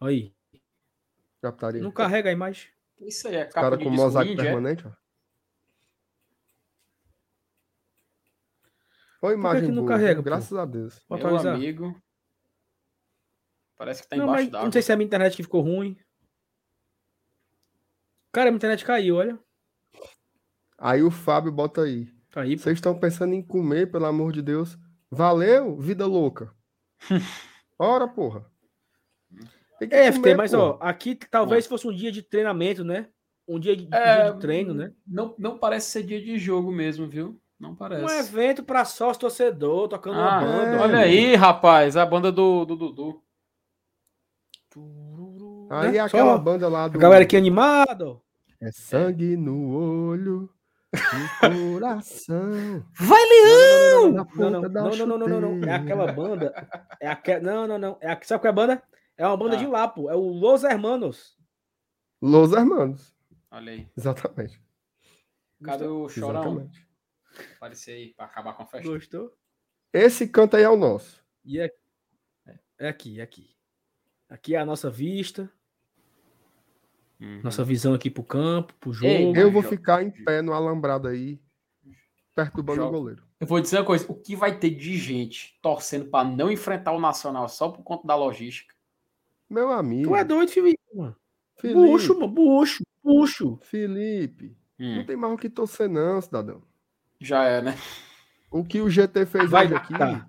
Aí. Captaria. Não carrega aí mais. Isso aí é Os capa cara de com mosaico é? permanente, ó. Olha a que imagem que não boa, carrega, viu? pô? graças a Deus. Meu atualizar. amigo. Parece que tá não, embaixo d'água. não sei se é a minha internet que ficou ruim. Cara, a minha internet caiu, olha. Aí o Fábio bota aí. Tá aí. Vocês estão pensando em comer, pelo amor de Deus. Valeu, vida louca. (laughs) Ora, porra. Tem que É, FT, mas ó, aqui talvez fosse um dia de treinamento, né? Um dia de, É, dia de treino, né? Não, não parece ser dia de jogo mesmo, viu? Não parece. Um evento pra sócio torcedor, tocando uma Ah, banda. é. olha aí, rapaz, a banda do, do Dudu. Aí né? é aquela Só banda lá do. A galera aqui animada, ó. É sangue no olho, no (laughs) coração. Vai, Não, Na não, não, ponta da não, não, não, não, não, não. É aquela banda. É aquela. Não, não, não. É a... Sabe qual é a banda? É uma banda Ah. de lá, pô. É o Los Hermanos. Los Hermanos. Olha aí. Exatamente. Cadê o chorão? Exatamente. Aparecer aí pra acabar com a festa. Gostou? Esse canto aí é o nosso. E é... é aqui, é aqui. Aqui é a nossa vista, Uhum. nossa visão aqui pro campo, pro jogo. Ei, Eu vou ficar em pé no alambrado aí, perturbando o goleiro. Eu vou dizer uma coisa: o que vai ter de gente torcendo pra não enfrentar o Nacional só por conta da logística? Meu amigo. Tu é doido, Felipe, mano. Felipe, Bucho, mano. Bucho, bucho. Felipe. Hum, Não tem mais o que torcer, não, cidadão. já é, né? O que o GT fez Vai hoje aqui. dar.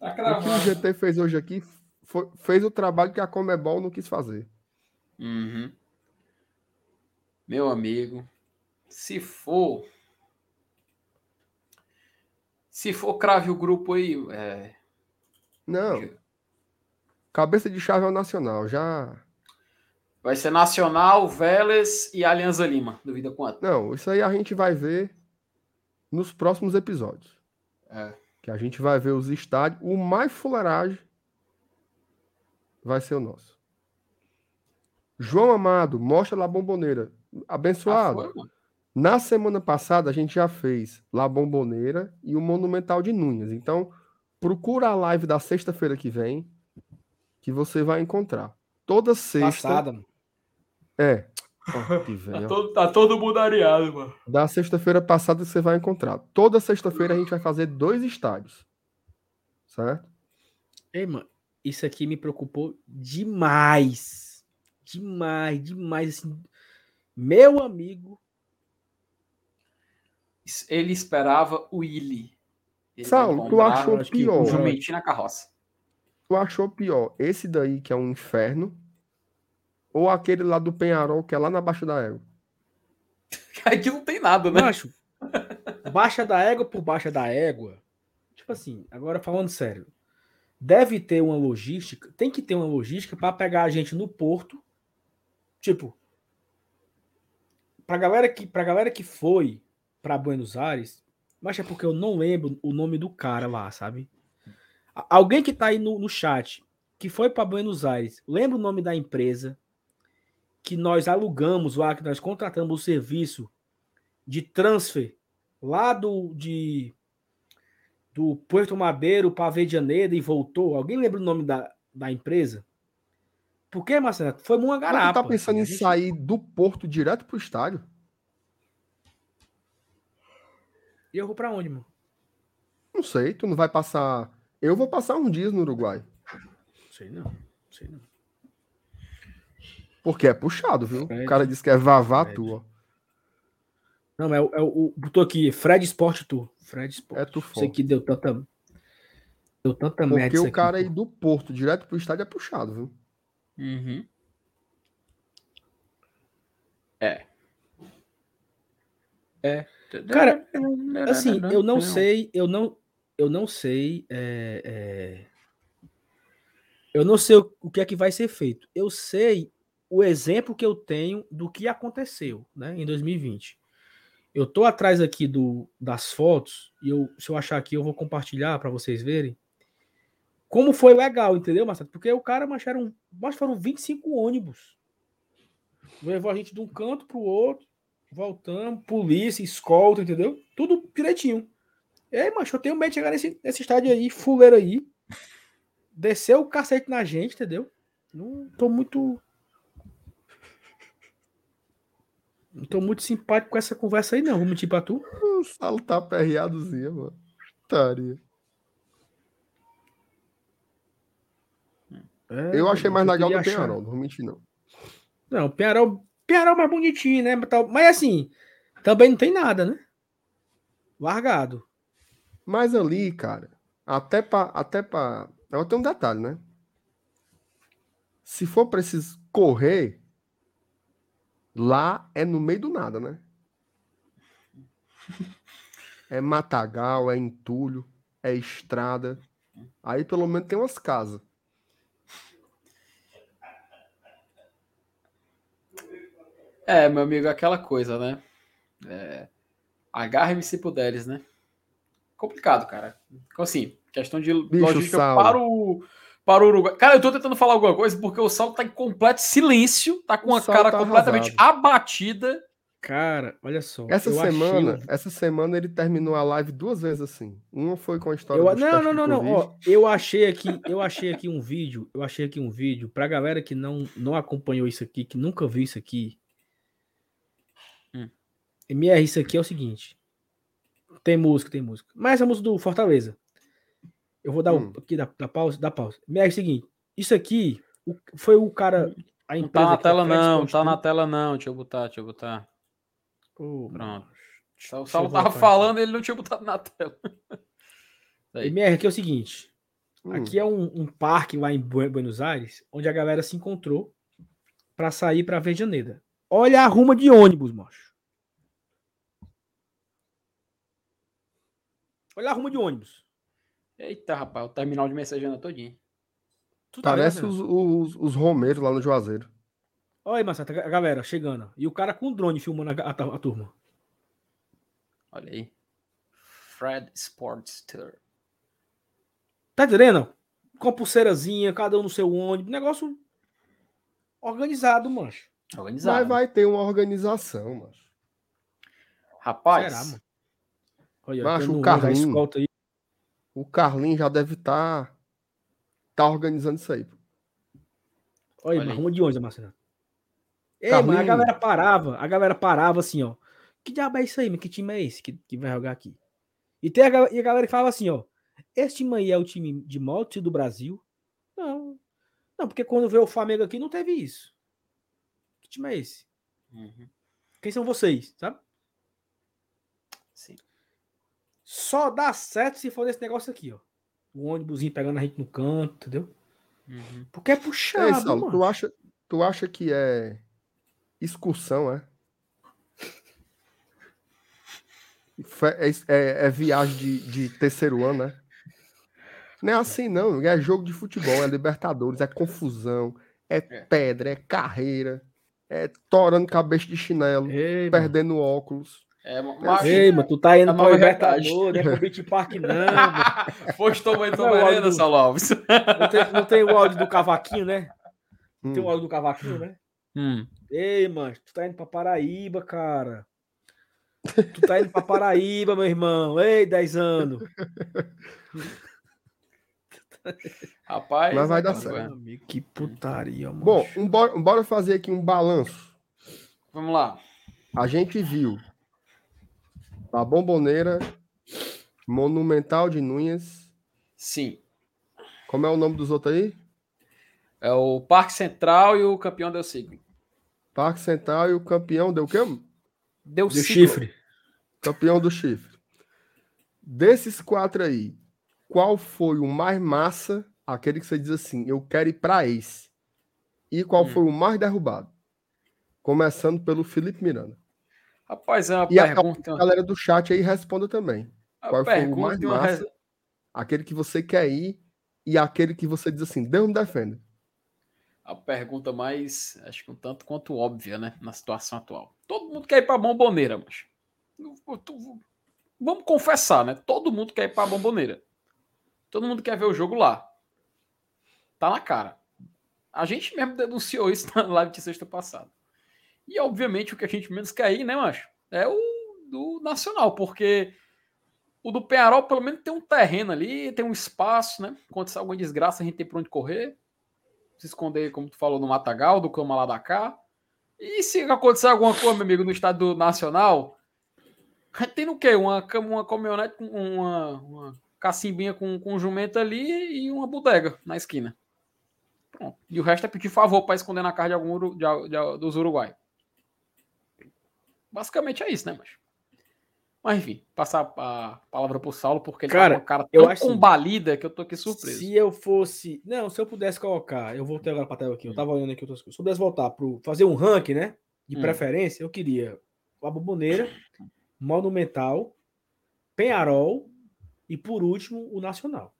Tá O que o GT fez hoje aqui foi- fez o trabalho que a Comebol não quis fazer. Uhum. Meu amigo, se for. Se for, crave o grupo aí. É, Não. Cabeça de chave é o Nacional. Já. vai ser Nacional, Vélez e Alianza Lima. Duvida quanto? Não, isso aí a gente vai ver nos próximos episódios. É. Que a gente vai ver os estádios. O mais fuleiragem vai ser o nosso. João Amado, mostra lá a bomboneira. Ah, Abençoado. foi, mano? Na semana passada a gente já fez lá a Bomboneira e o Monumental de Nunhas. Então, procura a live da sexta-feira que vem que você vai encontrar. Toda sexta. Passada, mano. É. (laughs) Que Tá todo, tá todo mundo areado, mano. Da sexta-feira passada você vai encontrar. Toda sexta-feira a gente vai fazer dois estádios. Certo? Ei, mano, isso aqui me preocupou demais. Demais, demais. Assim. Meu amigo. Ele esperava o Willy. Ele Saulo, tu achou pior? Um jumentinho na carroça. Tu achou pior esse daí que é um inferno? Ou aquele lá do Penharol que é lá na Baixa da Égua? (laughs) Aqui não tem nada, né? Macho, baixa da égua por baixa da égua. Tipo assim, agora falando sério. Deve ter uma logística, tem que ter uma logística para pegar a gente no porto. Tipo, pra galera que, pra galera que foi para Buenos Aires, mas é porque eu não lembro o nome do cara lá, sabe? Alguém que tá aí no, no chat, que foi para Buenos Aires. Lembra o nome da empresa que nós alugamos lá, que nós contratamos o serviço de transfer lá do de do Porto Madeiro para Janeiro e voltou. Alguém lembra o nome da, da empresa? Por que, Marcelo? Foi uma garapa. Você tá pensando em gente... sair do porto direto pro estádio? E eu vou para onde, mano? Não sei, tu não vai passar. Eu vou passar uns dias no Uruguai. Sei não, sei não. Porque é puxado, viu? Fred, o cara disse que é vavá Fred. tua. Não, é, é o. Botou aqui, Fred Sport Tour. Fred Sport. É tu Sei que deu tanta. Deu tanta merda. Porque o cara aqui, ir do Porto direto pro estádio é puxado, viu? Uhum. É. É. Cara, (laughs) assim, eu não sei, eu não, eu não sei, é, é, eu não sei o, o que é que vai ser feito. Eu sei o exemplo que eu tenho do que aconteceu, né, em 2020. Eu tô atrás aqui do, das fotos e eu, se eu achar aqui, eu vou compartilhar para vocês verem como foi legal, entendeu, Marcelo? Porque o cara marcharam, mas foram 25 ônibus. Levou a gente de um canto pro outro, voltamos, polícia, escolta, entendeu? Tudo direitinho. E aí, macho, eu tenho medo de chegar nesse, nesse estádio aí, fuleiro aí, descer o cacete na gente, entendeu? Não tô muito Não tô muito simpático com essa conversa aí, não. Vou mentir pra tu. O Salo tá aperreadozinho, mano. Taria. É, eu achei mais legal do achar. Penharol, não vou mentir, não. Não, o Penharol, Penharol é mais bonitinho, né? Mas assim, também não tem nada, né? Largado. Mas ali, cara, até pra. Até pra... Eu tenho um detalhe, né? Se for preciso correr, Lá é no meio do nada, né? É matagal, é entulho, é estrada. Aí pelo menos tem umas casas. É, meu amigo, aquela coisa, né? É... Agarre-me se puderes, né? Complicado, cara. Então, assim, questão de Bicho, logística para o para o Uruguai. Cara, eu tô tentando falar alguma coisa porque o Saulo tá em completo silêncio, tá com a cara tá completamente arrasado. abatida. Cara, olha só. Essa semana, achei... essa semana ele terminou a live duas vezes assim. Uma foi com a história eu, Não, não, não, não. Ó, eu achei aqui, eu achei aqui um vídeo, eu achei aqui um vídeo pra galera que não não acompanhou isso aqui, que nunca viu isso aqui. Hum. MR, isso aqui é o seguinte. Tem música, tem música. Mas a música do Fortaleza. Eu vou dar hum. o, aqui da, da pausa, da pausa. É o seguinte, isso aqui o, foi o cara. A não tá na tela, não, tá na tela, não. Deixa eu botar, deixa eu botar. Oh, Pronto. O Saulo tava falando, ele não tinha botado na tela. (laughs) MR, aqui é o seguinte. Hum. Aqui é um, um, parque lá em Buenos Aires, onde a galera se encontrou para sair para Vejaneda. Olha a ruma de ônibus, macho. Olha a ruma de ônibus. Eita, rapaz, o terminal de mensageiro todinho. Tu tá Parece os, os, os, Romeiros lá no Juazeiro. Olha aí, Marcelo, a galera chegando. E o cara com o drone filmando a, a, a turma. Olha aí. Fred Sportster. Tá entendendo? Com a pulseirazinha, cada um no seu ônibus. Negócio organizado, mancho. Organizado. Mas vai ter uma organização, mancho. Rapaz. Será, mano? Olha, macho, o carrinho. Aí o Carlinhos já deve estar tá, tá organizando isso aí. Olha, Olha mas rumo de onde, Marcelo? Ei, mas a galera parava, a galera parava assim, ó. Que diabo é isso aí, mas que time é esse que, que vai jogar aqui? E tem a, e a galera que falava assim, ó. Esse time aí é o time de moto do Brasil? Não. Não, porque quando veio o Flamengo aqui não teve isso. Que time é esse? Uhum. Quem são vocês, sabe? Sim. Só dá certo se for desse negócio aqui, ó. O ônibus pegando a gente no canto, entendeu? Uhum. Porque é puxado. É, Saulo, tu acha, tu acha que é excursão, é? É, é, é viagem de, de terceiro ano, né? Não é assim, não. É jogo de futebol, é Libertadores, é confusão, é, é. pedra, é carreira, é torando cabeça de chinelo, Ei, perdendo mano. óculos. É, mas... Ei, mano, tu tá indo é pra Libertadores, não é pro Beach Park, não. Postou (laughs) muito é Arena, do... Saulo Alves. Não tem, não tem o áudio do cavaquinho, né? Hum. Tem o áudio do cavaquinho, né? Hum. Ei, mano, tu tá indo pra Paraíba, cara. Tu tá indo pra Paraíba, meu irmão. Ei, 10 anos. (laughs) Rapaz, mas vai dar certo. Que putaria, mano. Bom, um bora, bora fazer aqui um balanço. Vamos lá. A gente viu a Bomboneira, Monumental de Nunhas. Sim. Como é o nome dos outros aí? É o Parque Central e o campeão deu signo. Parque Central e o campeão deu o quê? Deu, deu chifre. Campeão do chifre. Desses quatro aí, qual foi o mais massa? Aquele que você diz assim, eu quero ir para esse. E qual hum. foi o mais derrubado? Começando pelo Felipe Miranda. Rapaz, é uma e pergunta. A galera do chat aí responda também. A qual foi o mais massa? Res... Aquele que você quer ir e aquele que você diz assim, Deus me defenda. A pergunta mais, acho que um tanto quanto óbvia, né? Na situação atual. Todo mundo quer ir para Bomboneira, mas. Vamos confessar, né? Todo mundo quer ir para Bomboneira. Todo mundo quer ver o jogo lá. Tá na cara. A gente mesmo denunciou isso (laughs) na live de sexta passada. E, obviamente, o que a gente menos quer ir, né, macho? É o do Nacional, porque o do Penharol, pelo menos, tem um terreno ali, tem um espaço, né? Acontecer alguma desgraça, a gente tem pra onde correr. Se esconder, como tu falou, no Matagal, do Cama lá da cá. E se acontecer alguma coisa, meu amigo, no estado nacional, tem no quê? Uma, uma caminhonete uma, uma cacimbinha com, com um jumento ali e uma bodega na esquina. Pronto. E o resto é pedir favor para esconder na casa de algum de, de, dos Uruguai. Basicamente é isso, né, mas. Mas enfim, passar a palavra pro Saulo, porque ele cara, tá com cara tão eu acho combalida assim, que eu tô aqui surpreso. Se eu fosse. Não, se eu pudesse colocar, eu voltei agora pra tela aqui, eu tava olhando aqui outras coisas. Se eu pudesse voltar pro. fazer um ranking, né? De hum. preferência, eu queria a Bomboneira, Monumental, Penharol e por último o Nacional.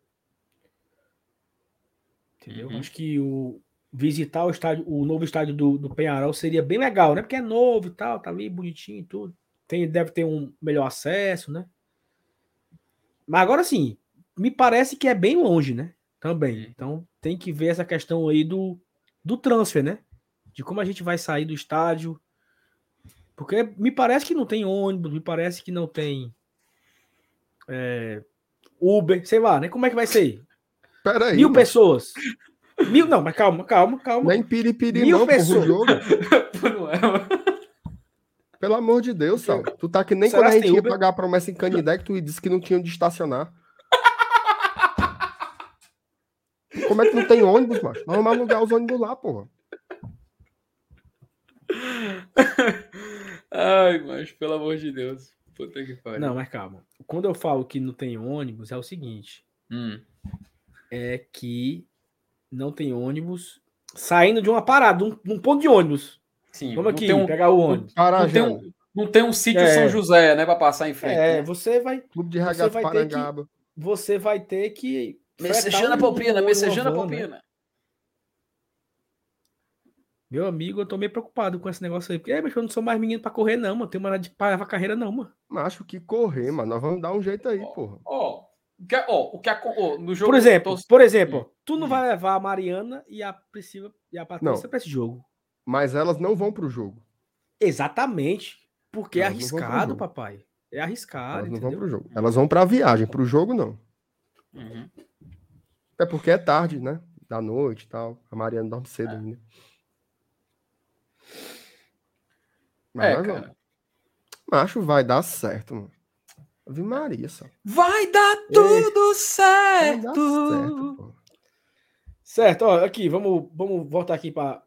Entendeu? Uhum. Acho que o, visitar o estádio, o novo estádio do, do Penharol seria bem legal, né? Porque é novo e tal, tá ali bonitinho e tudo. Tem, deve ter um melhor acesso, né? Mas agora sim, me parece que é bem longe, né? Também. Então tem que ver essa questão aí do, do transfer, né? De como a gente vai sair do estádio. Porque me parece que não tem ônibus, me parece que não tem é, Uber, sei lá, né? Como é que vai ser? Peraí, Mil mano. pessoas. Mil, não, mas calma, calma, calma. Nem piripiri Mil não, pessoas. jogo. (laughs) Pelo amor de Deus, Sal. Tu tá que nem Será quando a gente ia Uber? pagar a promessa em Canidé que tu disse que não tinha onde estacionar. Como é que não tem ônibus, macho? Nós vamos alugar os ônibus lá, porra. Ai, mas pelo amor de Deus. Puta que pariu. Não, mas calma. Quando eu falo que não tem ônibus, é o seguinte. Hum. É que não tem ônibus saindo de uma parada, um, um ponto de ônibus. Sim, Vamos aqui um, pegar o ônibus. Não, tem um, não tem um sítio é, São José, né, para passar em frente. É, né? você vai. Clube de Regata Parangaba. Que, você vai ter que. Messejana um, Popina, Messejana Popina. Né? Meu amigo, eu tô meio preocupado com esse negócio aí. Porque, é, mas eu não sou mais menino pra correr, não, mano. Tem uma de parar a carreira, não, mano. Acho que correr, mano. Nós vamos dar um jeito aí, oh, porra. Ó, oh, o que, oh, no jogo. Por exemplo, tô... por exemplo, hum. tu não hum. vai levar a Mariana e a Priscila e a Patrícia para esse jogo. Mas elas não vão pro jogo. Exatamente. Porque é elas é arriscado, papai. É arriscado. Elas não entendeu? vão pro jogo. Elas vão pra viagem. Pro jogo, não. Uhum. É porque é tarde, né? Da noite e tal. A Mariana dorme cedo é. ainda. Mas é, cara. Macho, vai dar certo, mano. Ave Maria, só. Vai dar tudo certo. Vai dar certo, pô. Certo, ó, aqui, vamos, vamos voltar aqui para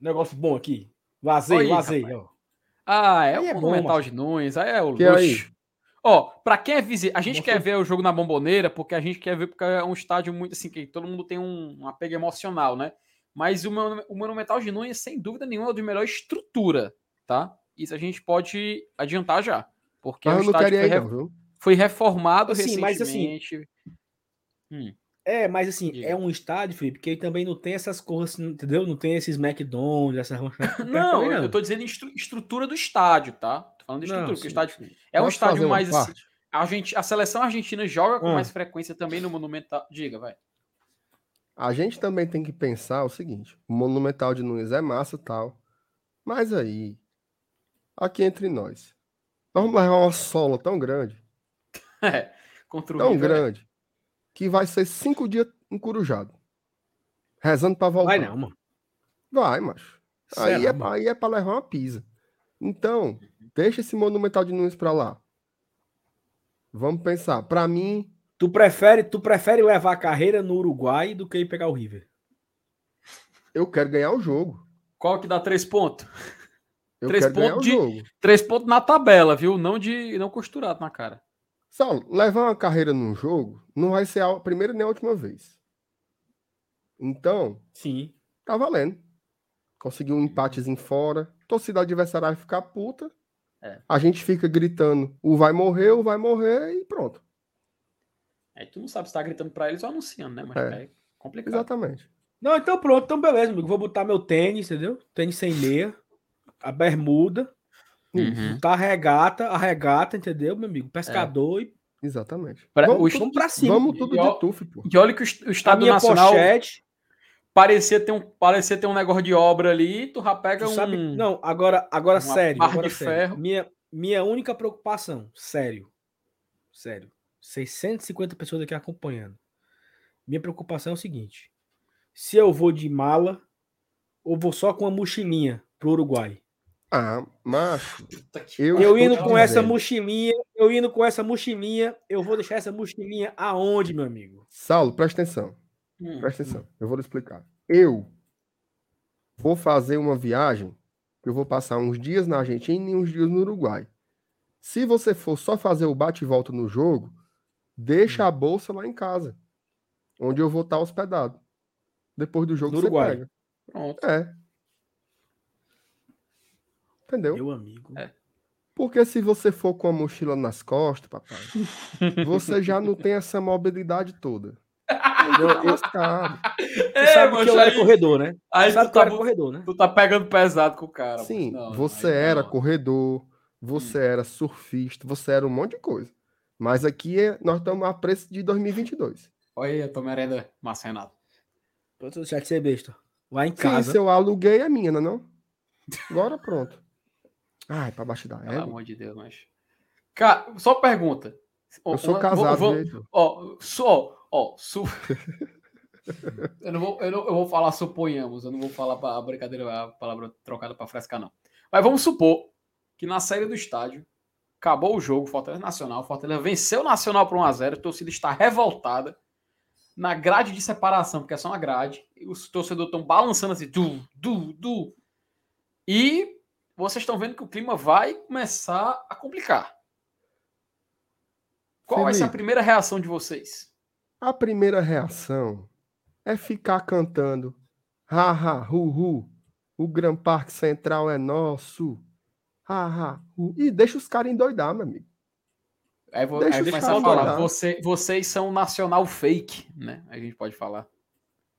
negócio bom aqui. Vazei, aí, vazei, ó. Ah, é aí o é Monumental bom, de Nunes, aí é o que luxo. Ó, pra quem é visita, a gente quer ver o jogo na Bomboneira, porque a gente quer ver porque é um estádio muito assim, que todo mundo tem um, um apego emocional, né? Mas o, o Monumental de Nunes, sem dúvida nenhuma, é o de melhor estrutura, tá? Isso a gente pode adiantar já. Porque mas o estádio foi, re... foi, reformado assim, recentemente. Mas assim, hum. É, mas assim, Diga. é um estádio, Felipe, que também não tem essas coisas, entendeu? Não tem esses McDonald's, essas. (laughs) não, eu tô dizendo estrutura do estádio, tá? Tô falando de estrutura, não, porque o estádio é um estádio mais assim. A, gente, a seleção argentina joga com ah. mais frequência também no Monumental. Diga, vai. A gente também tem que pensar o seguinte: o Monumental de Nunes é massa tal, mas aí, aqui entre nós, nós vamos levar uma sola tão grande. (laughs) É, tão grande que vai ser cinco dias encurujado. Rezando para voltar. Vai não, mano. Vai, macho. Aí é, aí é para levar uma pisa. Então, deixa esse Monumental de Nunes para lá. Vamos pensar. Para mim. Tu prefere, tu prefere levar a carreira no Uruguai do que ir pegar o River? Eu quero ganhar o jogo. Qual que dá três pontos? (laughs) Eu três quero pontos ganhar o de, jogo. Três pontos na tabela, viu? Não de não costurado na cara. Saulo, levar uma carreira num jogo não vai ser a primeira nem a última vez. Então, sim, tá valendo. Conseguiu um empatezinho fora, torcida adversária vai ficar puta. É. A gente fica gritando, o vai morrer, o vai morrer e pronto. É, tu não sabe se tá gritando para eles ou anunciando, né? Mas é, é complicado. Exatamente. Não, então pronto, então beleza, amigo. Vou botar meu tênis, entendeu? Tênis sem meia, a bermuda, Uhum. Tá a regata, a regata, entendeu, meu amigo? Pescador é. e. Exatamente. Pra, vamos, tudo, pra cima. Vamos tudo de tuf, pô. E olha que o, o Estado Nacional pochete, parecia, ter um, parecia ter um negócio de obra ali, tu já pega tu um. Sabe, não, agora, agora sério. Agora de sério. Ferro. Minha, minha única preocupação, sério. Sério. 650 pessoas aqui acompanhando. Minha preocupação é o seguinte: se eu vou de mala ou vou só com uma mochilinha pro Uruguai. Ah, macho. Eu, eu indo com essa mochilinha, eu indo com essa mochilinha, eu vou deixar essa mochilinha aonde, meu amigo? Saulo, presta atenção. Hum, presta atenção. Hum. Eu vou lhe explicar. Eu vou fazer uma viagem que eu vou passar uns dias na Argentina e uns dias no Uruguai. Se você for só fazer o bate e volta no jogo, deixa hum. a bolsa lá em casa, onde eu vou estar hospedado. Depois do jogo no você Uruguai. pega. Pronto. É. Entendeu? Meu amigo. É. Porque se você for com a mochila nas costas, papai, (laughs) você já não tem essa mobilidade toda. Eu, eu, cara. É, sabe que eu era corredor, né? Aí sabe tu, tá, corredor, né? Tu tá pegando pesado com o cara. Sim, não, você era não. corredor, você hum. era surfista, você era um monte de coisa. Mas aqui é, nós estamos a preço de 2022. Olha aí, eu tô merenda massa, Renato. Pronto, deixar de ser besta. Lá em casa. Sim, se eu aluguei é minha, não é não? Agora pronto. Ai, pra baixo da égua. Pelo amor de Deus, mas. Cara, só pergunta. Eu sou casado, vou, Ó, só, ó, su... (laughs) eu, não vou, eu, não, eu vou falar suponhamos, eu não vou falar a brincadeira, a palavra trocada para frescar, não. Mas vamos supor que na saída do estádio, acabou o jogo, Fortaleza Nacional, Fortaleza venceu o Nacional por 1x0, a torcida está revoltada na grade de separação, porque é só uma grade, os torcedores estão balançando assim, du, du, du, e vocês estão vendo que o clima vai começar a complicar. Qual Felipe, vai ser a primeira reação de vocês? A primeira reação é ficar cantando ha ha hu hu, o Gran Parque Central é nosso. Ha ha hu. E deixa os caras endoidar, meu amigo. Aí vou, deixa aí começar a falar, você, vocês são nacional fake, né? A gente pode falar.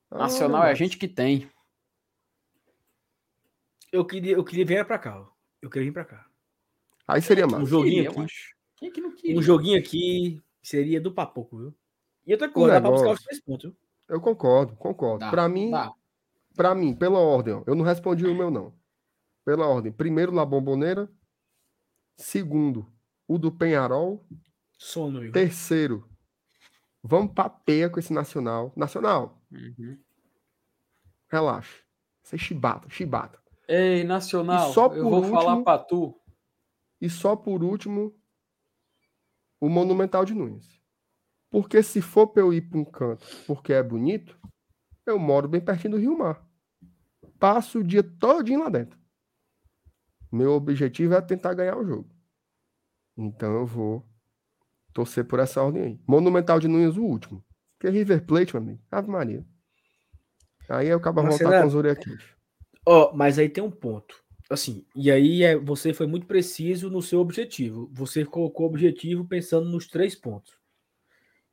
Ah, nacional é a gente que tem eu queria, eu queria vir para cá. Ó. Eu queria vir para cá. Aí seria mais. Um joguinho aqui. Quem é que não queria? Um joguinho aqui seria do papoco, viu? E outra coisa, dá pra buscar os três pontos, viu? Eu concordo, concordo. Para mim, para mim, pela ordem, eu não respondi o meu não. Pela ordem, primeiro La Bomboneira, segundo o do Penharol, sono. Viu? Terceiro, vamos pra peia com esse nacional. Nacional. Uhum. Relaxa. Você chibata, chibata. Ei, Nacional, eu vou último, falar para tu. E só por último, o Monumental de Nunes. Porque se for para eu ir para um canto porque é bonito, eu moro bem pertinho do Rio Mar. Passo o dia todinho lá dentro. Meu objetivo é tentar ganhar o jogo. Então eu vou torcer por essa ordem aí. Monumental de Nunes, o último. Porque River Plate, meu amigo. Ave Maria. Aí eu acabo voltar com os orelhas Ó, oh, mas aí tem um ponto. Assim, e aí é, você foi muito preciso no seu objetivo. Você colocou o objetivo pensando nos três pontos.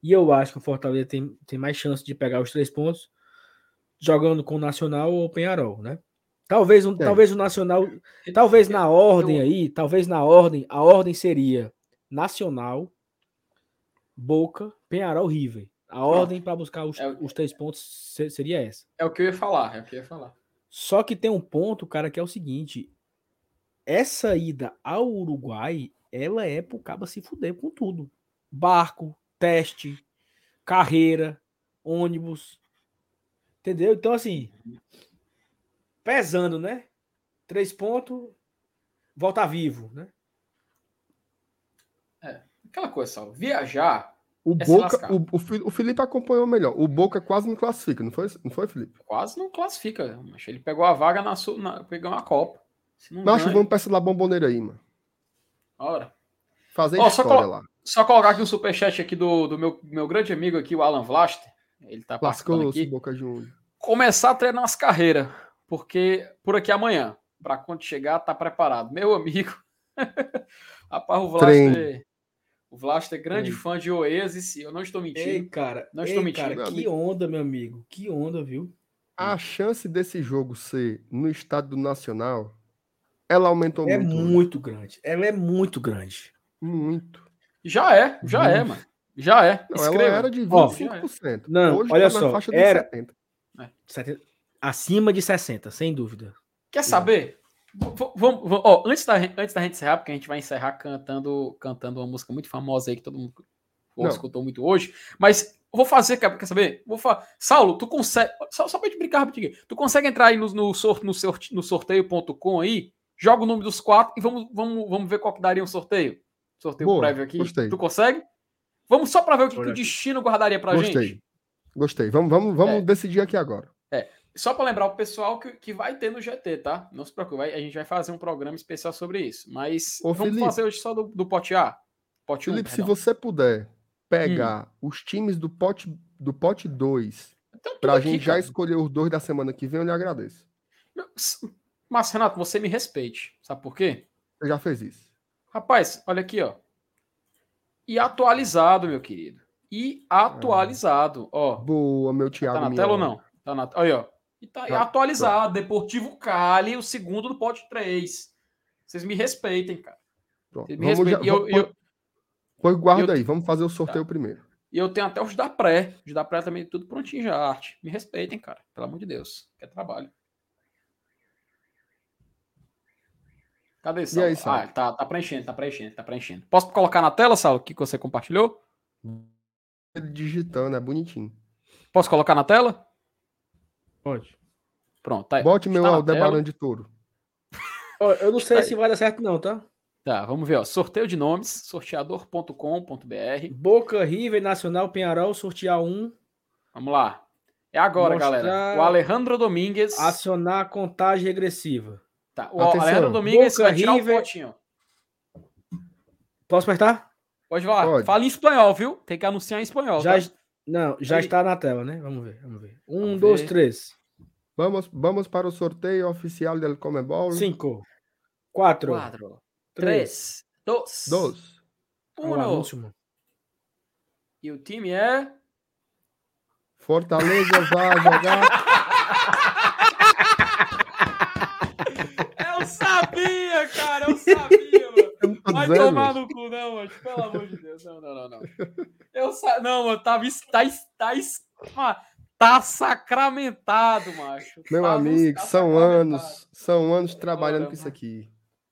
E eu acho que o Fortaleza tem, tem mais chance de pegar os três pontos jogando com o Nacional ou o Penharol, né? Talvez, um, talvez o Nacional, talvez na ordem aí, talvez na ordem, a ordem seria Nacional, Boca, Penharol, River. A ordem para buscar os, é, os, três pontos seria essa. É o que eu ia falar, é o que eu ia falar. Só que tem um ponto, cara, que é o seguinte: essa ida ao Uruguai, ela é pro cabo se fuder com tudo. Barco, teste, carreira, ônibus. Entendeu? Então, assim, pesando, né? Três pontos, volta vivo, né? É, aquela coisa, só, viajar o é Boca, o, o, Felipe acompanhou melhor. O Boca quase não classifica, não foi, não foi Felipe? Quase não classifica. Mas ele pegou a vaga na, na pegou uma Copa. Mas vamos para essa lá bomboneira aí, mano. Ora. Fazer oh, história só lá. Só colocar aqui um superchat aqui do, do meu, meu grande amigo aqui, o Alan Vlaster. Ele tá passando aqui. Boca Juniors. Começar a treinar as carreiras, porque por aqui amanhã, para quando chegar, tá preparado. Meu amigo. (laughs) Rapaz, o Vlaster o Vlasto é grande Ei. fã de Oasis, eu não estou mentindo. Ei, cara, não estou Ei, mentindo. Cara, que onda, meu amigo. Que onda, viu? A chance desse jogo ser no estado do Nacional, ela aumentou é muito. É muito grande. Ela é muito grande. Muito. Já é, já é, mano. Já é. Não, ela era de 25%. Oh, não, Hoje olha tá só, era 70. É. 70. Acima de 60, sem dúvida. Quer saber? Vamos, vamos, ó, antes, da, antes da gente encerrar, porque a gente vai encerrar cantando, cantando uma música muito famosa aí que todo mundo ou, escutou muito hoje, mas vou fazer, quer, quer saber? Vou falar. Saulo, tu consegue. Só, só pra te brincar rapidinho. Tu consegue entrar aí no, no, sort, no, sorte, no sorteio.com aí, joga o nome dos quatro e vamos, vamos, vamos ver qual que daria um sorteio. Sorteio Boa, prévio aqui. Gostei. Tu consegue? Vamos só para ver o que, que, o destino guardaria pra gostei. gente. Gostei. Vamos, vamos, vamos é. decidir aqui agora. É. Só para lembrar o pessoal que, que vai ter no GT, tá? Não se preocupe, a gente vai fazer um programa especial sobre isso. Mas Ô, vamos Felipe, fazer hoje só do, do pote A. Pote Felipe, 1, se você puder pegar hum. os times do pote do pote 2 então, para a gente já escolher os dois da semana que vem, eu lhe agradeço. Mas, Renato, você me respeite. Sabe por quê? Você já fez isso. Rapaz, olha aqui, ó. E atualizado, meu querido. E atualizado, ah. ó. Boa, meu Thiago. Tá na tela ou não? Tá na... Olha, ó. E tá ah, atualizado. Pronto. Deportivo Cali, o segundo do pote 3. Vocês me respeitem, cara. Vocês me vamos respeitem. Já, eu, eu, eu, guarda eu, aí, vamos fazer o sorteio tá. primeiro. E eu tenho até os da pré. Os da pré também, tudo prontinho já, arte. Me respeitem, cara. Pelo amor de Deus. Quer trabalho. Cadê isso? Aí, ah, tá, tá preenchendo, tá preenchendo, tá preenchendo. Posso colocar na tela, Saulo, o que você compartilhou? Digitando, é bonitinho. Posso colocar na tela? Pode. Pronto, tá. Bote meu Aldebaran de touro. eu não sei tá se vai dar certo, não, tá? Tá, vamos ver, ó. Sorteio de nomes, sorteador.com.br. Boca River Nacional Penharol, sortear um. Vamos lá. É agora, Mostrar... galera. O Alejandro Domingues. Acionar a contagem regressiva. Tá, o Atenção. Alejandro Domingues Boca vai tirar River... um potinho. Posso apertar? Pode falar. Pode. Fala em espanhol, viu? Tem que anunciar em espanhol. Já, tá? Não, já Aí... está na tela, né? Vamos ver, vamos ver. Um, vamos dois, ver. três. Vamos, vamos para o sorteio oficial do Comebol. Cinco, quatro, quatro três, dois, dois. Um. E o time é. Fortaleza (laughs) vai jogar. eu sabia, cara, eu sabia, Vai tomar no cu, não, mano. Pelo amor de Deus. Não, não, não, não. Eu sa... Não, mano, tá, tá, tá, tá sacramentado, macho. Meu tá amigo, são anos, são anos trabalhando Ora, com isso aqui.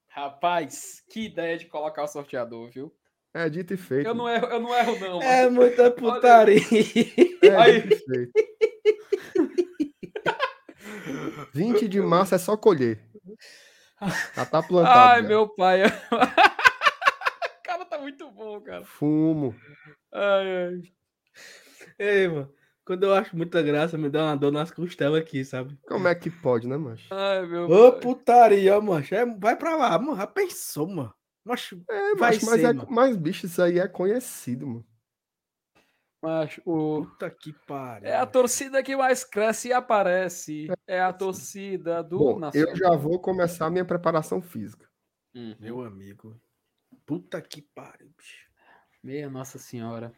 Rapaz, que ideia de colocar o sorteador, viu? É dito e feito. Eu não erro, eu não erro, não. É mano. É muita putaria. É Aí. dito e feito. 20 de março é só colher. Já tá plantado. Ai, já. meu pai. Muito bom, cara. Fumo. Ai, ai. Ei, mano. Quando eu acho muita graça, me dá uma dor nas costelas aqui, sabe? Como é que pode, né, macho? Ai, meu Ô, pai. putaria, macho. É, vai pra lá, mano. Já pensou, mano. Macho, é, vai macho, mas, ser, é, mano. mas, bicho, isso aí é conhecido, mano. Mas o. Puta que pariu. É a torcida que mais cresce e aparece. É a torcida do Bom, Eu já vou começar a minha preparação física. Hum. Meu amigo. Puta que pariu, bicho. Meia Nossa Senhora.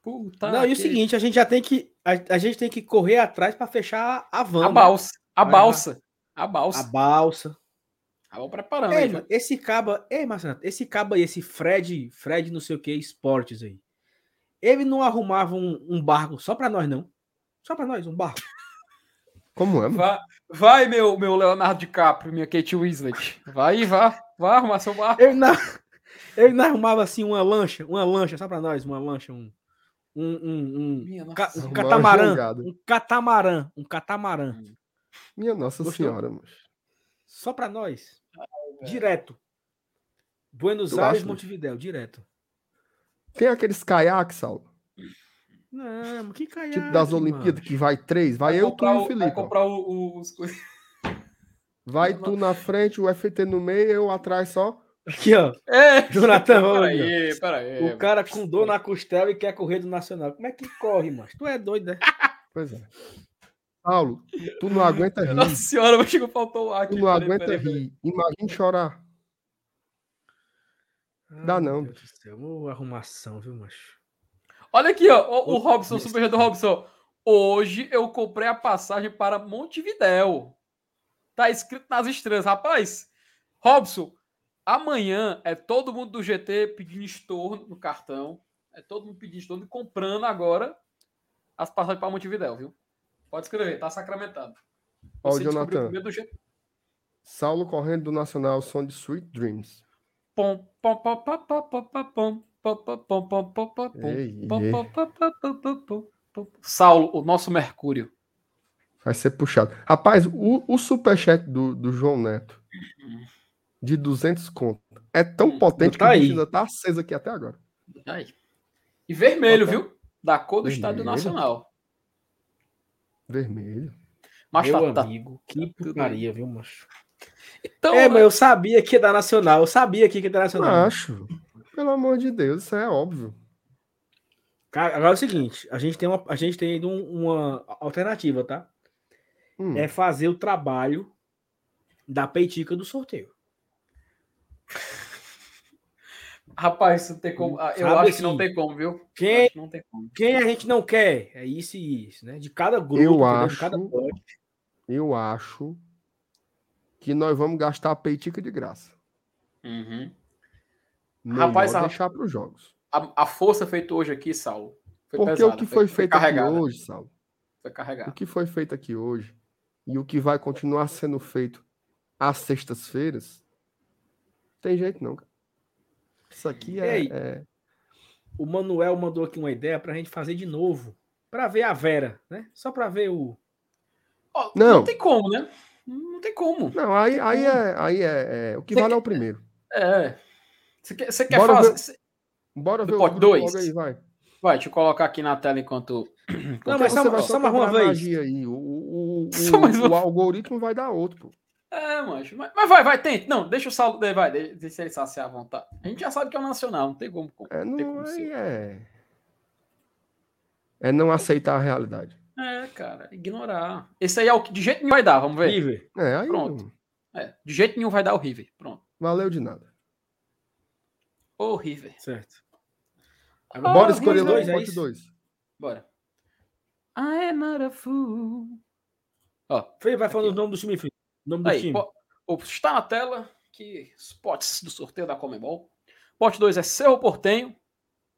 Puta não, que... e o seguinte, a gente já tem que a, a gente tem que correr atrás para fechar a van. A né? balsa, a balsa, a balsa. A balsa. Tava preparando Ei, aí, esse caba, ei, Marcelo, esse caba aí, esse Fred, Fred não sei o que, esportes aí. Ele não arrumava um, um barco só para nós não. Só para nós, um barco. (laughs) Como é? Vai, vai, meu, meu Leonardo DiCaprio, minha Kate Winslet. Vai, vá, vá arrumar seu barco. Ele não, ele não arrumava assim uma lancha, uma lancha só para nós, uma lancha, um um, um, um, ca, um catamarã, um catamarã, um catamarã. Minha Nossa Gostou? Senhora, mas... Só para nós. Ai, direto. Buenos tu Aires, Montevidéu, direto. Tem aqueles caiaques, Saulo? Não, que caiaque? Tipo das Olimpíadas, que vai três. Vai, vai eu, tu e o Felipe. Vai comprar os... Vai (laughs) tu na frente, o FT no meio, eu atrás só. Aqui, ó. É. Jonathan Peraí, peraí. O cara com dor na costela e quer correr do Nacional. Como é que corre, mano? Tu é doido, né? Pois é. Paulo, tu não aguenta rir. Nossa senhora, mas chegou faltou o ar aqui. Tu não peraí, aguenta peraí, rir. Imagina chorar. Dá não. Meu Deus arrumação, viu, macho? Olha aqui, ó. O, o Robson, o super do Robson. Hoje eu comprei a passagem para Montevidéu. Tá escrito nas estrelas. Rapaz, Robson, Amanhã é todo mundo do GT pedindo estorno no cartão. É todo mundo pedindo estorno e comprando agora as passagens para Montevidéu, viu? Pode escrever, tá sacramentado. Ó, o Jonathan. Saulo correndo do Nacional, som de Sweet Dreams. Pom, pom, pom, pom, pom, pom, pom, Saulo, o nosso Mercúrio. Vai ser puxado. Rapaz, o, o superchat do, do João Neto de 200 conto. É tão hum, potente tá que aí. ainda tá aceso aqui até agora. Aí. E vermelho, tá viu? Da cor do vermelho. Estádio Nacional. Vermelho. Macho, Meu tá, amigo, que putaria, viu, macho? Então, é, mas eu sabia que é da Nacional. Eu sabia que é da Nacional. Acho. Pelo amor de Deus, isso é óbvio. Cara, agora é o seguinte, a gente tem uma, a gente tem uma alternativa, tá? Hum. É fazer o trabalho da peitica do sorteio. Rapaz, isso tem como. Ah, eu Sabe acho assim, que não assim, tem como, viu? Quem, não tem como. quem a gente não quer? É isso e isso, né? De cada grupo, eu acho, de cada Eu acho que nós vamos gastar a peitica de graça. Uhum. Rapaz, a, deixar para os jogos. A, a, força feita hoje aqui, Saulo. Porque pesada, o que foi, foi feito aqui hoje, Saulo. Foi carregado. O que foi feito aqui hoje e o que vai continuar sendo feito às sextas-feiras tem jeito não, cara. Isso aqui é, é, O Manuel mandou aqui uma ideia para a gente fazer de novo. Para ver a Vera, né? Só para ver o. Oh, não. não tem como, né? Não tem como. Não, aí, aí, é, aí é, é, O que Você vale quer... é o primeiro. É. Você quer, você quer Bora fazer. Ver... Bora ver o dois. Aí, vai. Vai, deixa eu colocar aqui na tela enquanto. (clears throat) enquanto não, mas só, só, só mais uma vez. Aí. O, o, o, (laughs) o, o algoritmo vai dar outro, pô. É, mancho. Mas, mas, vai, vai, tente. Não, deixa o saldo. Vai, deixa ele saciar à vontade. A gente já sabe que é o nacional, não tem como. É, não, tem como ser. é. É não aceitar a realidade. É, cara, ignorar. Esse aí é o que de jeito nenhum vai dar, vamos ver. River. É, aí Pronto. É, de jeito nenhum vai dar o River. Pronto. Valeu de nada. O River. Certo. Agora, Bora escolher dois, é dois. Bora. I am not a fool. Ó, vai falando o nome do time. Nome do Aí, time. está na tela que os potes do sorteio da Comebol. Pote 2 é Cerro Portenho,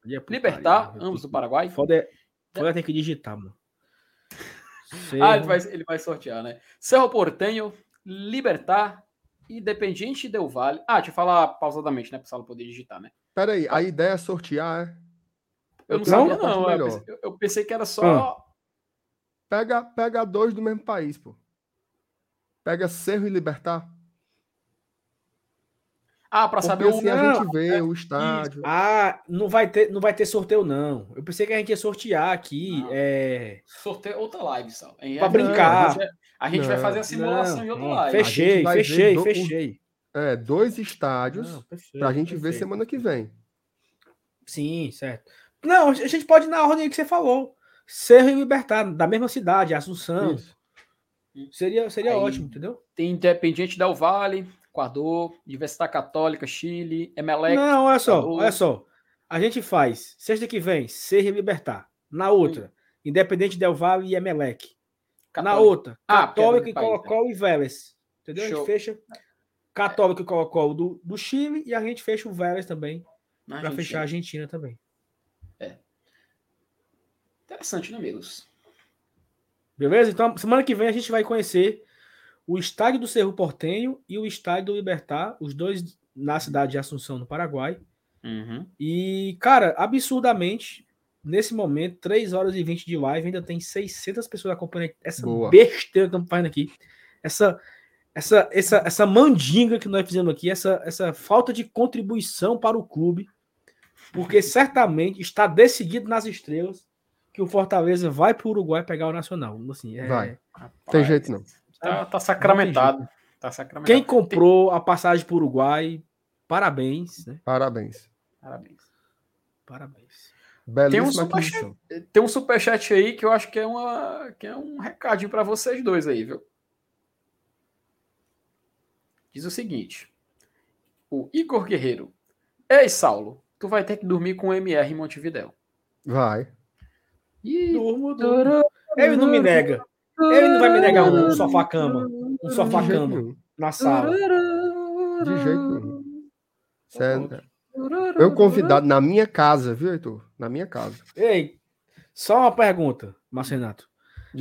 é Libertar, ambos do Paraguai. Foda é, foda é ter que digitar, mano. Cerro... (laughs) Ah, ele vai, ele vai sortear, né? Cerro Portenho, Libertar, Independiente Del Vale. Ah, deixa eu falar pausadamente, né? Para o poder digitar, né? Pera aí, a ideia é sortear, é? Eu não, sabia, não. Eu pensei, eu pensei, que era só. Ah. Pega, pega dois do mesmo país, pô. Pega Cerro e Libertar. Ah, para saber assim o a gente vê é, o estádio. Ah, não vai ter, não vai ter sorteio não. Eu pensei que a gente ia sortear aqui, é... sorteio outra live, só. Para brincar. A gente, a gente vai fazer a simulação não, em outra live. Fechei, fechei, do, fechei. É, dois estádios para a gente perfeito. ver semana que vem. Sim, certo. Não, a gente pode ir na ordem que você falou. Cerro e Libertar, da mesma cidade, Assunção. Isso. Seria, seria Aí, ótimo, entendeu? Tem Independiente Del Vale, Equador, Universidade Católica, Chile, Emelec. Não, olha só, Equador. olha só. a gente faz sexta que vem, Ser e Libertar. Na outra, Sim. Independente Del Valle e Emelec. Católico. Na outra, ah, Católico e Colo-Colo e Vélez. Entendeu? Show. A gente fecha Católico e Colo-Colo do, do Chile e a gente fecha o Vélez também. Para fechar a Argentina também. É. Interessante, né, amigos? Beleza? Então, semana que vem a gente vai conhecer o estádio do Cerro Portenho e o estádio do Libertar, os dois na cidade de Assunção, no Paraguai. Uhum. E, cara, absurdamente, nesse momento, 3 horas e 20 de live, ainda tem 600 pessoas acompanhando essa Boa. besteira que estamos fazendo aqui. Essa, essa, essa, essa mandinga que nós fizemos aqui, essa, essa falta de contribuição para o clube, porque certamente está decidido nas estrelas que o Fortaleza vai para o Uruguai pegar o Nacional. Assim, é... Vai. Tem jeito não. Tá, tá sacramentado. Tá sacramentado. Quem comprou a passagem para o Uruguai, parabéns. Né? Parabéns. Parabéns. Parabéns. tem um, superchat, tem um superchat aí que eu acho que é, uma, que é um recadinho para vocês dois aí, viu? Diz o seguinte: o Igor Guerreiro. Ei, Saulo, tu vai ter que dormir com o MR em Montevidéu. Vai. Durmo, durmo. Ele não me nega. Ele não vai me negar um sofá-cama. Um sofá-cama na sala. De jeito nenhum. Certo. Eu convidado na minha casa, viu, Heitor? Na minha casa. Ei, só uma pergunta, Marcenato.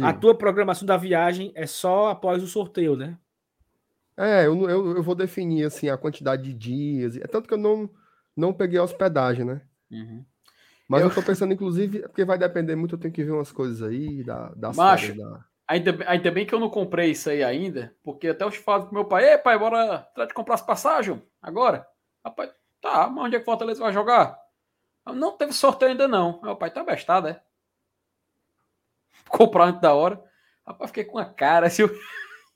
A tua programação da viagem é só após o sorteio, né? É, eu, eu, eu vou definir assim a quantidade de dias. É tanto que eu não, não peguei a hospedagem, né? Uhum. Mas eu... eu tô pensando, inclusive, porque vai depender muito, eu tenho que ver umas coisas aí, da, das Macho, da... Ainda, ainda bem que eu não comprei isso aí ainda, porque até eu falo pro meu pai, ei pai, bora atrás de comprar as passagens agora. Rapaz, tá, mas onde é que o Fortaleza vai jogar? Não teve sorteio ainda não. Meu pai tá bestado, é? (laughs) Comprar antes da hora. Rapaz, fiquei com a cara (laughs) assim.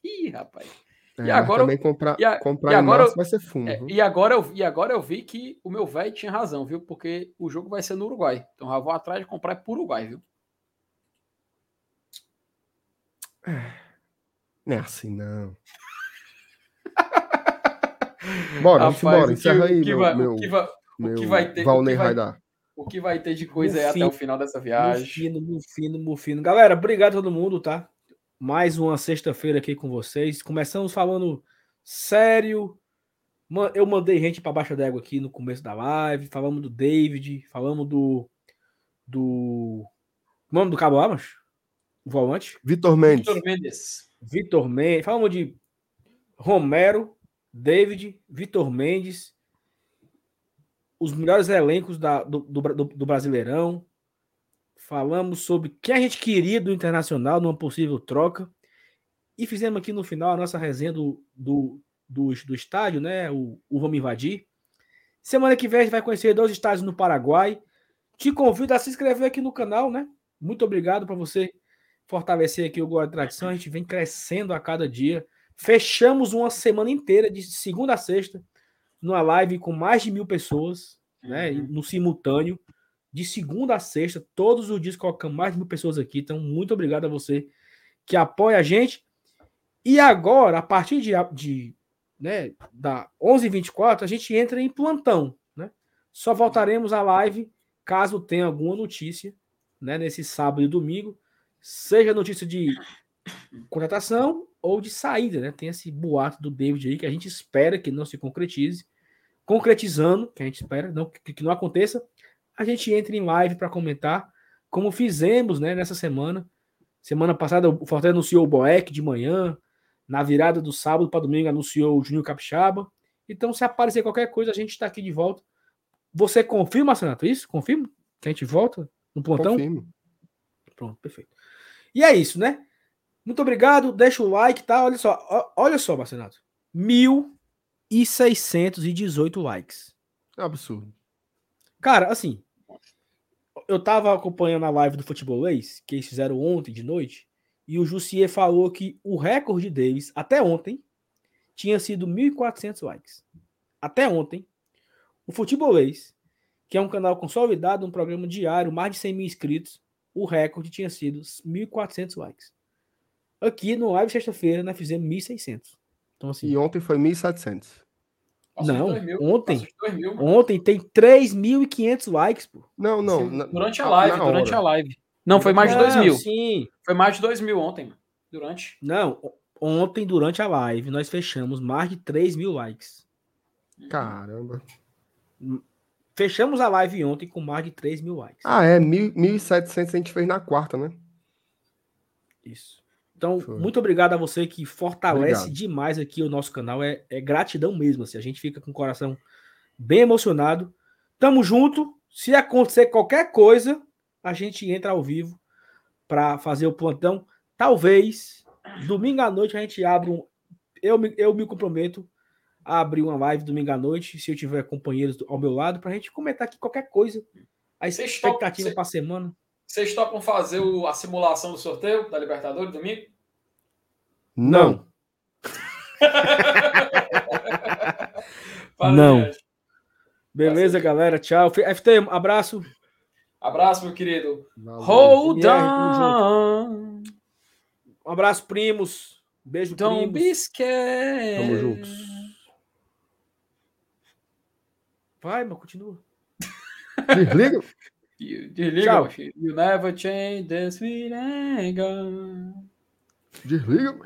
Ih, rapaz. É, e agora também comprar, e a, comprar e agora vai ser fundo. É, e, agora eu, e agora eu vi que o meu velho tinha razão, viu? Porque o jogo vai ser no Uruguai. Então já vou atrás de comprar por Uruguai, viu? Não é assim, não. (laughs) Bora, Rapaz, embora, encerra aí, meu, vai, meu, o que vai, meu o que vai ter, Valnei vai, dar. O que vai ter de coisa aí até o final dessa viagem. Mufino, mufino, mufino. Galera, obrigado a todo mundo, tá? Mais uma sexta-feira aqui com vocês. Começamos falando sério. Eu mandei gente para baixo d'água aqui no começo da live. Falamos do David, falamos do. Do. Nome do Cabo Amas? O volante? Vitor Mendes. Vitor Mendes. Vitor Mendes. Falamos de Romero, David, Vitor Mendes. Os melhores elencos da, do, do, do Brasileirão. Falamos sobre quem a gente queria do Internacional numa possível troca. E fizemos aqui no final a nossa resenha do, do, do, do estádio, né? O, o Vamos Invadir. Semana que vem a gente vai conhecer dois estádios no Paraguai. Te convido a se inscrever aqui no canal, né? Muito obrigado para você fortalecer aqui o Glória Tradição. A gente vem crescendo a cada dia. Fechamos uma semana inteira, de segunda a sexta, numa live com mais de mil pessoas, né? Uhum. No simultâneo de segunda a sexta, todos os dias colocamos mais de mil pessoas aqui. Então, muito obrigado a você que apoia a gente. E agora, a partir de, de né, da 11h24, a gente entra em plantão. Né? Só voltaremos à live caso tenha alguma notícia né, nesse sábado e domingo, seja notícia de contratação ou de saída. Né? Tem esse boato do David aí que a gente espera que não se concretize. Concretizando, que a gente espera não, que, que não aconteça, a gente entra em live para comentar, como fizemos né, nessa semana. Semana passada o Fortaleza anunciou o Boeck de manhã, na virada do sábado para domingo anunciou o Júnior Capixaba. Então, se aparecer qualquer coisa, a gente está aqui de volta. Você confirma, Sanato, isso? Confirma? Que a gente volta no plantão? Confirmo. Pronto, perfeito. E é isso, né? Muito obrigado, deixa o like, tá? Olha só, olha só, Marcenato. 1.618 likes. É absurdo. Cara, assim, eu tava acompanhando a live do Futebolês, que eles fizeram ontem de noite, e o Jussier falou que o recorde deles, até ontem, tinha sido 1.400 likes. Até ontem, o Futebolês, que é um canal consolidado, um programa diário, mais de 100 mil inscritos, o recorde tinha sido 1.400 likes. Aqui no live sexta-feira, nós fizemos 1.600. Então, assim, e ontem foi 1.700. Não, mil, ontem, mil, ontem tem 3.500 likes, pô. Não, não. Na, durante a live, durante hora. a live. Não, foi mais de 2 mil. Sim. Foi mais de 2 mil ontem, durante. Não, ontem, durante a live, nós fechamos mais de 3 mil likes. Caramba. Fechamos a live ontem com mais de 3 mil likes. Ah, é. 1.700 a gente fez na quarta, né? Isso. Então, Foi. muito obrigado a você que fortalece obrigado. demais aqui o nosso canal. É, é, gratidão mesmo. Assim, a gente fica com o coração bem emocionado. Tamo junto. Se acontecer qualquer coisa, a gente entra ao vivo para fazer o plantão. Talvez domingo à noite a gente abra um. Eu, eu me comprometo abrir uma live domingo à noite, se eu tiver companheiros ao meu lado, para a gente comentar aqui qualquer coisa. A expectativa para a semana. Vocês topam fazer o, a simulação do sorteio da Libertadores domingo? Não. Não. Beleza, galera. Tchau. FT, abraço. Abraço, meu querido. Hold on. Um abraço, primos. Beijo, Don't primos. Tamo juntos. Vai, mas continua. Desliga. Desliga, You never change this anger. Desliga.